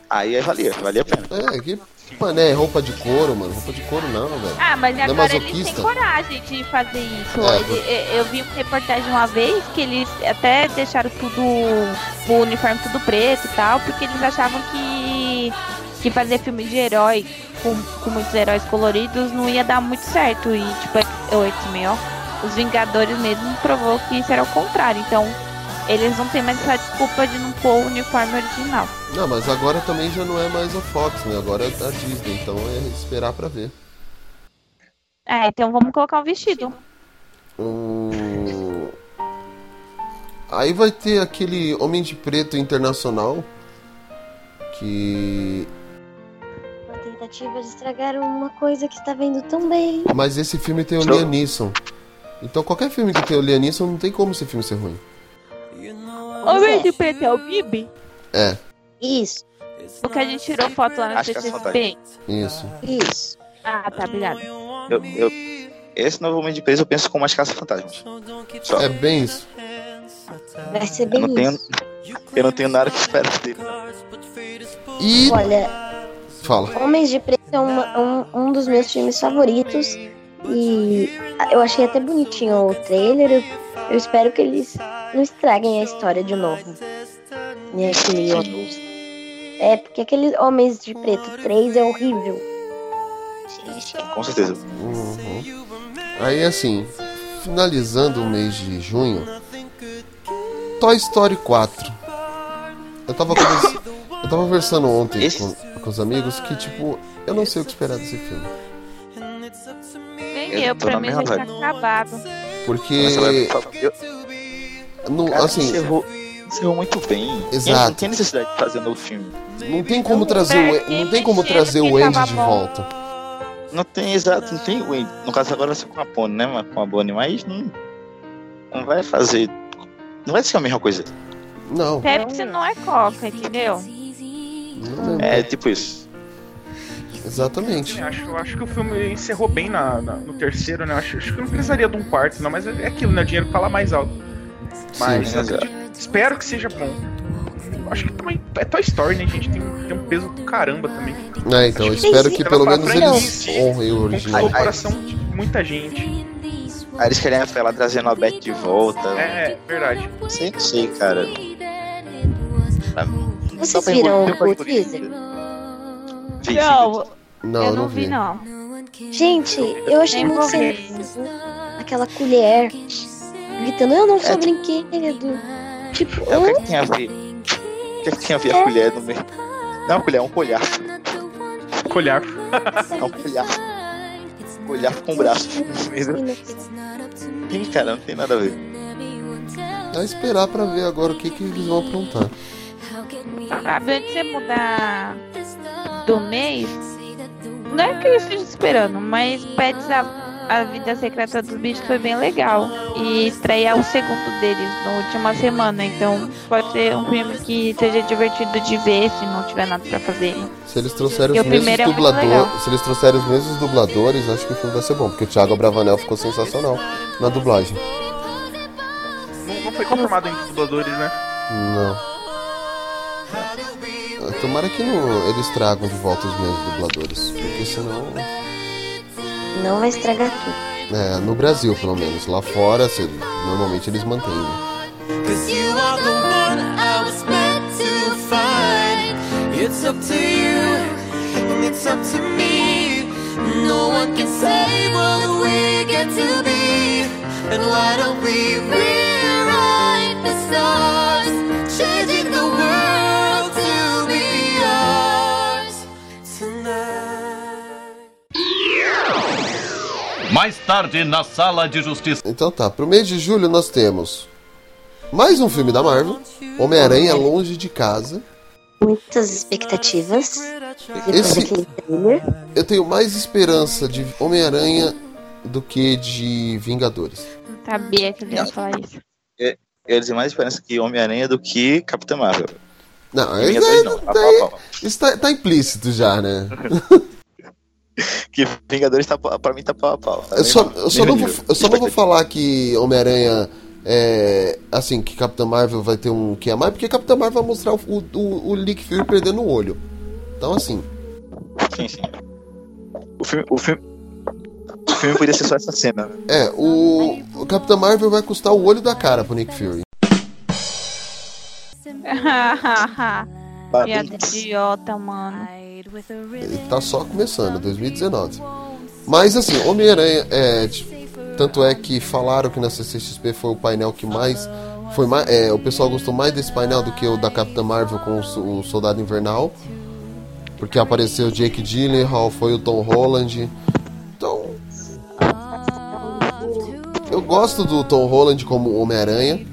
Aí aí valia, valia a pena. é, que mané, roupa de couro, mano. Roupa de couro não, velho. Ah, mas Não é agora eles masoquista? têm coragem de fazer isso. É, Ele- eu- eu vi uma reportagem uma vez que eles até deixaram tudo, o uniforme tudo preto e tal, porque eles achavam que, que fazer filme de herói com, com muitos heróis coloridos não ia dar muito certo. E tipo, o X-Men, ó, os Vingadores mesmo provou que isso era o contrário. Então, eles não têm mais essa desculpa de não pôr o uniforme original. Não, mas agora também já não é mais a Fox, né? Agora é a Disney, então é esperar pra ver. É, então vamos colocar um vestido. Hum, Aí vai ter aquele Homem de Preto Internacional que. Uma tentativa de estragar uma coisa que está vendo tão bem. Mas esse filme tem o Liam Neeson. Então qualquer filme que tem o Liam Neeson não tem como esse filme ser ruim. Homem de preto é o Bibi? É, Isso, Porque a gente tirou foto lá na é CCXP. isso. isso. Ah, tá, obrigado. Eu, eu, esse novo Homem de Preso eu penso como as caça-fantasmas. Só. É bem isso. Vai ser Eu bem não tenho, isso. eu não tenho nada que esperar dele. não. E. Olha, Fala. Homens de Preto é uma- um, um dos meus filmes favoritos. E eu achei até bonitinho o trailer. Eu, eu espero que eles não estraguem a história de novo. E aquele outros. É, porque aquele Homens de Preto 3 é horrível. Com certeza. Uhum. Aí assim, finalizando o mês de junho, Toy Story 4. Eu tava conversa- eu tava conversando ontem com, com os amigos que tipo, eu não sei o que esperar desse filme. Nem Eu eu, tô pra mim já vibe. acabado. Porque eu- não, Cara, assim, encerrou, encerrou muito bem. Exato. Não tem necessidade de fazer um novo filme. não tem como trazer o, não tem como trazer o Andy de volta. Não tem exato, não tem Wendy. No caso agora vai ser com a Pony, né? mas Com a Bonnie, mas não, não vai fazer. Não vai ser a mesma coisa. Não. Pepsi não é coca, entendeu? É tipo isso. Exatamente. Eu acho, eu acho que o filme encerrou bem na, na- no terceiro, né? Eu Acho, acho que não precisaria de um quarto, não, mas é aquilo, né? O dinheiro fala mais alto. Mas Sim, acredito- espero que seja bom. Eu Acho que também é Toy Story, né, gente? Tem, um- tem um peso do caramba também. É, então eu espero que ela pelo pra menos eles honrem o original. O coração de muita gente. Aí eles querem ela trazendo a Beth de volta. É, verdade. Sei, não sei, cara. Vocês viram o teaser? Não, Não, eu não não vi, vi. não. Gente, eu achei muito sem. Aquela colher gritando, eu não sou brinquedo. Tipo, É, o que, é que tem a ver? O que, é que tem a ver a colher no meio? Não é uma colher, é um colhar. Colhar. É um colhar. Colhar com braço. Ih, cara, não tem nada a ver. É esperar pra ver agora o que, que eles vão aprontar. Sabe, antes de você mudar do mês, não é que eu esteja esperando, mas Pets a, a Vida Secreta dos Bichos foi bem legal. E estreia o segundo deles na última semana, então pode ser um filme que seja divertido de ver se não tiver nada pra fazer. Se eles trouxerem E os mesmos é dubladores, se eles trouxerem os mesmos dubladores, acho que o filme vai ser bom, porque o Thiago Abravanel ficou sensacional na dublagem. Não, não foi confirmado ainda os dubladores, né? Não. Ah, Tomara que não, eles tragam de volta os mesmos dubladores, porque senão. Não vai estragar tudo. É, no Brasil pelo menos. Lá fora, se- normalmente eles mantêm. né? Mais tarde, na sala de justiça. Então tá, pro mês de julho nós temos mais um filme da Marvel, Homem-Aranha Longe de Casa. Muitas expectativas. Esse-. Eu tenho mais esperança de Homem-Aranha do que de Vingadores. Sabia que ele ia falar isso. É, Eu ia dizer mais esperança que Homem-Aranha do que Capitã Marvel. Não, daí, não, daí- pau, pau. isso tá, tá implícito já, né? Que Vingadores tá, pra mim tá pau a pau. Tá Eu só, eu só não, vou, eu só não vou falar que Homem-Aranha é. Assim, que Capitã Marvel vai ter um que a mais, porque Capitã Marvel vai mostrar o, o, o Nick Fury perdendo o olho. Então, assim. Sim, sim. O filme, o filme, o filme podia ser só essa cena. né? É, o, o Capitã Marvel vai custar o olho da cara pro Nick Fury. Piada idiota, mano. Ele tá só começando, 2019. Mas assim, Homem-Aranha é. Tanto é que falaram que na CCXP foi o painel que mais. Foi mais é, o pessoal gostou mais desse painel do que o da Capitã Marvel com o, o Soldado Invernal. Porque apareceu o Jake Gyllenhaal, foi o Tom Holland. Então. Eu gosto do Tom Holland como Homem-Aranha.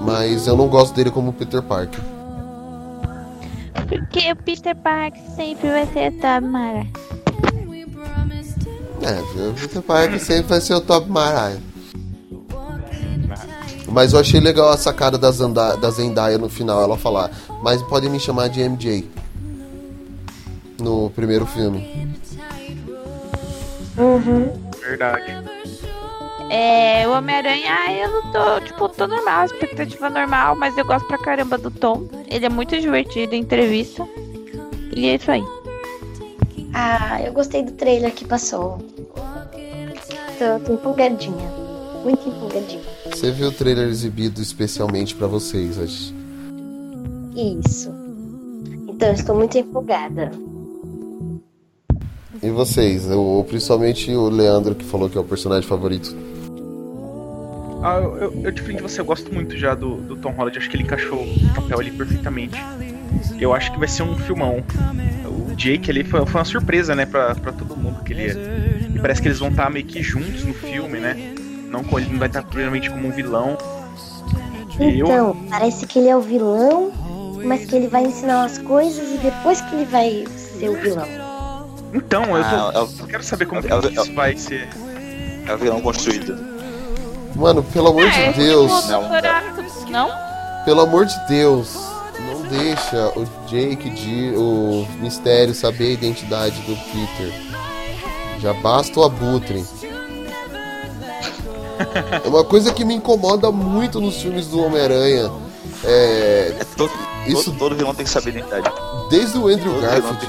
Mas eu não gosto dele como Peter Parker. Porque o Peter Parker sempre vai ser top, Mara. É, o Peter Parker sempre vai ser o top Mariah. Mas eu achei legal a sacada da, Zanda, da Zendaya no final, ela falar, mas podem me chamar de MJ. No primeiro filme. Verdade. É, o Homem-Aranha, eu não tô, tipo, tô normal, expectativa normal, mas eu gosto pra caramba do Tom. Ele é muito divertido em entrevista. E é isso aí. Ah, eu gostei do trailer que passou. Tô, tô empolgadinha. Muito empolgadinha. Você viu o trailer exibido especialmente pra vocês hoje. Isso. Então, eu estou muito empolgada. E vocês? O, principalmente o Leandro que falou que é o personagem favorito. Ah, eu, eu, eu, diferente de você, eu gosto muito já do, do Tom Holland, acho que ele encaixou o papel ali perfeitamente. Eu acho que vai ser um filmão. O Jake ali foi, foi uma surpresa, né, pra, pra todo mundo que ele é. E parece que eles vão estar meio que juntos no filme, né? Não, ele não vai estar provavelmente como um vilão. E eu, Então, parece que ele é o vilão, mas que ele vai ensinar umas coisas e depois que ele vai ser o vilão. Então, eu, Ah, tô, é o- eu quero saber como é que isso vai ser. É o vilão construído. Mano, pelo amor É, de Deus. Não? Pelo amor de Deus. Não deixa o Jake de o mistério saber a identidade do Peter. Já basta o abutre. É uma coisa que me incomoda muito nos filmes do Homem-Aranha. É, Todo, Isso- todo, todo vilão tem que saber a identidade. desde o Andrew Todo Garfield.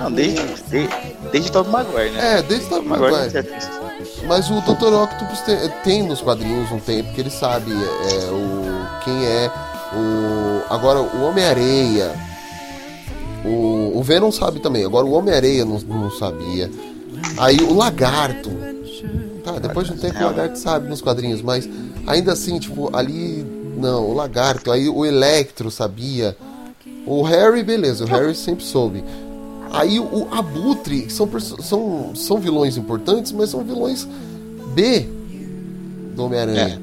Não, desde, desde, desde Tobey Maguire, né? É, desde Tobey Maguire Maguire. Mas o Dr. Octopus tem, tem nos quadrinhos um tempo que ele sabe é, o, quem é o. Agora, o Homem-Areia. O, o Venom sabe também. Agora, o Homem-Areia não, não sabia. Aí, o Lagarto. Tá, depois de um tempo o Lagarto sabe nos quadrinhos, mas ainda assim, tipo, ali. Não, o Lagarto. Aí, o Electro sabia. O Harry, beleza, o Harry sempre soube. Aí o Abutre são, são, são vilões importantes, mas são vilões B do Homem-Aranha.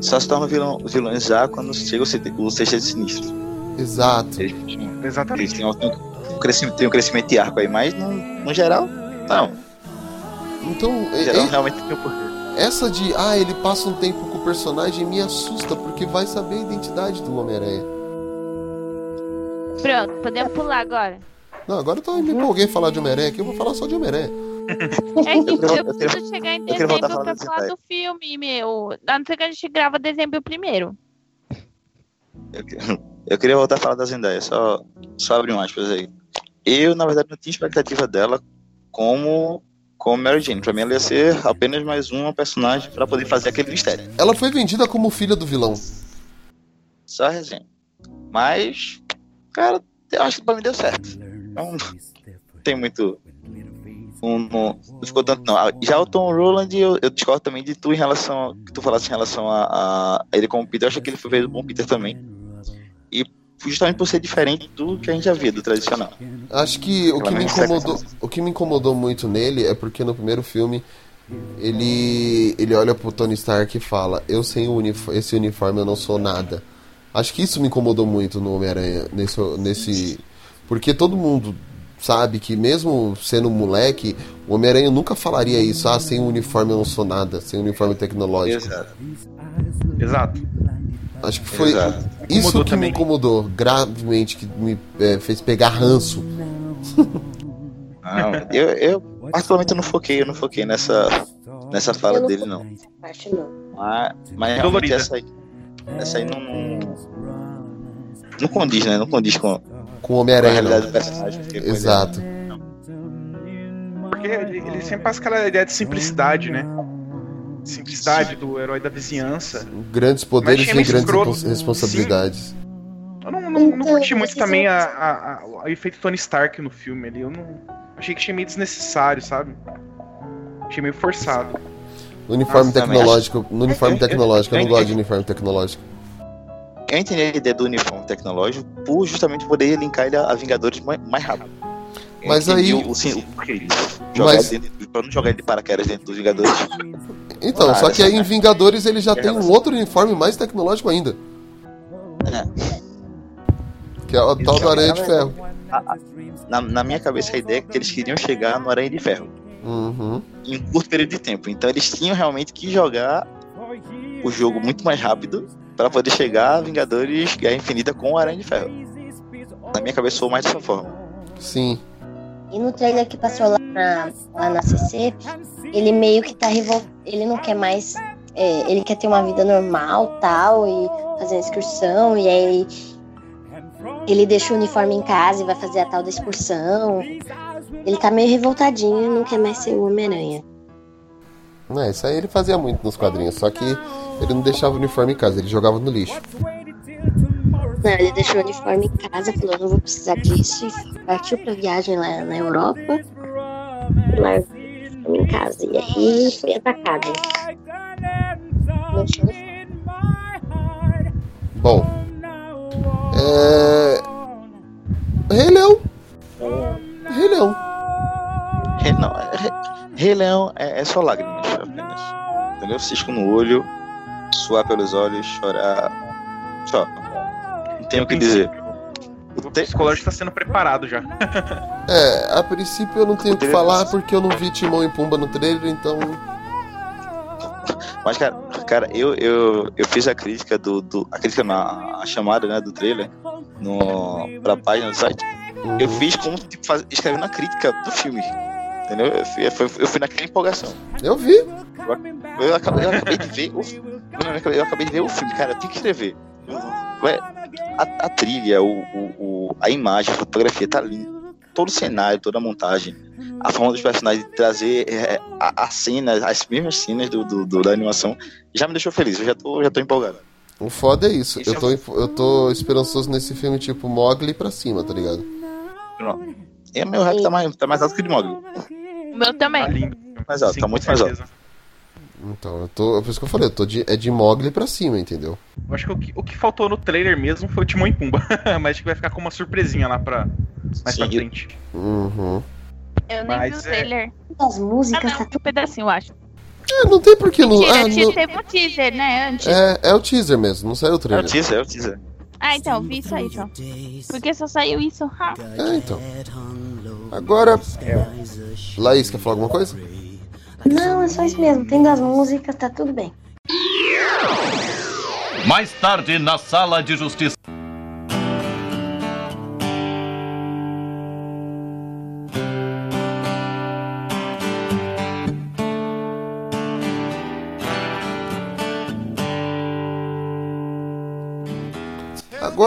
Só se torna vilão, vilões já quando chega o, sexteto sinistro. Exato. Eles, Exatamente. eles têm, tem um crescimento, tem um crescimento de arco aí, mas no, no geral, não. Então, No é- geral, é- realmente tem um porquê. essa de, ah, ele passa um tempo com o personagem me assusta, porque vai saber a identidade do Homem-Aranha. Pronto, podemos pular agora. Não, agora eu tô, me empolguei a falar de Homem-Aranha aqui, eu vou falar só de Homem-Aranha. É que Eu preciso chegar em dezembro pra falar do filme, meu. A não ser que a gente grava dezembro primeiro. Eu, eu queria voltar a falar da Zendaya, só, só abrir um aspas aí. Eu, na verdade, não tinha expectativa dela como, como Mary Jane. Pra mim, ela ia ser apenas mais uma personagem pra poder fazer aquele mistério. Ela foi vendida como filha do vilão. Só a resenha. Mas, cara, eu acho que pra mim deu certo. Não tem muito. Não, não, ficou tanto, não. Ah, Já o Tom Roland, eu, eu discordo também de tu em relação. que tu falasse em relação a, a ele como Peter. Eu acho que ele foi um bom Peter também. E justamente por ser diferente do que a gente já via, do tradicional. Acho que o que, me incomodou, o que me incomodou muito nele é porque no primeiro filme ele ele olha pro Tony Stark e fala: "Eu sem o unif- esse uniforme eu não sou nada". Acho que isso me incomodou muito no Homem-Aranha nesse nesse porque todo mundo sabe que mesmo sendo um moleque, o Homem-Aranha nunca falaria isso: "Ah, sem o uniforme eu não sou nada, sem o uniforme tecnológico". Exato. Exato. Acho que foi Exato. isso Incomodou que também. me incomodou gravemente, que me é, fez pegar ranço. Não, eu, eu, particularmente, eu não foquei, eu não foquei nessa, nessa fala não dele, não. Mas, mas realmente Dolorida. essa aí, essa aí não, não. Não condiz, né? Não condiz com, Com o Homem-Aranha. é. Exato. Porque ele, ele sempre passa aquela ideia de simplicidade, né? Simplicidade do herói da vizinhança. Grandes poderes achei e grandes escroto. respons- responsabilidades. Eu não, não, não Então, curti muito esses também a, a- a- o efeito Tony Stark no filme ali. Eu não. Achei que achei meio desnecessário, sabe? Achei meio forçado. Uniforme Nossa, tecnológico. No uniforme tecnológico, eu não gosto de uniforme tecnológico. Eu entendi a ideia do uniforme tecnológico por justamente poder linkar ele a Vingadores mais, rápido. Eu Mas aí- O, sim, o porquê disso. Jogar Mas- dentro, pra não jogar ele de paraquedas dentro dos Vingadores. Então, só que aí em Vingadores ele já É tem um outro uniforme mais tecnológico ainda. Que é o tal do Aranha de Ferro. Na, na minha cabeça, a ideia é que eles queriam chegar no Aranha de Ferro. Uhum. em um curto período de tempo. Então eles tinham realmente que jogar o jogo muito mais rápido para poder chegar a Vingadores Guerra Infinita com o Aranha de Ferro. Na minha cabeça foi mais dessa forma. Sim. E no trailer que passou lá na, lá na CC, ele meio que tá revoltado. Ele não quer mais. é, ele quer ter uma vida normal tal, e fazer uma excursão, e aí ele deixa o uniforme em casa e vai fazer a tal da excursão. Ele tá meio revoltadinho e não quer mais ser o Homem-Aranha. É, isso aí ele fazia muito nos quadrinhos, só que ele não deixava o uniforme em casa, ele jogava no lixo. Não, ele deixou o uniforme em casa, falou, não vou precisar disso, e partiu pra viagem lá na Europa. E largou uniforme em casa. E aí foi atacado. Bom. É. Rei Leão. Rei Leão. Rei, não, é- Rei, Leão é, é só lágrimas apenas. Entendeu? Cisco no olho, suar pelos olhos, chorar. Só. Não tenho o que dizer. O psicológico tá sendo preparado já. É, a princípio eu não tenho o que falar porque eu não vi Timão e Pumba no trailer, então. Mas, cara, cara eu, eu, eu fiz a crítica do. do a crítica na a chamada, né, do trailer no, pra página do site. Eu fiz como tipo, faz, escrevendo a crítica do filme. Entendeu? Eu fui, eu fui, eu fui naquela empolgação. Eu vi. Eu, eu acabei, eu acabei de ver o filme. Eu acabei de ver o filme, cara, tenho que escrever. A, a trilha, o, o, o- a imagem, a fotografia tá linda. Todo o cenário, toda a montagem, a forma dos personagens de trazer é, a, a cena, as mesmas cenas do, do- do- da animação, já me deixou feliz. Eu já tô, já tô empolgado. O foda é isso. Eu tô, eu tô esperançoso nesse filme tipo Mogli pra cima, tá ligado? Pronto. E meu rap tá mais, tá mais alto que o de Mogli. O meu também. Mais alto, tá muito mais alto. Então, eu tô. É por isso que eu falei, eu tô de, é de Mogli pra cima, entendeu? Eu acho que o que, o que faltou no trailer mesmo foi o Timão e Pumba. Mas acho que vai ficar com uma surpresinha lá pra, mais pra frente. Uhum. Eu nem Mas vi o é- trailer. As músicas ah, não, um pedacinho, eu acho. É, não tem por que não. Mentira, Ah, tinha- não- teve um teaser, né, antes. É, é o teaser mesmo, não saiu o É o trailer. teaser, é o teaser. Ah, então, vi isso aí, João. Porque só saiu isso. Ah. É, então. Agora. Laís, quer falar alguma coisa? Não, é só isso mesmo. Tendo as músicas, tá tudo bem. Mais tarde na sala de justiça.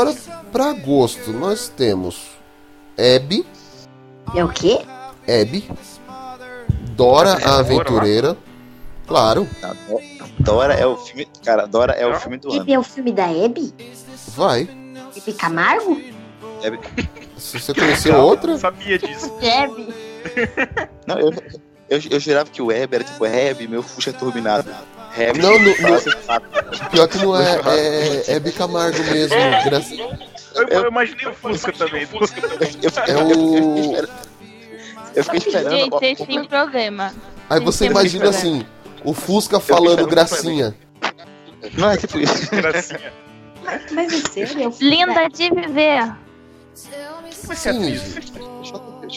Agora, pra agosto, nós temos Abby. É o quê? Abby. Dora a Aventureira. Claro. Dora é o filme. Cara, Dora é o filme do ano. Esse é o filme da Abby? Vai. Abby Camargo? Se você conheceu outra. sabia disso. Abby. Não, eu, eu, eu jurava que o Web era tipo Web, meu Fusca turbinado. Web, Não, no- no, Pior que não é. É, é Abby Camargo mesmo. graças- Eu, eu imaginei o Fusca também. É o. Eu fiquei esperando. Gente, vocês têm problema. Aí você imagina assim: o Fusca falando gracinha. Não é tipo isso. Gracinha. Mas é sério? Linda de viver. Sim,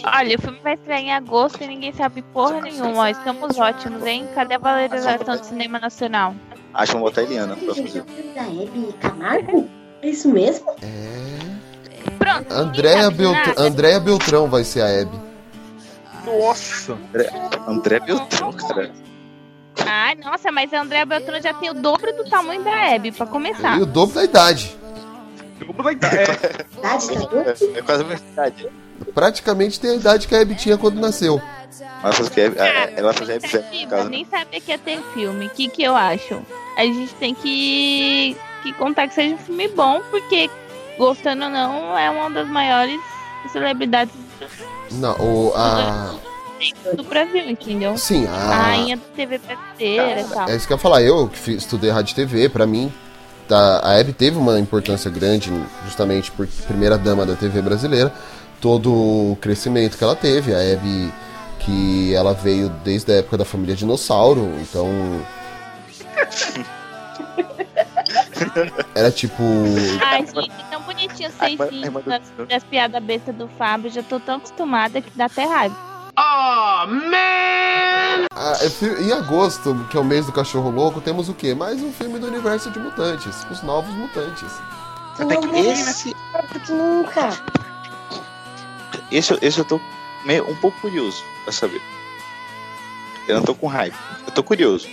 Olha, o filme vai estrear em agosto e ninguém sabe porra nenhuma. Estamos ótimos, hein? Cadê a valorização do cinema nacional? Acho que vou botar a Eliana pra fazer. Da Abby Camargo? É isso mesmo? Pronto. Andréa Beltrão, Andréa Beltrão vai ser a Abby. Nossa! André, André Beltrão, cara. Ai, nossa, mas a Andréa Beltrão já tem o dobro do tamanho da Abby, pra começar. E o dobro da idade. Dobro da idade. É, é quase a mesma idade. Praticamente tem a idade que a Abby tinha quando nasceu. O que? é- Ela vai fazer Web no Eu caso. né? nem sabia que ia ter filme. O que, que eu acho? A gente tem que, que contar que seja um filme bom, porque, gostando ou não, é uma das maiores celebridades Não, o, a. do Brasil, entendeu? Sim, A a. rainha da TV brasileira e tal. É isso que eu ia falar. Eu que fiz- estudei rádio e TV, pra mim, tá, a Abby teve uma importância grande, justamente por primeira dama da TV brasileira. Todo o crescimento que ela teve. A Abby, que ela veio desde a época da família Dinossauro, então. Era tipo. Ai, gente, é tão bonitinho vocês rindo das, das piadas bestas do Fábio. Já tô tão acostumada que dá até raiva. Oh, man! Ah, é em agosto, que é o mês do cachorro louco, temos o quê? Mais um filme do universo de mutantes, os novos mutantes. Até que esse, nunca. Esse, esse eu tô meio, um pouco curioso pra saber. Eu não tô com raiva. Eu tô curioso.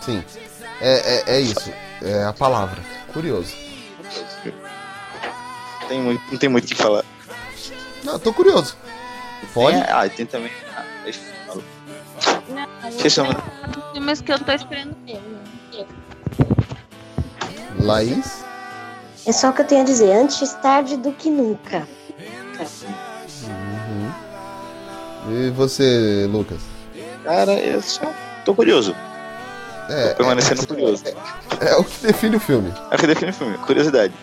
Sim. É, é, é isso. É a palavra. Curioso. Tem muito, não tem muito o que falar. Não, tô curioso. Pode? Tem, ah, tem também. Ah, deixa eu falar. Não, os filmes que eu tô esperando mesmo. Laís? É só o que eu tenho a dizer. Antes tarde do que nunca. Uhum. E você, Lucas? Cara, eu só tô curioso. É, Tô permanecendo curioso. É o que define o filme. É o que define o filme. Curiosidade.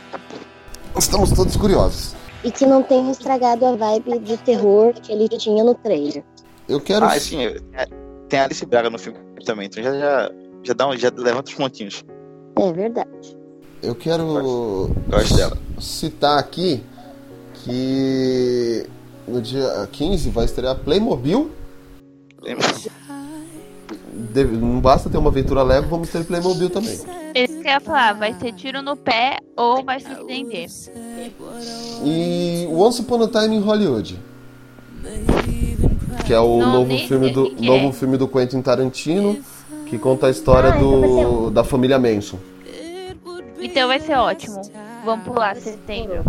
Estamos todos curiosos. E que não tenha estragado a vibe de terror que ele tinha no trailer. Eu quero. Ah, sim. eu- Tem a Alice Braga no filme também. Então já, já, já, dá um, já levanta os pontinhos. É verdade. Eu quero. Eu gosto dela. citar aqui que no dia 15 vai estrear Playmobil. Deve- não basta ter uma aventura Lego, vamos ter Playmobil também. Esse que eu ia falar, vai ser tiro no pé ou vai se estender. E Once Upon a Time em Hollywood. Que é o Não, novo filme do novo é. filme do Quentin Tarantino, que conta a história do, da família Manson. Então vai ser ótimo. Vamos pular setembro.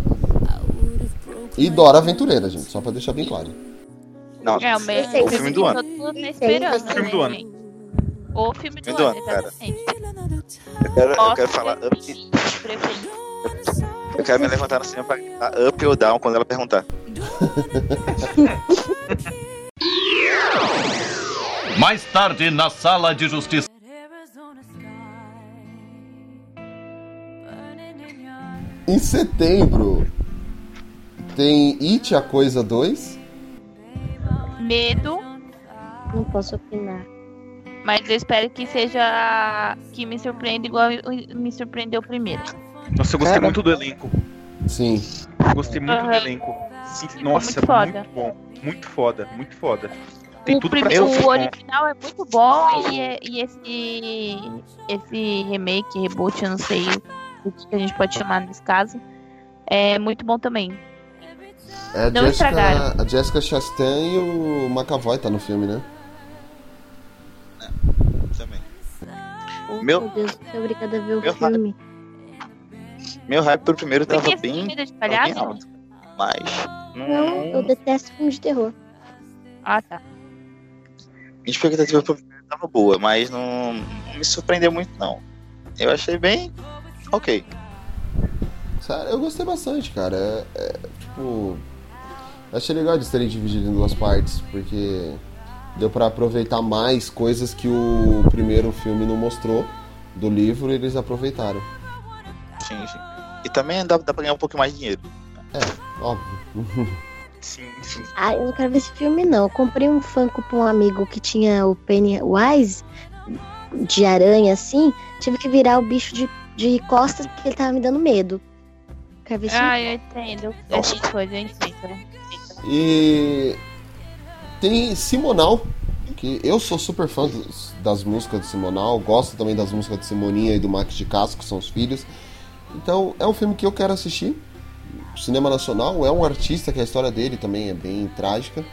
E Dora Aventureira, gente, só pra deixar bem claro. Não, É o mesmo o filme do ano. Todo mundo tá esperando. Filme do né, ano. O filme do, ano, ano, cara. Eu quero, eu quero falar up. preferido. Eu quero me levantar no cinema pra gritar up ou down quando ela perguntar. Mais tarde na sala de justiça. Em setembro tem It a Coisa 2. Medo, Não posso opinar. mas eu espero que seja. que me surpreenda igual me surpreendeu primeiro. Nossa, eu gostei Cara. muito do elenco. Sim. Eu gostei muito do Aham. elenco. Sim, nossa, muito foda. muito bom. Muito foda, muito foda. Tem o tudo pra ser o bom. original é muito bom e, é- e esse, esse remake, reboot, eu não sei o que que a gente pode chamar nesse caso, é muito bom também. É a Não estragaram. Jessica, a Jessica Chastain e o McAvoy tá no filme, né? Também. Oh, Meu- meu Deus, é obrigada a ver o meu filme. Meu hype pro primeiro tava bem, tava bem palhaço? alto. Mas. Não, Não, eu detesto filme de terror. Ah, tá. Minha expectativa pro primeiro tava boa, mas não, não me surpreendeu muito, não. Eu achei bem. Ok. Sério, eu gostei bastante, cara. É, é, tipo. Achei legal eles terem dividido em duas partes, porque deu pra aproveitar mais coisas que o primeiro filme não mostrou do livro e eles aproveitaram. Sim, sim. E também dá, dá pra ganhar um pouco mais de dinheiro. Óbvio. Sim, sim. Ah, eu não quero ver esse filme, não. Eu comprei um Funko pra um amigo que tinha o Pennywise de aranha, assim. Tive que virar o bicho de, de costas porque ele tava me dando medo. Esse Ah, eu entendo. Essas coisas, eu entendo. E tem Simonal, que eu sou super fã dos- das músicas do Simonal, gosto também das músicas de Simoninha e do Max de Casco, que são os filhos. Então é um filme que eu quero assistir. Cinema Nacional é um artista que a história dele também é bem trágica.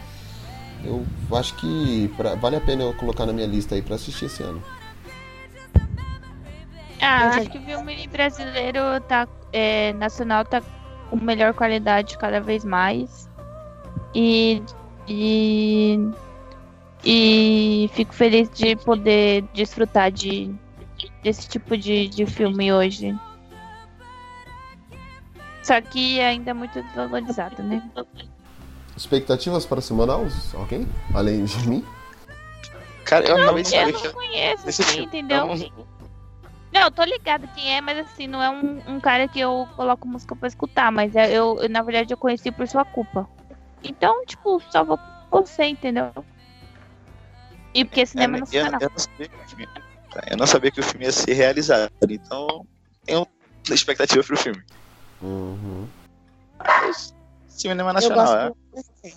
Eu acho que pra- vale a pena eu colocar na minha lista aí pra assistir esse ano. Ah, acho que o filme brasileiro tá. É, nacional tá com melhor qualidade cada vez mais. E. E. E fico feliz de poder desfrutar de, desse tipo de, de filme hoje. Só que ainda é muito desvalorizado, né? Expectativas para Simonal? Alguém? Além de mim? Cara, eu Não, de eu não que. conheço, assim, entendeu? Então, Não, eu tô ligado quem é, mas assim, não é um, um cara que eu coloco música pra escutar, mas é, eu, eu, na verdade, eu conheci por sua culpa. Então, tipo, só vou por você, entendeu? E porque cinema É, não eu, não. eu não sabia que o filme, eu não sabia que o filme ia ser realizado, então tenho expectativa pro filme. Uhum. Mas, cinema Eu nacional, gosto é?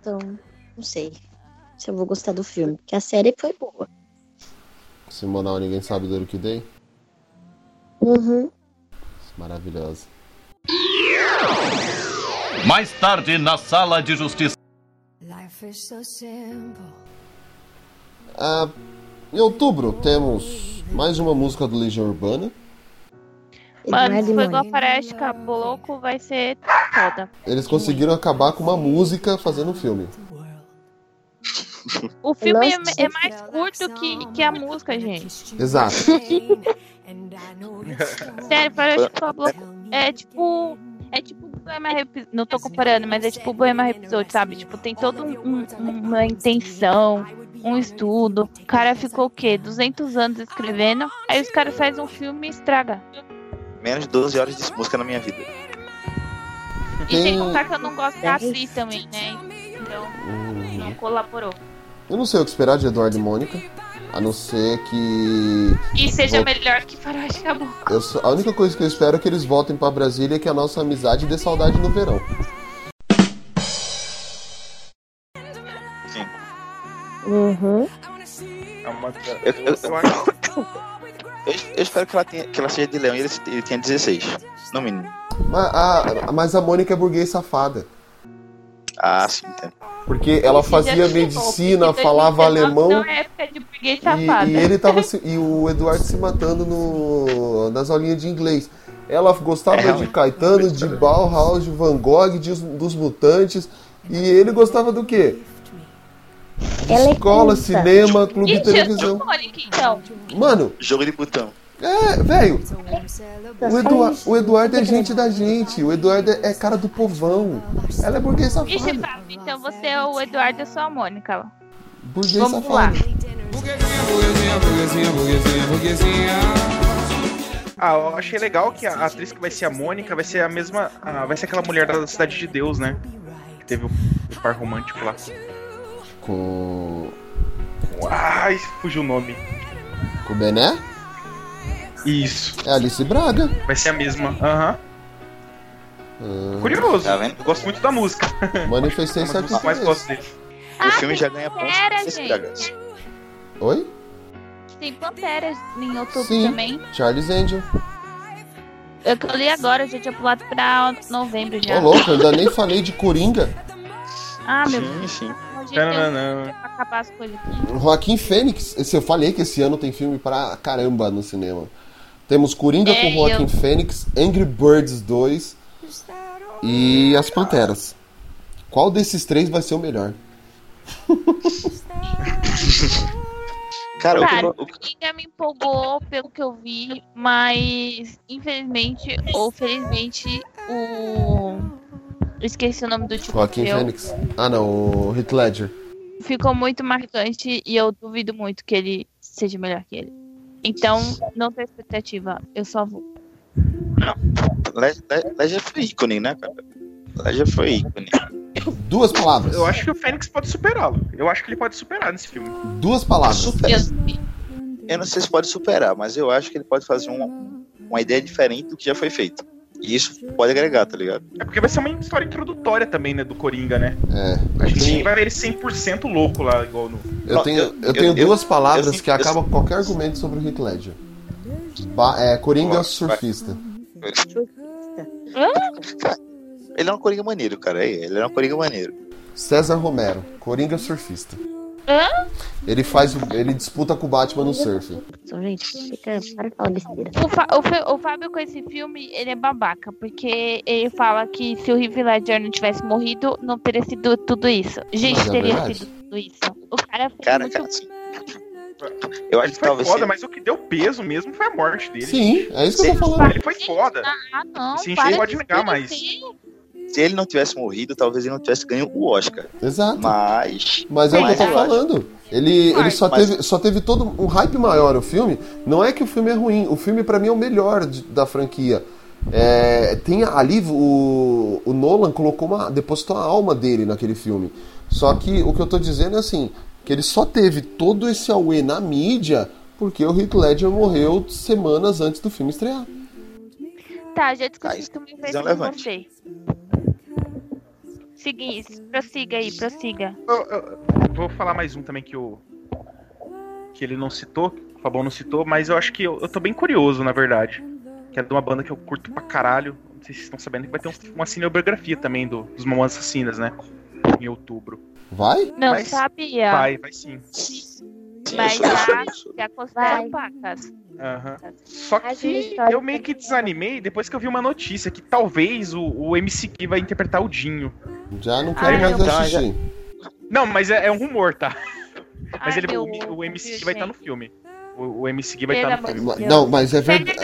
Então, não sei se eu vou gostar do filme. Porque a série foi boa. Simonal, ninguém sabe do que dei? Uhum. Maravilhosa. Mais tarde na sala de justiça. Ah, em outubro temos mais uma música do Legião Urbana. Mano, se for igual parece Cabo Louco, vai ser foda. Eles conseguiram acabar com uma música fazendo um filme. O filme é, é mais curto que, que a música, gente. Exato. Sério, parece que Louco é tipo. É tipo. Não tô comparando, mas é tipo Bohemian Rhapsody, sabe? Tipo, tem toda um, um- uma intenção, um estudo. O cara ficou o quê? 200 anos escrevendo. Aí os caras fazem um filme e estraga. Menos de 12 horas de música na minha vida. E sem Tem- contar que eu não gosto da atriz também, né? Então, não colaborou. Eu não sei o que esperar de Eduardo e Mônica. A não ser que. E seja Vol- melhor que Faroeste Caboclo. Eu a única coisa que eu espero é que eles voltem pra Brasília e que a nossa amizade dê saudade no verão. Sim. Uhum. É uma... Eu, eu, eu, eu- eu espero que ela, tenha, que ela seja de leão e ele, ele tenha 16. No mínimo. Mas a, mas a Mônica é burguês safada. Ah, sim, entendo. Porque ela fazia medicina, porque falava 2019 alemão. Não é época de burguês E, e ele tava se- e o Eduardo se matando no, nas aulinhas de inglês. Ela gostava É, de. Caetano, de Bauhaus, de Van Gogh, de, dos Mutantes. E ele gostava do quê? Ela é Escola, culta. cinema, clube de Gente, eu televisão. sou Mônica, então. Mano, Jogo de botão. É, velho. O, Eduar- o Eduardo é gente da gente. O Eduardo é, cara do povão. Ela é burguês Ixi, safada. Fábio, então você é o Eduardo e eu sou a Mônica. Burguês Vamos lá. safada. Ah, eu achei legal que a atriz que vai ser a Mônica vai ser a mesma. ah, vai ser aquela mulher da Cidade de Deus, né? Que teve o, o par romântico lá. Com. Ai, fugiu o nome. Com o Bené? Isso. É Alice Braga. Vai ser a mesma. Aham. Ah, Curioso. Tá vendo? Eu gosto muito da música. manifestei que eu mais gosto dele. o filme já ganha pontos. Bragança. Oi? Tem Panteras em outubro Sim. também. Charles Angel. Eu que eu li agora, eu já tinha pulado pra novembro já. Ô louco, eu ainda nem falei de Coringa. Ah, meu Sim, sim. Deus. Gente, eu Tananã. pra acabar as coisas aqui. Joaquim Fênix. Esse eu falei que esse ano tem filme pra caramba no cinema. Temos Coringa É, com Joaquim eu- Fênix, Angry Birds 2 e As Panteras. Qual desses três vai ser o melhor? Cara, o Cara, Coringa me empolgou pelo que eu vi, mas infelizmente ou felizmente o. eu Esqueci o nome do tipo Joaquim. Fênix. Ah não, o Heath Ledger. Ficou muito marcante e eu duvido muito que ele seja melhor que ele. Então, não tenho expectativa, eu só vou. Le- Le- Ledger foi ícone, né, cara? Ledger foi ícone. Duas palavras. Eu acho que o Fênix pode superá-lo. Eu acho que ele pode superar nesse filme. Duas palavras. Super- Eu, Eu não sei se pode superar, mas eu acho que ele pode fazer um- uma ideia diferente do que já foi feito. E isso pode agregar, tá ligado? É porque vai ser uma história introdutória também, né? Do Coringa, né? É. A gente Sim. vai ver ele 100% louco lá, igual no. Eu tenho, eu, eu- tenho eu- duas palavras eu- que eu- acabam com qualquer argumento sobre o Heath Ledger. Ba é, Coringa Vai. surfista. Ele é um Coringa maneiro, cara. Ele é um Coringa maneiro. César Romero, Coringa surfista. Hã? Ele faz, ele disputa com o Batman no surf. Gente, fica, para de falar besteira. O, Fa- o o Fábio com esse filme, ele é babaca, porque ele fala que se o Heath Ledger não tivesse morrido, não teria sido tudo isso. Gente, é teria verdade. sido tudo isso. O cara fez Cara, muito cara, assim. Eu acho que foi talvez. foda, mas o que deu peso mesmo foi a morte dele. Sim, é isso que eu tô falando. Ele foi foda. Ah, não, Sim, gente pode de negar, mas-. Se ele não tivesse morrido, talvez ele não tivesse ganho o Oscar. Exato. Mas. Mas é o que eu tô falando. Ele, ele só, Mas- teve, só teve todo um hype maior o filme. Não é que o filme é ruim. O filme, pra mim, é o melhor de- da franquia. É, tem ali o, o Nolan colocou uma. depositou a alma dele naquele filme. Só que o que eu tô dizendo é assim: que ele só teve todo esse auê na mídia porque o Heath Ledger morreu semanas antes do filme estrear. Tá, já discuti Ah, isso também isso é Segui, prossiga aí, prossiga. Eu, eu- vou falar mais um também que o. Que ele não citou, que o Fabão não citou, mas eu acho que eu, eu tô bem curioso, na verdade. Que é de uma banda que eu curto pra caralho. Não sei se vocês estão sabendo que vai ter um- uma cinebiografia também do, dos Mamonas Assassinas, né? Em outubro. Vai? Não Mas sabia. Vai, vai sim. Mas já, já considero Vai. pacas. Só Mais que eu meio que desanimei depois que eu vi uma notícia que talvez o, o MC Gui vai interpretar o Dinho. Já não quero mais não. Tá, assistir. Não, mas é, é um rumor, tá? Mas Ai, ele, o, o MC Deus, vai estar no gente. filme. O, o MC Gui vai estar no amor de filme. Deus. Não, mas é verdade.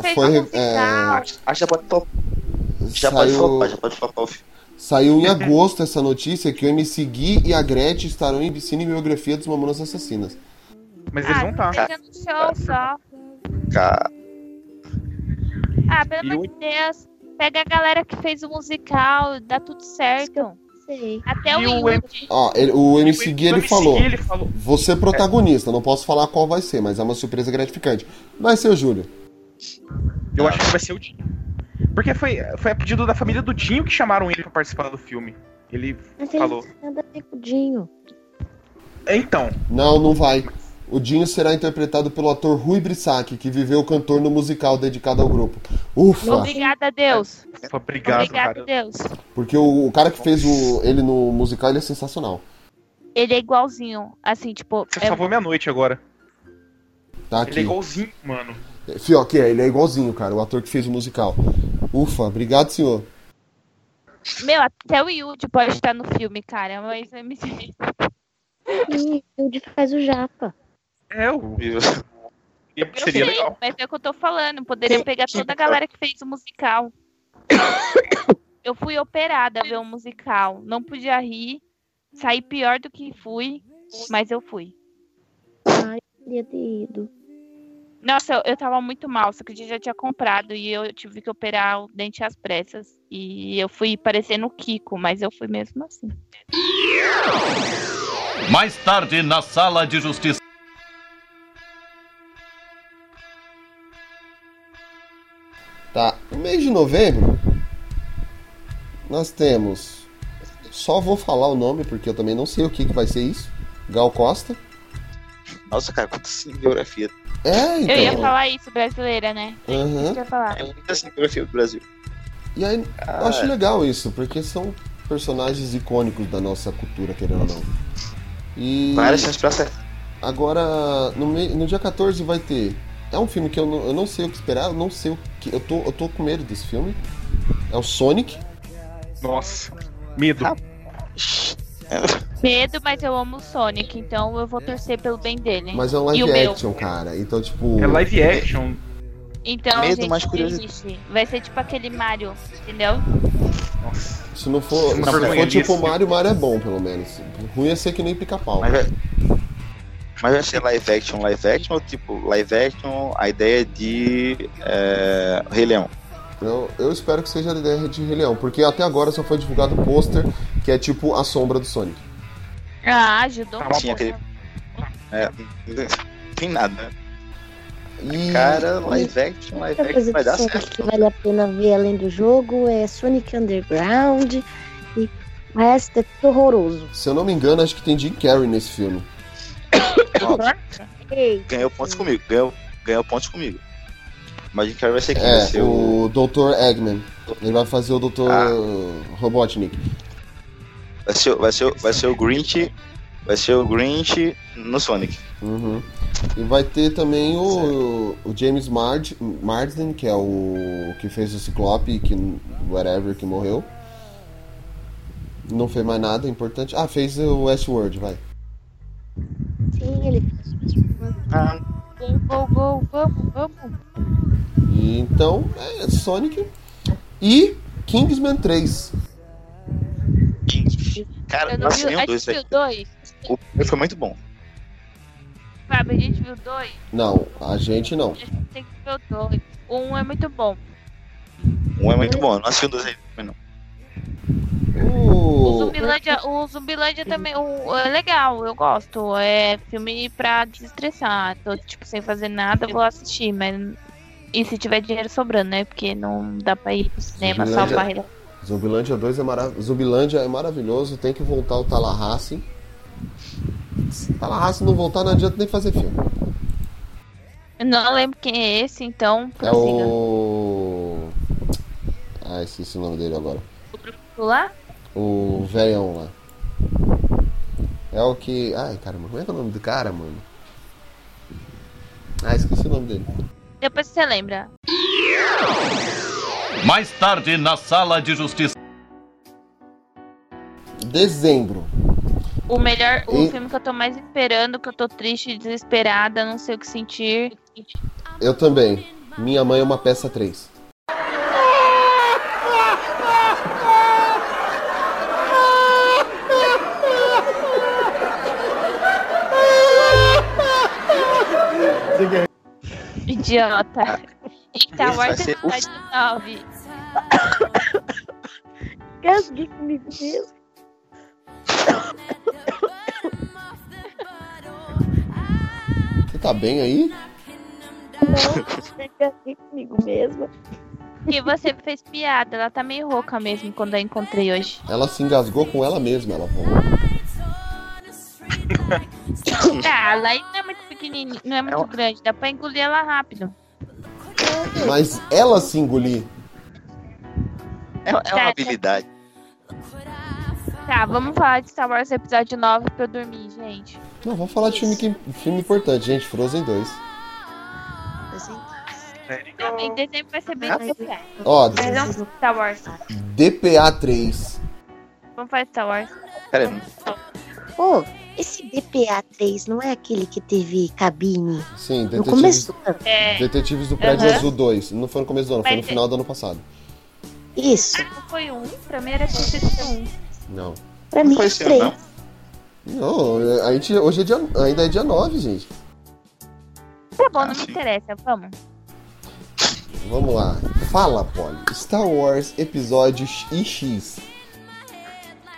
que Foi, é. Acho que já pode flopar. Já pode Saiu- flopar, já pode flopar o filme. Saiu em agosto essa notícia que o MC Gui e a Gretchen estarão em cinebiografia dos Mamonas Assassinas. Mas eles Ah, vão estar. seja no show só. Cara, Ah, pelo amor de Deus. Pega a galera que fez o musical, dá tudo certo. sei. Até o E o Yudi. Ó, ele- o MC Gui, ele MC falou, ele falou. você é protagonista, não posso falar qual vai ser, mas é uma surpresa gratificante. Vai ser o Júlio. Eu acho que vai ser o Dinho. Porque foi, foi a pedido da família do Dinho que chamaram ele pra participar do filme. Ele Mas ele falou. não tem nada a ver com o Dinho. Então, Não, não vai. O Dinho será interpretado pelo ator Rui Brissac, que viveu o cantor no musical dedicado ao grupo. Ufa! Obrigada, Deus. obrigado, Obrigada, cara. Deus. Porque o, o cara que fez o, ele no musical, ele é sensacional. Ele é igualzinho. Assim, tipo. Você é- salvou minha noite agora. Tá Ele é aqui. igualzinho, mano. Fio, aqui, é, ele é igualzinho, cara, o ator que fez o musical. Ufa, obrigado, senhor. Meu, até o Yudi pode estar no filme, cara. Mas é MC. Ih, o Yudi faz o Japa. É, o. Eu Seria sei, legal. mas é o que eu tô falando. Poderia pegar toda a galera que fez o musical. Eu fui operada a ver um musical. Não podia rir. Saí pior do que fui, mas eu fui. Ai, queria ter ido. Nossa, eu, eu tava muito mal, só que a gente já tinha comprado e eu tive que operar o dente às pressas. E eu fui parecendo o Kiko, mas eu fui mesmo assim. Mais tarde na sala de justiça. Tá, no mês de novembro, nós temos. Só vou falar o nome, porque eu também não sei o que, que vai ser isso. Gal Costa. Nossa, cara, quanta cinebiografia. É, então. Eu ia falar isso, brasileira, né? Aham. Isso que eu ia falar. É muita cinebiografia do Brasil. E aí, eu acho legal isso, porque são personagens icônicos da nossa cultura, querendo ou não. E. Várias chances pra acertar. Agora, no, no dia 14 vai ter. É um filme que eu não, eu não sei o que esperar, eu não sei o que. Eu tô, eu tô com medo desse filme. É o Sonic. Nossa, medo. Medo, mas eu amo o Sonic, então eu vou torcer pelo bem dele. Mas é um o live meu? action, cara. Então, tipo. É live action. Então, Medo, gente, mais curiosidade. Vai ser tipo aquele Mario, entendeu? Se não for, Uma se for tipo. Mario, Mario é bom, pelo menos. Ruim é ser que nem pica-pau. Mas vai, mas vai ser live action, live action ou tipo live action, a ideia de é, Rei Leão? Eu, eu espero que seja a ideia de Rei Leão, porque até agora só foi divulgado o pôster que é tipo a sombra do Sonic. Ah, ajudou. Tinha aquele. É, não tem nada, né? E... Cara, live action, live Outra action coisa vai dar Sonic certo. que vale a pena ver além do jogo é Sonic Underground e parece ter tudo horroroso. Se eu não me engano, acho que tem Jim Carrey nesse filme. Ganhou pontos comigo, ganhou, ganhou pontos comigo. Mas o cara vai ser quem? vai É, ser o. o Dr. Eggman. Ele vai fazer o Dr. Ah. Robotnik. Vai ser, vai, ser, vai ser o Grinch. Vai ser o Grinch no Sonic. Uhum. E vai ter também o, o James Mard, Marsden, que é o que fez o Ciclope, que whatever, que morreu. Não fez mais nada importante. Ah, fez o Westworld, vai. Sim, ele Ah, gol, gol, vamos, vamos. E então, é Sonic. E Kingsman 3. Cara, Eu não nossa, vi, nem a o dois, gente viu velho. dois? O primeiro foi muito bom. Fábio, a gente viu dois? Não, a gente não. A gente tem que ver o dois. O um é muito bom. Um é muito bom, eu não assisti o dois aí não. O O... Zumbilândia, o Zumbilândia também o, é legal, eu gosto. É filme pra desestressar. Tô, tipo, sem fazer nada, vou assistir, mas. E se tiver dinheiro sobrando, né? Porque não dá pra ir pro cinema salvar ele. Zumbilândia 2 é maravilhoso. Zumbilândia é maravilhoso, tem que voltar o Tallahassee. Se Tallahassee não voltar, não adianta nem fazer filme. Eu não lembro quem é esse, então É prossiga. o. Ah, esqueci o nome dele agora. Lá? O velhão lá. É o que. Ai, caramba, como é que é o nome do cara, mano? Ah, esqueci o nome dele. Depois você lembra. Mais tarde na sala de justiça. Dezembro. O melhor, o E- filme que eu tô mais esperando, que eu tô triste, desesperada, não sei o que sentir. Eu também. Minha mãe é uma peça 3. Idiota. Então, Esse vai ser de 9. Casguei comigo mesmo. Você tá bem aí? Não, casguei comigo mesmo? E você fez piada, ela tá meio rouca mesmo quando eu encontrei hoje. Ela se engasgou com ela mesma, ela falou. ah, ela ainda é muito pequenininha, não é muito grande, dá pra engolir ela rápido. Mas ela se engolir. É, é uma habilidade. Tá, vamos falar de Star Wars Episódio 9 pra eu dormir, gente. Não, vamos falar de filme, que, filme importante, gente. Frozen 2. Em dezembro vai ser bem especial. Ó, Mas vamos pro Star Wars. DPA 3. Vamos fazer Star Wars. Pera Pô, esse DPA 3 não é aquele que teve cabine? Sim, No Detetives, começo. É. Detetives do Prédio Aham. Azul 2. Não foi no começo do ano, foi no Mas- final do ano passado. Isso. Não foi um? Pra mim era sido um. Não. Pra mim, foi os esse ano, três. Não, a gente, hoje é dia, ainda é dia 9, gente. Tá bom, não me interessa, vamos. Vamos lá. Fala, Polly. Star Wars Episódio X.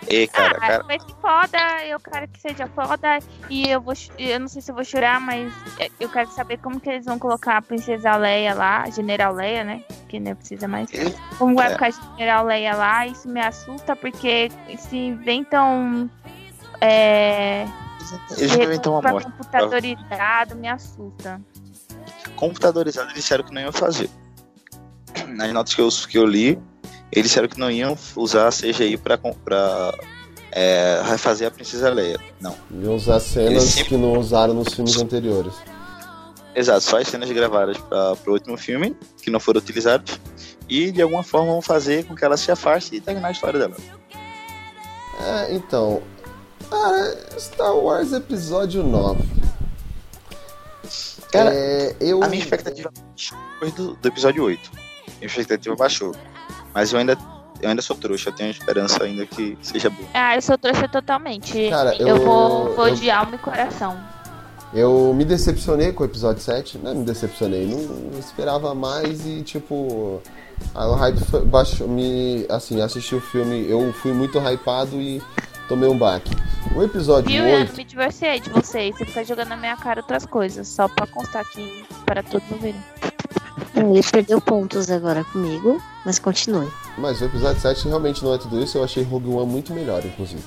E cara, ah, cara. vai ser foda, eu quero que seja foda. E eu vou. Eu não sei se eu vou chorar, mas é, eu quero saber como que eles vão colocar a Princesa Leia lá, a General Leia, né? Que não precisa mais. Como vai É. ficar a General Leia lá, isso me assusta, porque se inventam. É. Eles inventam uma morte. computadorizado, me assusta. Computadorizado, eles disseram que não iam fazer. Nas notas que eu, que eu li, eles disseram que não iam usar CGI pra, pra é, refazer a Princesa Leia. Não. E usar cenas sempre- que não usaram nos filmes anteriores. Exato, só as cenas gravadas para o último filme, que não foram utilizadas, e de alguma forma vão fazer com que ela se afaste e terminar a história dela. É, então. Cara, Star Wars Episódio 9. Cara, É, eu... A minha expectativa foi do, do episódio 8. Minha expectativa baixou. Mas eu ainda, eu ainda sou trouxa, eu tenho esperança ainda que seja bom. Ah, eu sou trouxa totalmente. Cara, eu, eu- vou, vou eu- de alma e coração. Eu me decepcionei com o episódio 7, né? Me decepcionei. Não, não esperava mais e, tipo. A o hype foi- baixou. Me, assim, assisti o filme. Eu fui muito hypado e tomei um baque. O episódio Viu? Eu 8. me divorciei de vocês. Você fica jogando na minha cara outras coisas. Só pra constar aqui para todos ouvirem. Ele perdeu pontos agora comigo, mas continue. Mas o episódio 7 realmente não é tudo isso. Eu achei Rogue One muito melhor, inclusive.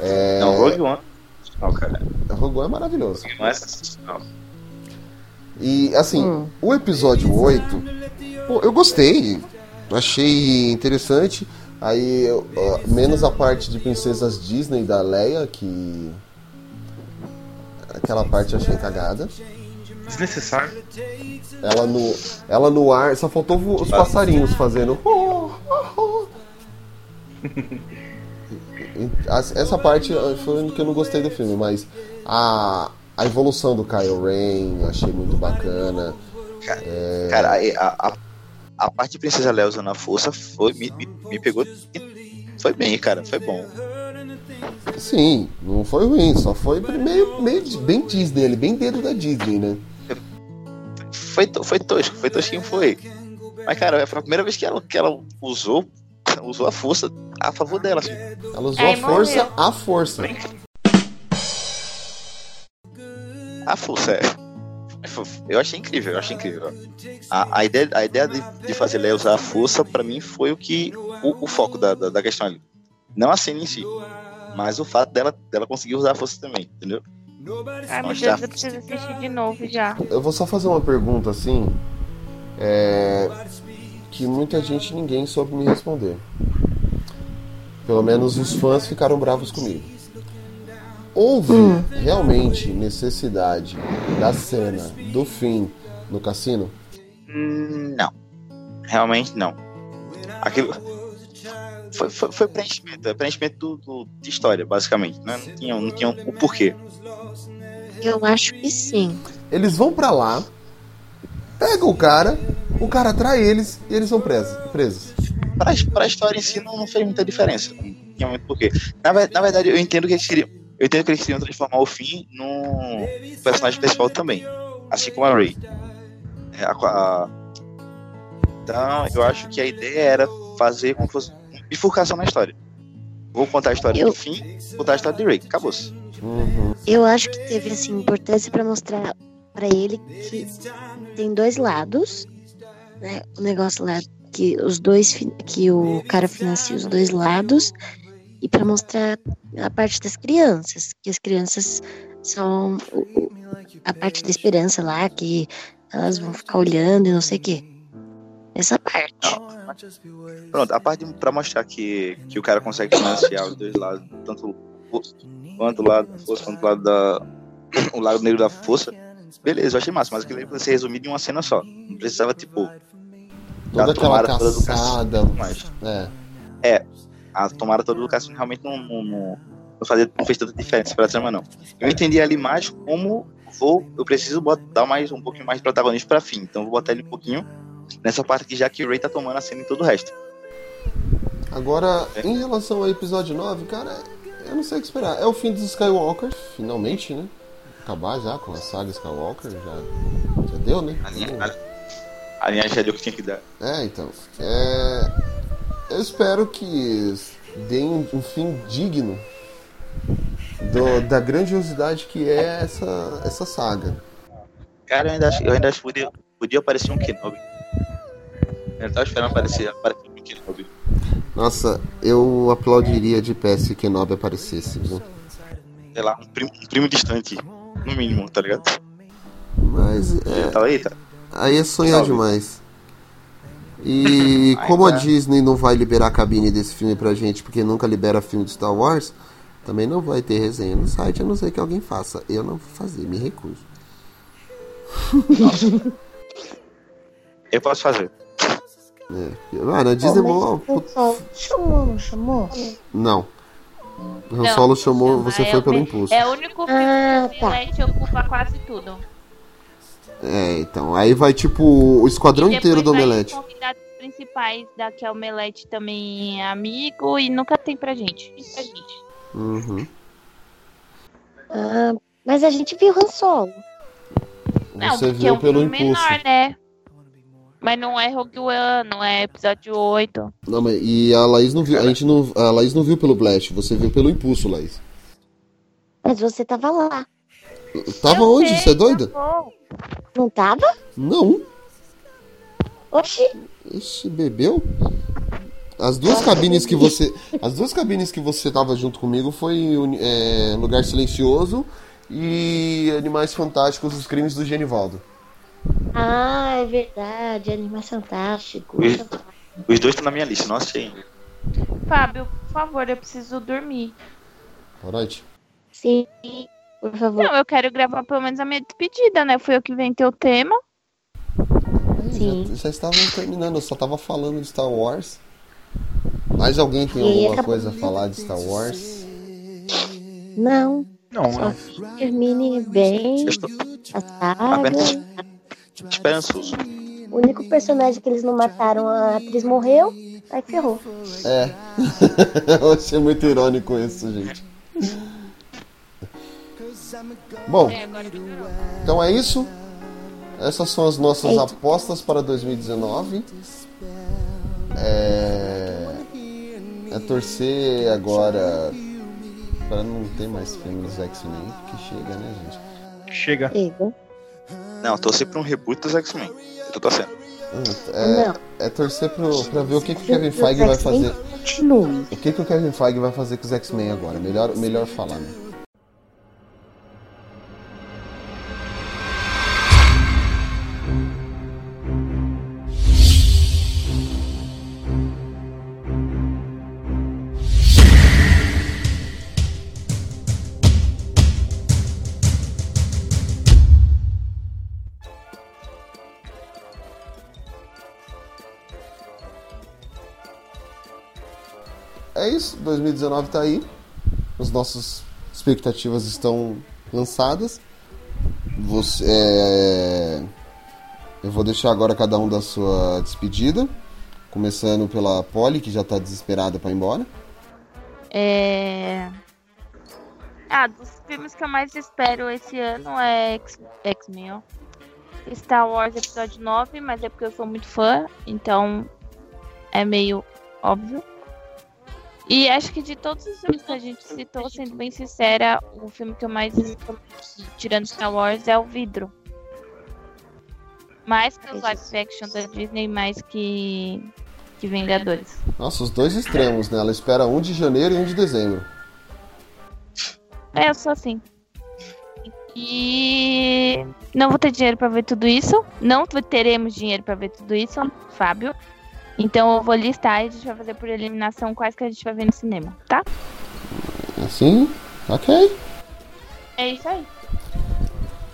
É... Não, Rogue One. Não, cara. Rogue One é maravilhoso. Não é sensacional. E assim, o episódio 8, pô, eu gostei. Achei interessante. Aí, eu- ó, menos a parte de princesas Disney da Leia, que. Aquela parte eu achei cagada. Desnecessário. Ela no, ela no ar, só faltou os passarinhos fazendo. Essa parte foi o que eu não gostei do filme, mas a, a evolução do Kylo Ren eu achei muito bacana. É, Cara, a, a, a parte de Princesa Leia usando a força foi, me, me, me pegou. Foi bem, cara, foi bom. Sim, não foi ruim, só foi meio, meio bem Disney, bem dedo da Disney, né? Foi, foi tosco, foi tosquinho, foi. Mas, cara, foi a primeira vez que ela, que ela usou, usou a força a favor dela. Assim. Ela usou Aí a força, morreu. a força. A força, é. Eu achei incrível, eu achei incrível. A, a ideia, a ideia de, de fazer Leia usar a força, pra mim, foi o que. O, o foco da, da, da questão ali. Não a cena em si. Mas o fato dela, dela conseguir usar a força também, entendeu? Ai, meu Mostrar- Deus, eu preciso assistir de novo já. Eu vou só fazer uma pergunta assim. é, que muita gente, ninguém soube me responder. Pelo menos os fãs ficaram bravos comigo. Houve realmente necessidade da cena do fim no cassino? Hum, Não. Realmente não. Aquilo. Foi, foi, foi preenchimento, é preenchimento do, do- de história, basicamente. Né? Não, tinha, não tinha o porquê. Eu acho que sim. Eles vão pra lá, pegam o cara, o cara atrai eles e eles são presos. presos. Pra, pra história em si não, não fez muita diferença. Não tinha muito porquê. Na, na verdade, eu entendo que eles queriam. Eu entendo que eles queriam transformar o Finn num personagem principal também. Assim como a Rey. É, a- a- Então, eu acho que a ideia era fazer como se fosse bifurcação na história. Vou contar a história Eu- do Finn, contar a história de Rey. Acabou-se. Eu acho que teve assim importância pra mostrar pra ele que tem dois lados, né? O negócio lá que os dois que o cara financia os dois lados e pra mostrar a parte das crianças, que as crianças são a parte da esperança lá que elas vão ficar olhando e não sei o quê. Essa parte. Pronto, a parte pra mostrar que, que o cara consegue financiar os dois lados, tanto o, quanto o lado da força, quanto o lado da. o lado negro da força, beleza, eu achei massa, mas aquilo aí vai ser resumido em uma cena só. Não precisava, tipo. Toda da aquela tomada toda É. É, a tomada toda do cassino realmente não, não, não, não fazia, não fez tanta diferença pra trama, não. Eu entendi ali mais como vou, eu preciso bot- dar mais um pouquinho mais de protagonismo pra fim, então eu vou botar ele um pouquinho nessa parte que já que o Ray tá tomando a cena em todo o resto. Agora, em relação ao episódio 9, cara, eu não sei o que esperar. É o fim dos Skywalker, finalmente, né? Acabar já com a saga Skywalker, já, já deu, né? A linha, a, a linha já deu o que tinha que dar. É, então. É, eu espero que deem um, um fim digno do- da grandiosidade que é essa, essa saga. Cara, eu ainda acho, eu ainda acho que podia, podia aparecer um Kenobi. Eu tava esperando aparecer, aparecer um Kenobi. Nossa, eu aplaudiria de pé se Kenobi aparecesse, viu? Sei lá, um primo, um primo distante, no mínimo, tá ligado? Mas é, Tá aí, tá? aí é sonhar Salve. demais. E como a. Disney não vai liberar a cabine desse filme pra gente, porque nunca libera filme de Star Wars, também não vai ter resenha no site, a não ser que alguém faça. Eu não vou fazer, me recuso. Eu posso fazer. É. Mano, a Disney. Mó- mas chamou, não chamou? Não. O Han Não, Solo chamou, você é foi o pelo impulso. É o único filme Ah, que tá. o Milete ocupa quase tudo. É, então. Aí vai tipo o esquadrão inteiro do Omelete. Os convidados principais da que é o Melete também é amigo e nunca tem pra gente. Pra gente. Uhum. Ah, mas a gente viu Han Solo. Não, Você porque viu é um pelo filme impulso. menor, né? Mas não é Rogue One, não é episódio 8. Não, mas, e a Laís não viu. A gente não. A Laís não viu pelo Blast, você viu pelo impulso, Laís. Mas você tava lá. Tava Eu onde? sei, Você é doida? tá. Não tava? Não. Oxi. Ixi, bebeu? As duas cabines que você. As duas cabines que você tava junto comigo foi é, Lugar Silencioso e Animais Fantásticos, os crimes do Genivaldo. Ah, é verdade. Animais Fantásticos. Os, os dois estão na minha lista, não assisti. Fábio, por favor, eu preciso dormir. Boa noite. Sim, por favor. Não, eu quero gravar pelo menos a minha despedida, né? Fui eu que inventei o tema. Sim. Já, já estavam terminando, eu só tava falando de Star Wars. Mais alguém tem E alguma coisa a falar de Star Wars? Não. Não, Só não. que termine bem Eu estou a saga. apenas esperançoso. O único personagem que eles não mataram, a atriz morreu. Aí ferrou. É. eu achei muito irônico isso, gente. Bom, então é isso. Essas são as nossas Eita. apostas para 2019. É, é torcer agora para não ter mais filmes X-Men, que chega, né, gente? Chega. Chega. Não, eu torci pra um reboot dos X-Men. Eu tô torcendo. É, é torcer pro, pra ver o que, que o Kevin Feige vai fazer. Continue. O que, que o Kevin Feige vai fazer com os X-Men agora? Melhor, melhor falar, né? É isso, 2019 tá aí. As nossas expectativas estão lançadas. Você, é, Eu vou deixar agora cada um da sua despedida. Começando pela Polly, que já tá desesperada pra ir embora. É. Ah, dos filmes que eu mais espero esse ano é X-Men. Star Wars Episódio 9, mas é porque eu sou muito fã, então é meio óbvio. E acho que de todos os filmes que a gente citou, sendo bem sincera, o filme que eu mais estou tirando Star Wars é o Vidro. Mais que os live action da Disney, mais que, que Vingadores. Nossa, os dois extremos, né? Ela espera um de janeiro e um de dezembro. É, eu sou assim. E não vou ter dinheiro pra ver tudo isso. Não teremos dinheiro pra ver tudo isso, Fábio. Então eu vou listar e a gente vai fazer por eliminação quais que a gente vai ver no cinema, tá? Assim? Ok. É isso aí.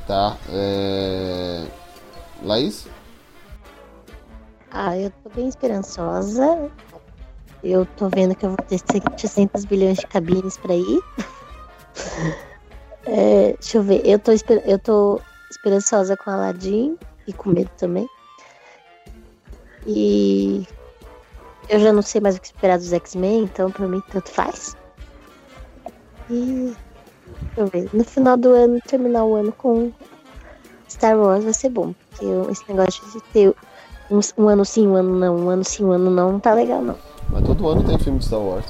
Tá. É... Laís? Ah, eu tô bem esperançosa. Eu tô vendo que eu vou ter 700 bilhões de cabines pra ir. É, deixa eu ver. Eu tô, esper- eu tô esperançosa com Aladdin e com medo também. E eu já não sei mais o que esperar dos X-Men, então pra mim tanto faz. E deixa eu ver. No final do ano, terminar o ano com Star Wars vai ser bom. Porque esse negócio de ter um, um ano sim, um ano não, um ano sim, um ano não, não tá legal não. Mas todo ano tem filme de Star Wars.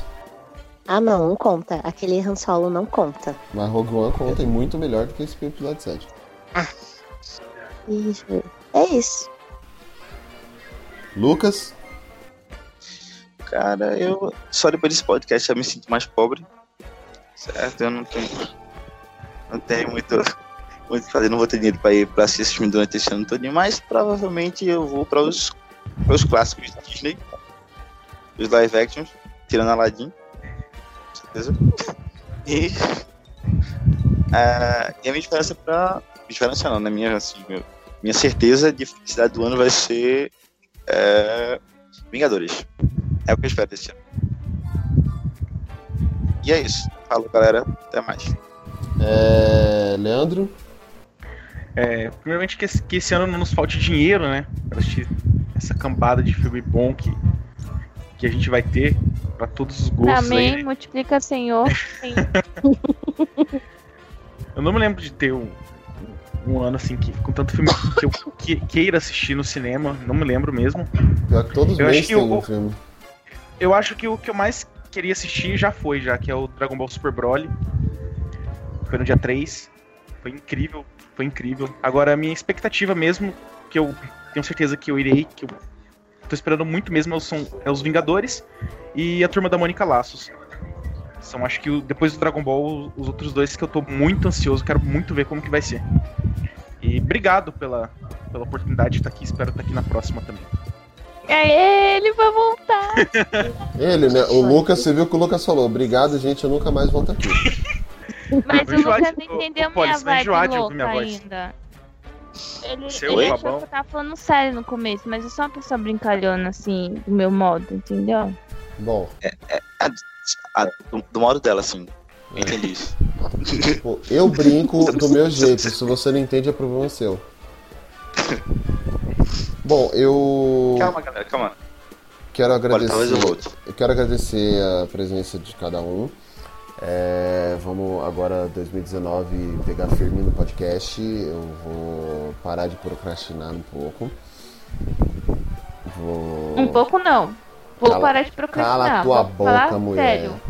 Ah não, não conta. Aquele Han Solo não conta. Mas Rogue One conta e muito melhor do que esse episódio 7. E deixa eu ver. É isso. Lucas? Cara, eu só depois desse podcast eu me sinto mais pobre. Certo? Eu não tenho. Não tenho muito. Muito o que fazer, não vou ter dinheiro pra ir pra assistir filme durante esse ano todo, mas provavelmente eu vou para os, para os clássicos da Disney, os live actions, tirando Aladdin, com certeza. E, ah, e a minha esperança pra. Esperança não, né? Minha, assim, minha certeza de felicidade do ano vai ser é, Vingadores. É o que eu espero desse ano. E é isso. Falou, galera. Até mais. É... Leandro? É, primeiramente que esse, que esse ano não nos falte dinheiro, né? Pra assistir essa cambada de filme bom que, que a gente vai ter pra todos os gostos aí, Amém, né? multiplica, Senhor. Sim. Eu não me lembro de ter um, um ano assim que, com tanto filme que eu que- queira assistir no cinema. Não me lembro mesmo. Todos os Eu acho que tem o- um filme. Eu acho que o que eu mais queria assistir já foi, já, que é o Dragon Ball Super Broly. Foi no dia 3. Foi incrível, foi incrível. Agora, a minha expectativa mesmo, que eu tenho certeza que eu irei, que eu tô esperando muito mesmo, são é os Vingadores e a Turma da Mônica Laços. São, acho que depois do Dragon Ball, os outros dois que eu tô muito ansioso, quero muito ver como que vai ser. E obrigado pela, pela oportunidade de estar aqui, espero estar aqui na próxima também. É ele vai voltar. Ele, né? O Lucas, você viu que o Lucas falou. Obrigado, gente, eu nunca mais volto aqui. Mas o Lucas não entendeu Polly, minha vibe louca minha voz. ainda. Ele, Seu ele achou babão. que eu tava falando sério no começo, mas eu sou uma pessoa brincalhona, assim, do meu modo, entendeu? Bom. Ah, do, do modo dela, assim. Entendi isso. Tipo, eu brinco do meu jeito. Se você não entende, é problema seu. Bom, eu. Calma, galera, calma. Quero agradecer. talvez eu volte. eu quero agradecer a presença de cada um. É, vamos agora 2019 pegar firme no podcast. Eu vou parar de procrastinar um pouco. Vou. Um pouco não. Vou Cala- parar de procrastinar. Cala tua vou boca, mulher. sério.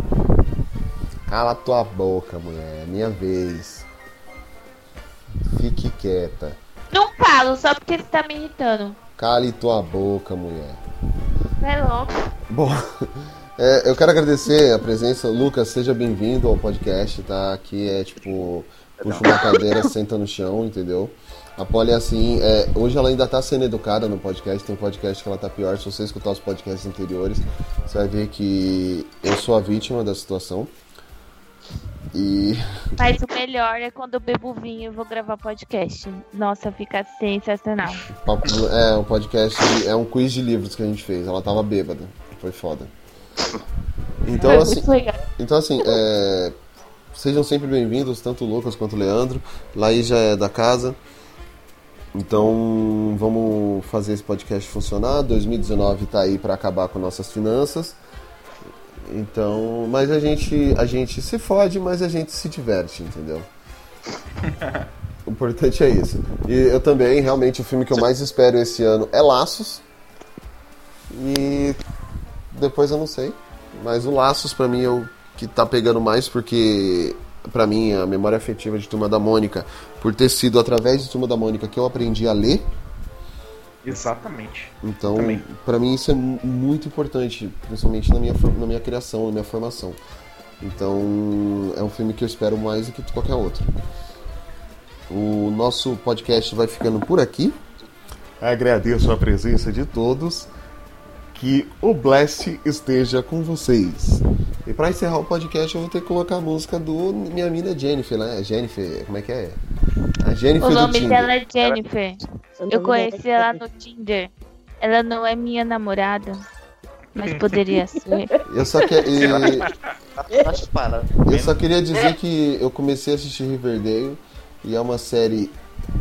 Cala tua boca, mulher. É minha vez. Fique quieta. Não falo, só porque você tá me irritando. Cale tua boca, mulher. Vai logo. Bom, é, eu quero agradecer a presença. Lucas, seja bem-vindo ao podcast, tá? Aqui é tipo, puxa uma cadeira, senta no chão, entendeu? A Polly é assim, é, hoje ela ainda tá sendo educada no podcast, tem podcast que ela tá pior. Se você escutar os podcasts anteriores, você vai ver que eu sou a vítima da situação. E Mas o melhor é quando eu bebo vinho e vou gravar podcast. Nossa, fica sensacional. é um podcast, é um quiz de livros que a gente fez. Ela tava bêbada, foi foda. Então É assim, então assim, é, sejam sempre bem-vindos, tanto o Lucas quanto o Leandro. Laís já é da casa. Então vamos fazer esse podcast funcionar. 2019 tá aí para acabar com nossas finanças. Então, mas a gente a gente se fode, mas a gente se diverte, entendeu? O importante é isso. E eu também, realmente, o filme que eu mais espero esse ano é Laços. E depois eu não sei. Mas o Laços, pra mim, é o que tá pegando mais, porque, pra mim, a memória afetiva de Turma da Mônica, por ter sido através de Turma da Mônica que eu aprendi a ler. Exatamente. Então, pra mim isso é mu- muito importante, principalmente na minha, na minha criação, na minha formação. Então, é um filme que eu espero mais do que qualquer outro. O nosso podcast vai ficando por aqui. Agradeço a presença de todos. Que o Blast esteja com vocês. E pra encerrar o podcast, eu vou ter que colocar a música do minha mina Jennifer, né? Jennifer, como é que é? A Jennifer O do nome Tinder. dela é Jennifer. Eu conheci ela no Tinder. Ela não é minha namorada, mas poderia ser. Eu só, que, e- Para. eu só queria dizer que eu comecei a assistir Riverdale e é uma série.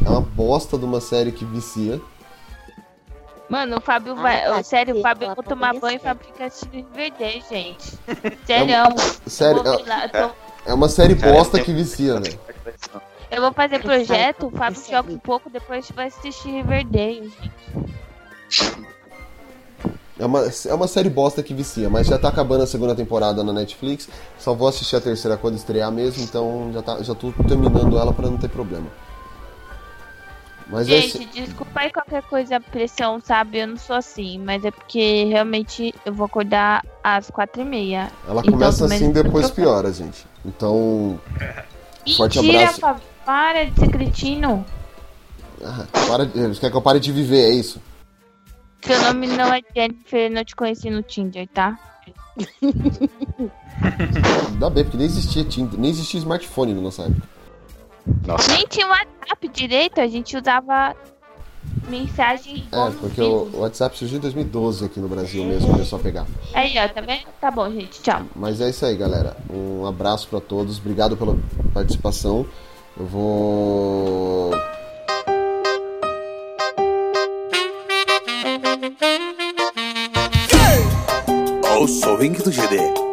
É uma bosta de uma série que vicia. Mano, o Fábio vai. tá, sério, o Fábio vou tomar banho e fica assistindo Riverdale, gente. Sério. Sério, é- ver lá, eu tô- É uma série bosta que vicia, velho. eu vou fazer projeto, o Fábio joga um pouco, depois a gente vai assistir Riverdale, gente. É uma, é uma série bosta que vicia, mas já tá acabando a segunda temporada na Netflix. Só vou assistir a terceira quando estrear mesmo, então já, tá, já tô terminando ela pra não ter problema. Mas Gente, esse- desculpa aí qualquer coisa, pressão, sabe? Eu não sou assim, mas é porque realmente eu vou acordar às quatro e meia. ela Então, começa assim depois piora, gente. Então. Forte Mentira, abraço. Fábio, para de ser cretino. Ah, para, de- quer que eu pare de viver, é isso? Seu nome não é Jennifer, não te conheci no Tinder, tá? Ainda bem, porque nem existia Tinder, nem existia smartphone na nossa época. Nem tinha WhatsApp direito, a gente usava mensagem. É, porque o WhatsApp surgiu em 2012 aqui no Brasil mesmo, começou a pegar. Aí, ó, tá vendo? Tá bom, gente, tchau. Mas é isso aí, galera. Um abraço pra todos, obrigado pela participação. Eu vou. O swing do GD.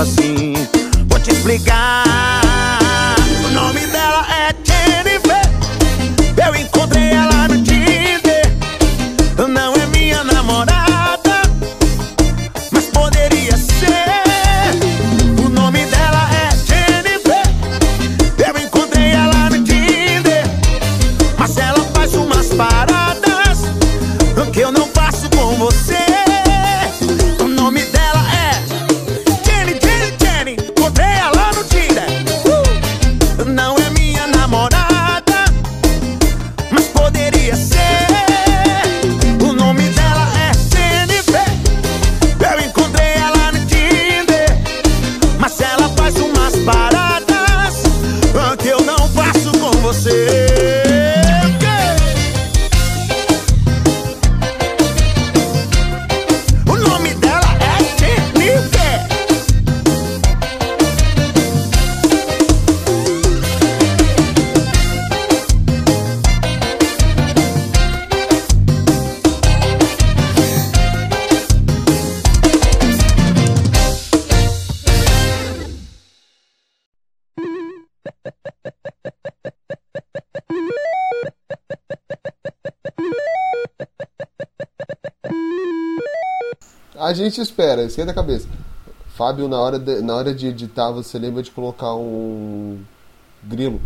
assim, vou te explicar. Espera, esquenta a cabeça. Fábio, na hora de, na hora de editar, você lembra de colocar um grilo.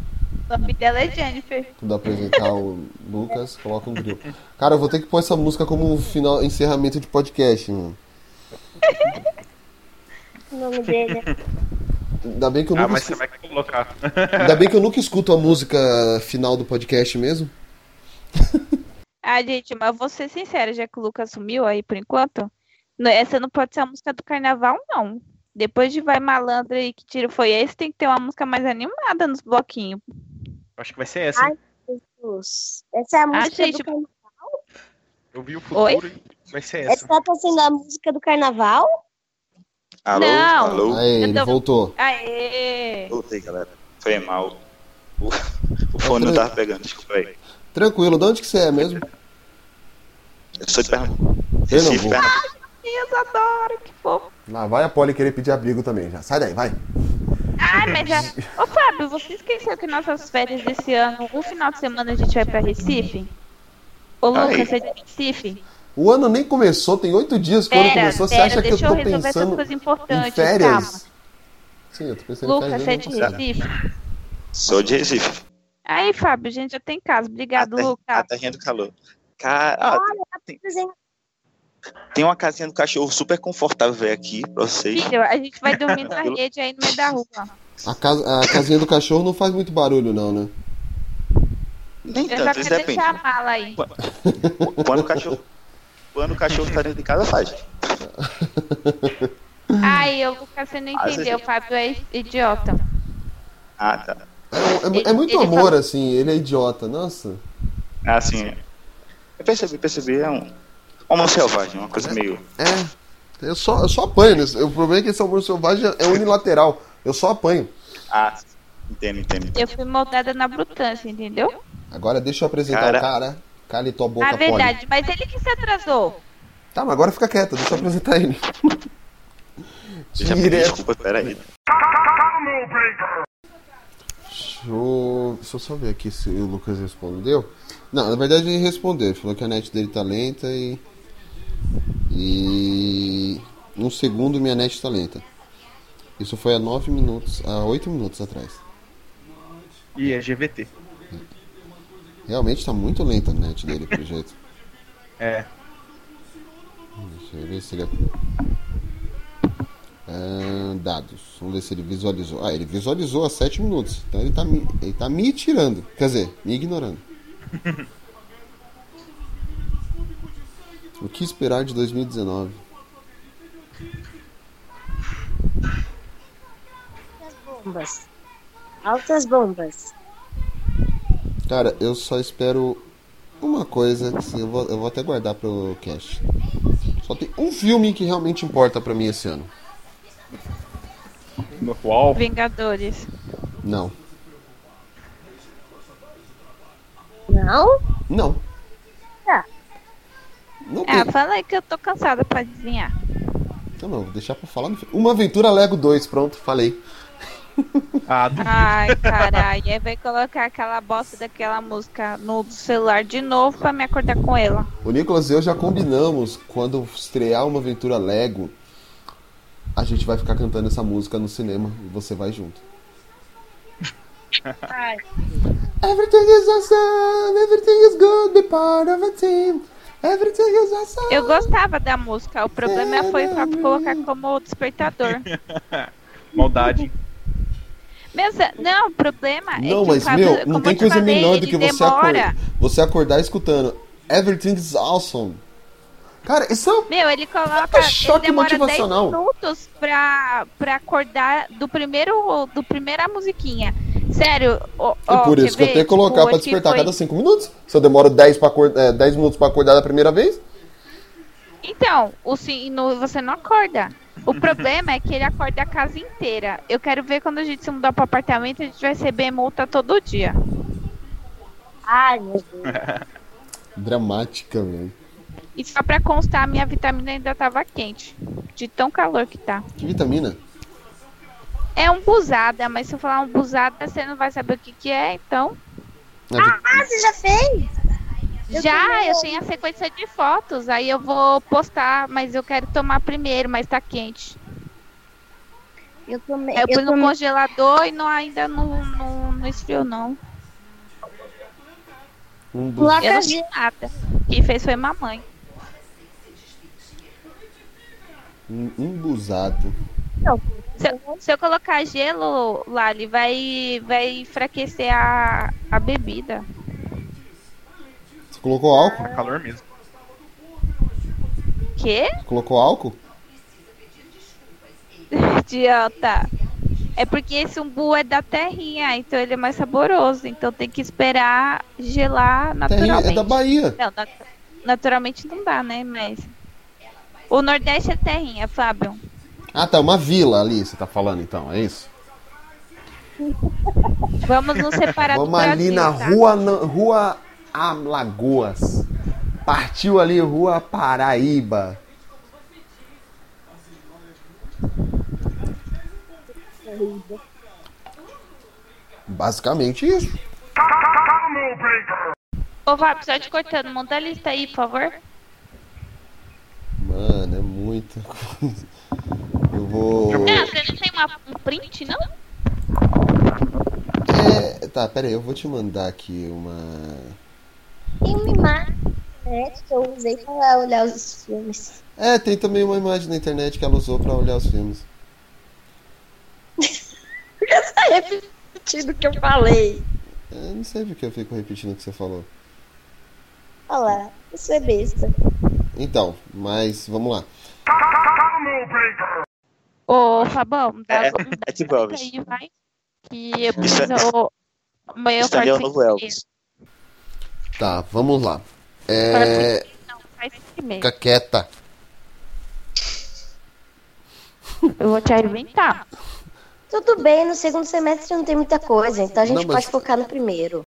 O nome dela é Jennifer. Quando apresentar o Lucas, coloca um grill. Cara, eu vou ter que pôr essa música como um final, encerramento de podcast, mano. O nome dele é Ainda bem que eu Ah, nunca mas você escuto. vai colocar. Ainda bem que eu nunca escuto a música final do podcast mesmo. Ah, gente, mas eu vou ser sincera, já que o Lucas sumiu aí por enquanto, essa não pode ser a música do carnaval, não. Depois de Vai Malandra e Que Tiro Foi Esse, tem que ter uma música mais animada nos bloquinhos. Acho que vai ser essa. Ai? Jesus. Essa é a Ah, música gente, do carnaval? Eu vi o futuro Oi? e vai ser essa. Essa tá sendo a música do carnaval? Alô? Não. Alô? Eu ele tô- voltou. Aê! Voltei, galera. Foi mal. O, o fone não tava pegando, desculpa aí. Tranquilo, de onde que você é mesmo? Eu sou de Pernambuco. Recife, Pernambuco. Deus, adoro, que fofo. Lá vai a Polly querer pedir abrigo também já. Sai daí, vai. Ai, mas já. Ô, Fábio, você esqueceu que nossas férias desse ano, um final de semana a gente vai pra Recife? Ô. Lucas, você é de Recife? O ano nem começou, tem oito dias que o ano Pera, começou. Você acha que eu deixa eu tô resolver essas pensando coisas em importantes, férias? calma. Sim, eu tô pensando em Lucas, férias. você é eu de. Recife? Sou de Recife. Aí, Fábio, a gente já tem casa. Obrigado, Lucas. terrinha do calor. Cara, ah, tem, tem uma casinha do cachorro super confortável aqui pra vocês. Filho, a gente vai dormir na rede aí no meio da rua. A, casa, a casinha do cachorro não faz muito barulho, não, né? Nem Eu já tanto, isso depende. deixar a mala aí. Quando o cachorro, quando o cachorro tá dentro de casa, faz. Ai, o Lucas, você não entendeu. O Fábio é idiota. Ah, tá. É, é muito Ele amor, assim, ele é idiota, nossa. Ah, sim. Eu percebi, percebi. É um homo selvagem, uma coisa meio. É, eu só, eu só apanho. Né? O problema é que esse amor selvagem é unilateral. Eu só apanho. Ah, entendo, entendo. Eu fui moldada na brutância, entendeu? Agora deixa eu apresentar Cara. o cara. Cale tua boca, Ah, verdade. Mas ele que se atrasou. Tá, mas agora fica quieto, deixa eu apresentar ele. Pedi Direto. desculpa, peraí. Deixa eu, deixa eu só ver aqui se o Lucas respondeu. Não, na verdade ele respondeu. Ele falou que a net dele tá lenta e. E. Um segundo minha net tá lenta. Isso foi há 9 minutos. há 8 minutos atrás. E é GVT. Realmente tá muito lenta a net dele, pelo jeito. É. Deixa eu ver se ele. Ah, dados. Vamos ver se ele visualizou. Ah, ele visualizou há 7 minutos. Então ele tá, me, ele tá me tirando. Quer dizer, me ignorando. O que esperar de 2019? Bombas. Altas bombas. Cara, eu só espero uma coisa que assim, eu, vou, eu vou até guardar pro cast. Só tem um filme que realmente importa pra mim esse ano. No qual? Vingadores. Não. Não? Não. Não tem. Ah, fala aí que eu tô cansada pra adivinhar. Não, não, vou deixar pra falar no. Uma Aventura Lego 2, pronto, falei. Ah, Ai, caralho. Aí vai colocar aquela bosta daquela música no celular de novo pra me acordar com ela. O Nicolas e eu já combinamos quando estrear uma aventura Lego, a gente vai ficar cantando essa música no cinema e você vai junto. Ai. Everything is awesome, everything is good, be part of a team. Everything is awesome. Eu gostava da música, o problema foi pra colocar como despertador. Maldade. Mas, não, o problema é que Não, o mas Fábio, meu, não tem coisa falei, melhor do que você demora. acordar, você acordar escutando Everything is awesome. Cara, isso é um Meu, ele coloca. Choque ele demora 10 motivacional. minutos pra, pra acordar do primeiro. do primeira musiquinha. Sério, ó, E ó, por quer isso que eu tenho que colocar Tipo, pra despertar a foi- cada 5 minutos. Se eu demoro 10, pra acor- é, 10 minutos pra acordar da primeira vez, Então, o sino você não acorda. O problema é que ele acorda a casa inteira. Eu quero ver quando a gente se mudar pro apartamento, a gente vai receber multa todo dia. Ai, meu Deus. dramática, velho. E só pra constar, a minha vitamina ainda tava quente. De tão calor que tá. Que vitamina? É um busada, mas se eu falar um busada, você não vai saber o que que é, então. Ah, você já fez? Eu Já, eu tenho a sequência de fotos, aí eu vou postar, mas eu quero tomar primeiro, mas tá quente. Eu tomei. Eu Eu pus no tomei, congelador e não, ainda não, não, não esfriou, não. Um Eu não vi nada. Quem fez foi mamãe. um embusado. Se, eu- se eu colocar gelo, Lali, vai, vai enfraquecer a, a bebida. Você colocou álcool? Calor mesmo. Quê? Colocou álcool? Idiota. É porque esse umbu é da terrinha, então ele é mais saboroso. Então tem que esperar gelar Terrinha naturalmente. é da Bahia. Não, nat- naturalmente não dá, né? Mas. O Nordeste é terrinha, Fábio. Ah, tá, uma vila ali, você tá falando então, é isso? Vamos nos separar do Vamos ali Brasil, na tá? rua, na- rua Alagoas. Partiu ali, rua Paraíba. Basicamente isso. Ô, Fábio, só te cortando, monta a lista aí, por favor. Mano, é muita coisa. Eu vou. Ah, você não tem uma, um print, não? É, tá, pera aí, eu vou te mandar aqui uma. Tem uma imagem né, que eu usei pra olhar os filmes. É, tem também uma imagem na internet que ela usou pra olhar os filmes. Você tá repetindo o que eu falei. Eu não sei porque eu fico repetindo o que você falou. Olha lá, isso é besta. Então, mas vamos lá. Ô, Fabão, dá, É, é tipo Elvis. aí, vai. Que eu é- preciso. Amanhã eu também é o faço novo Elvis. Tá, vamos lá. É. Não, faz primeiro. Fica quieta. Eu vou te inventar. Tudo bem, no segundo semestre não tem muita coisa, então a gente Não, mas- pode focar no primeiro.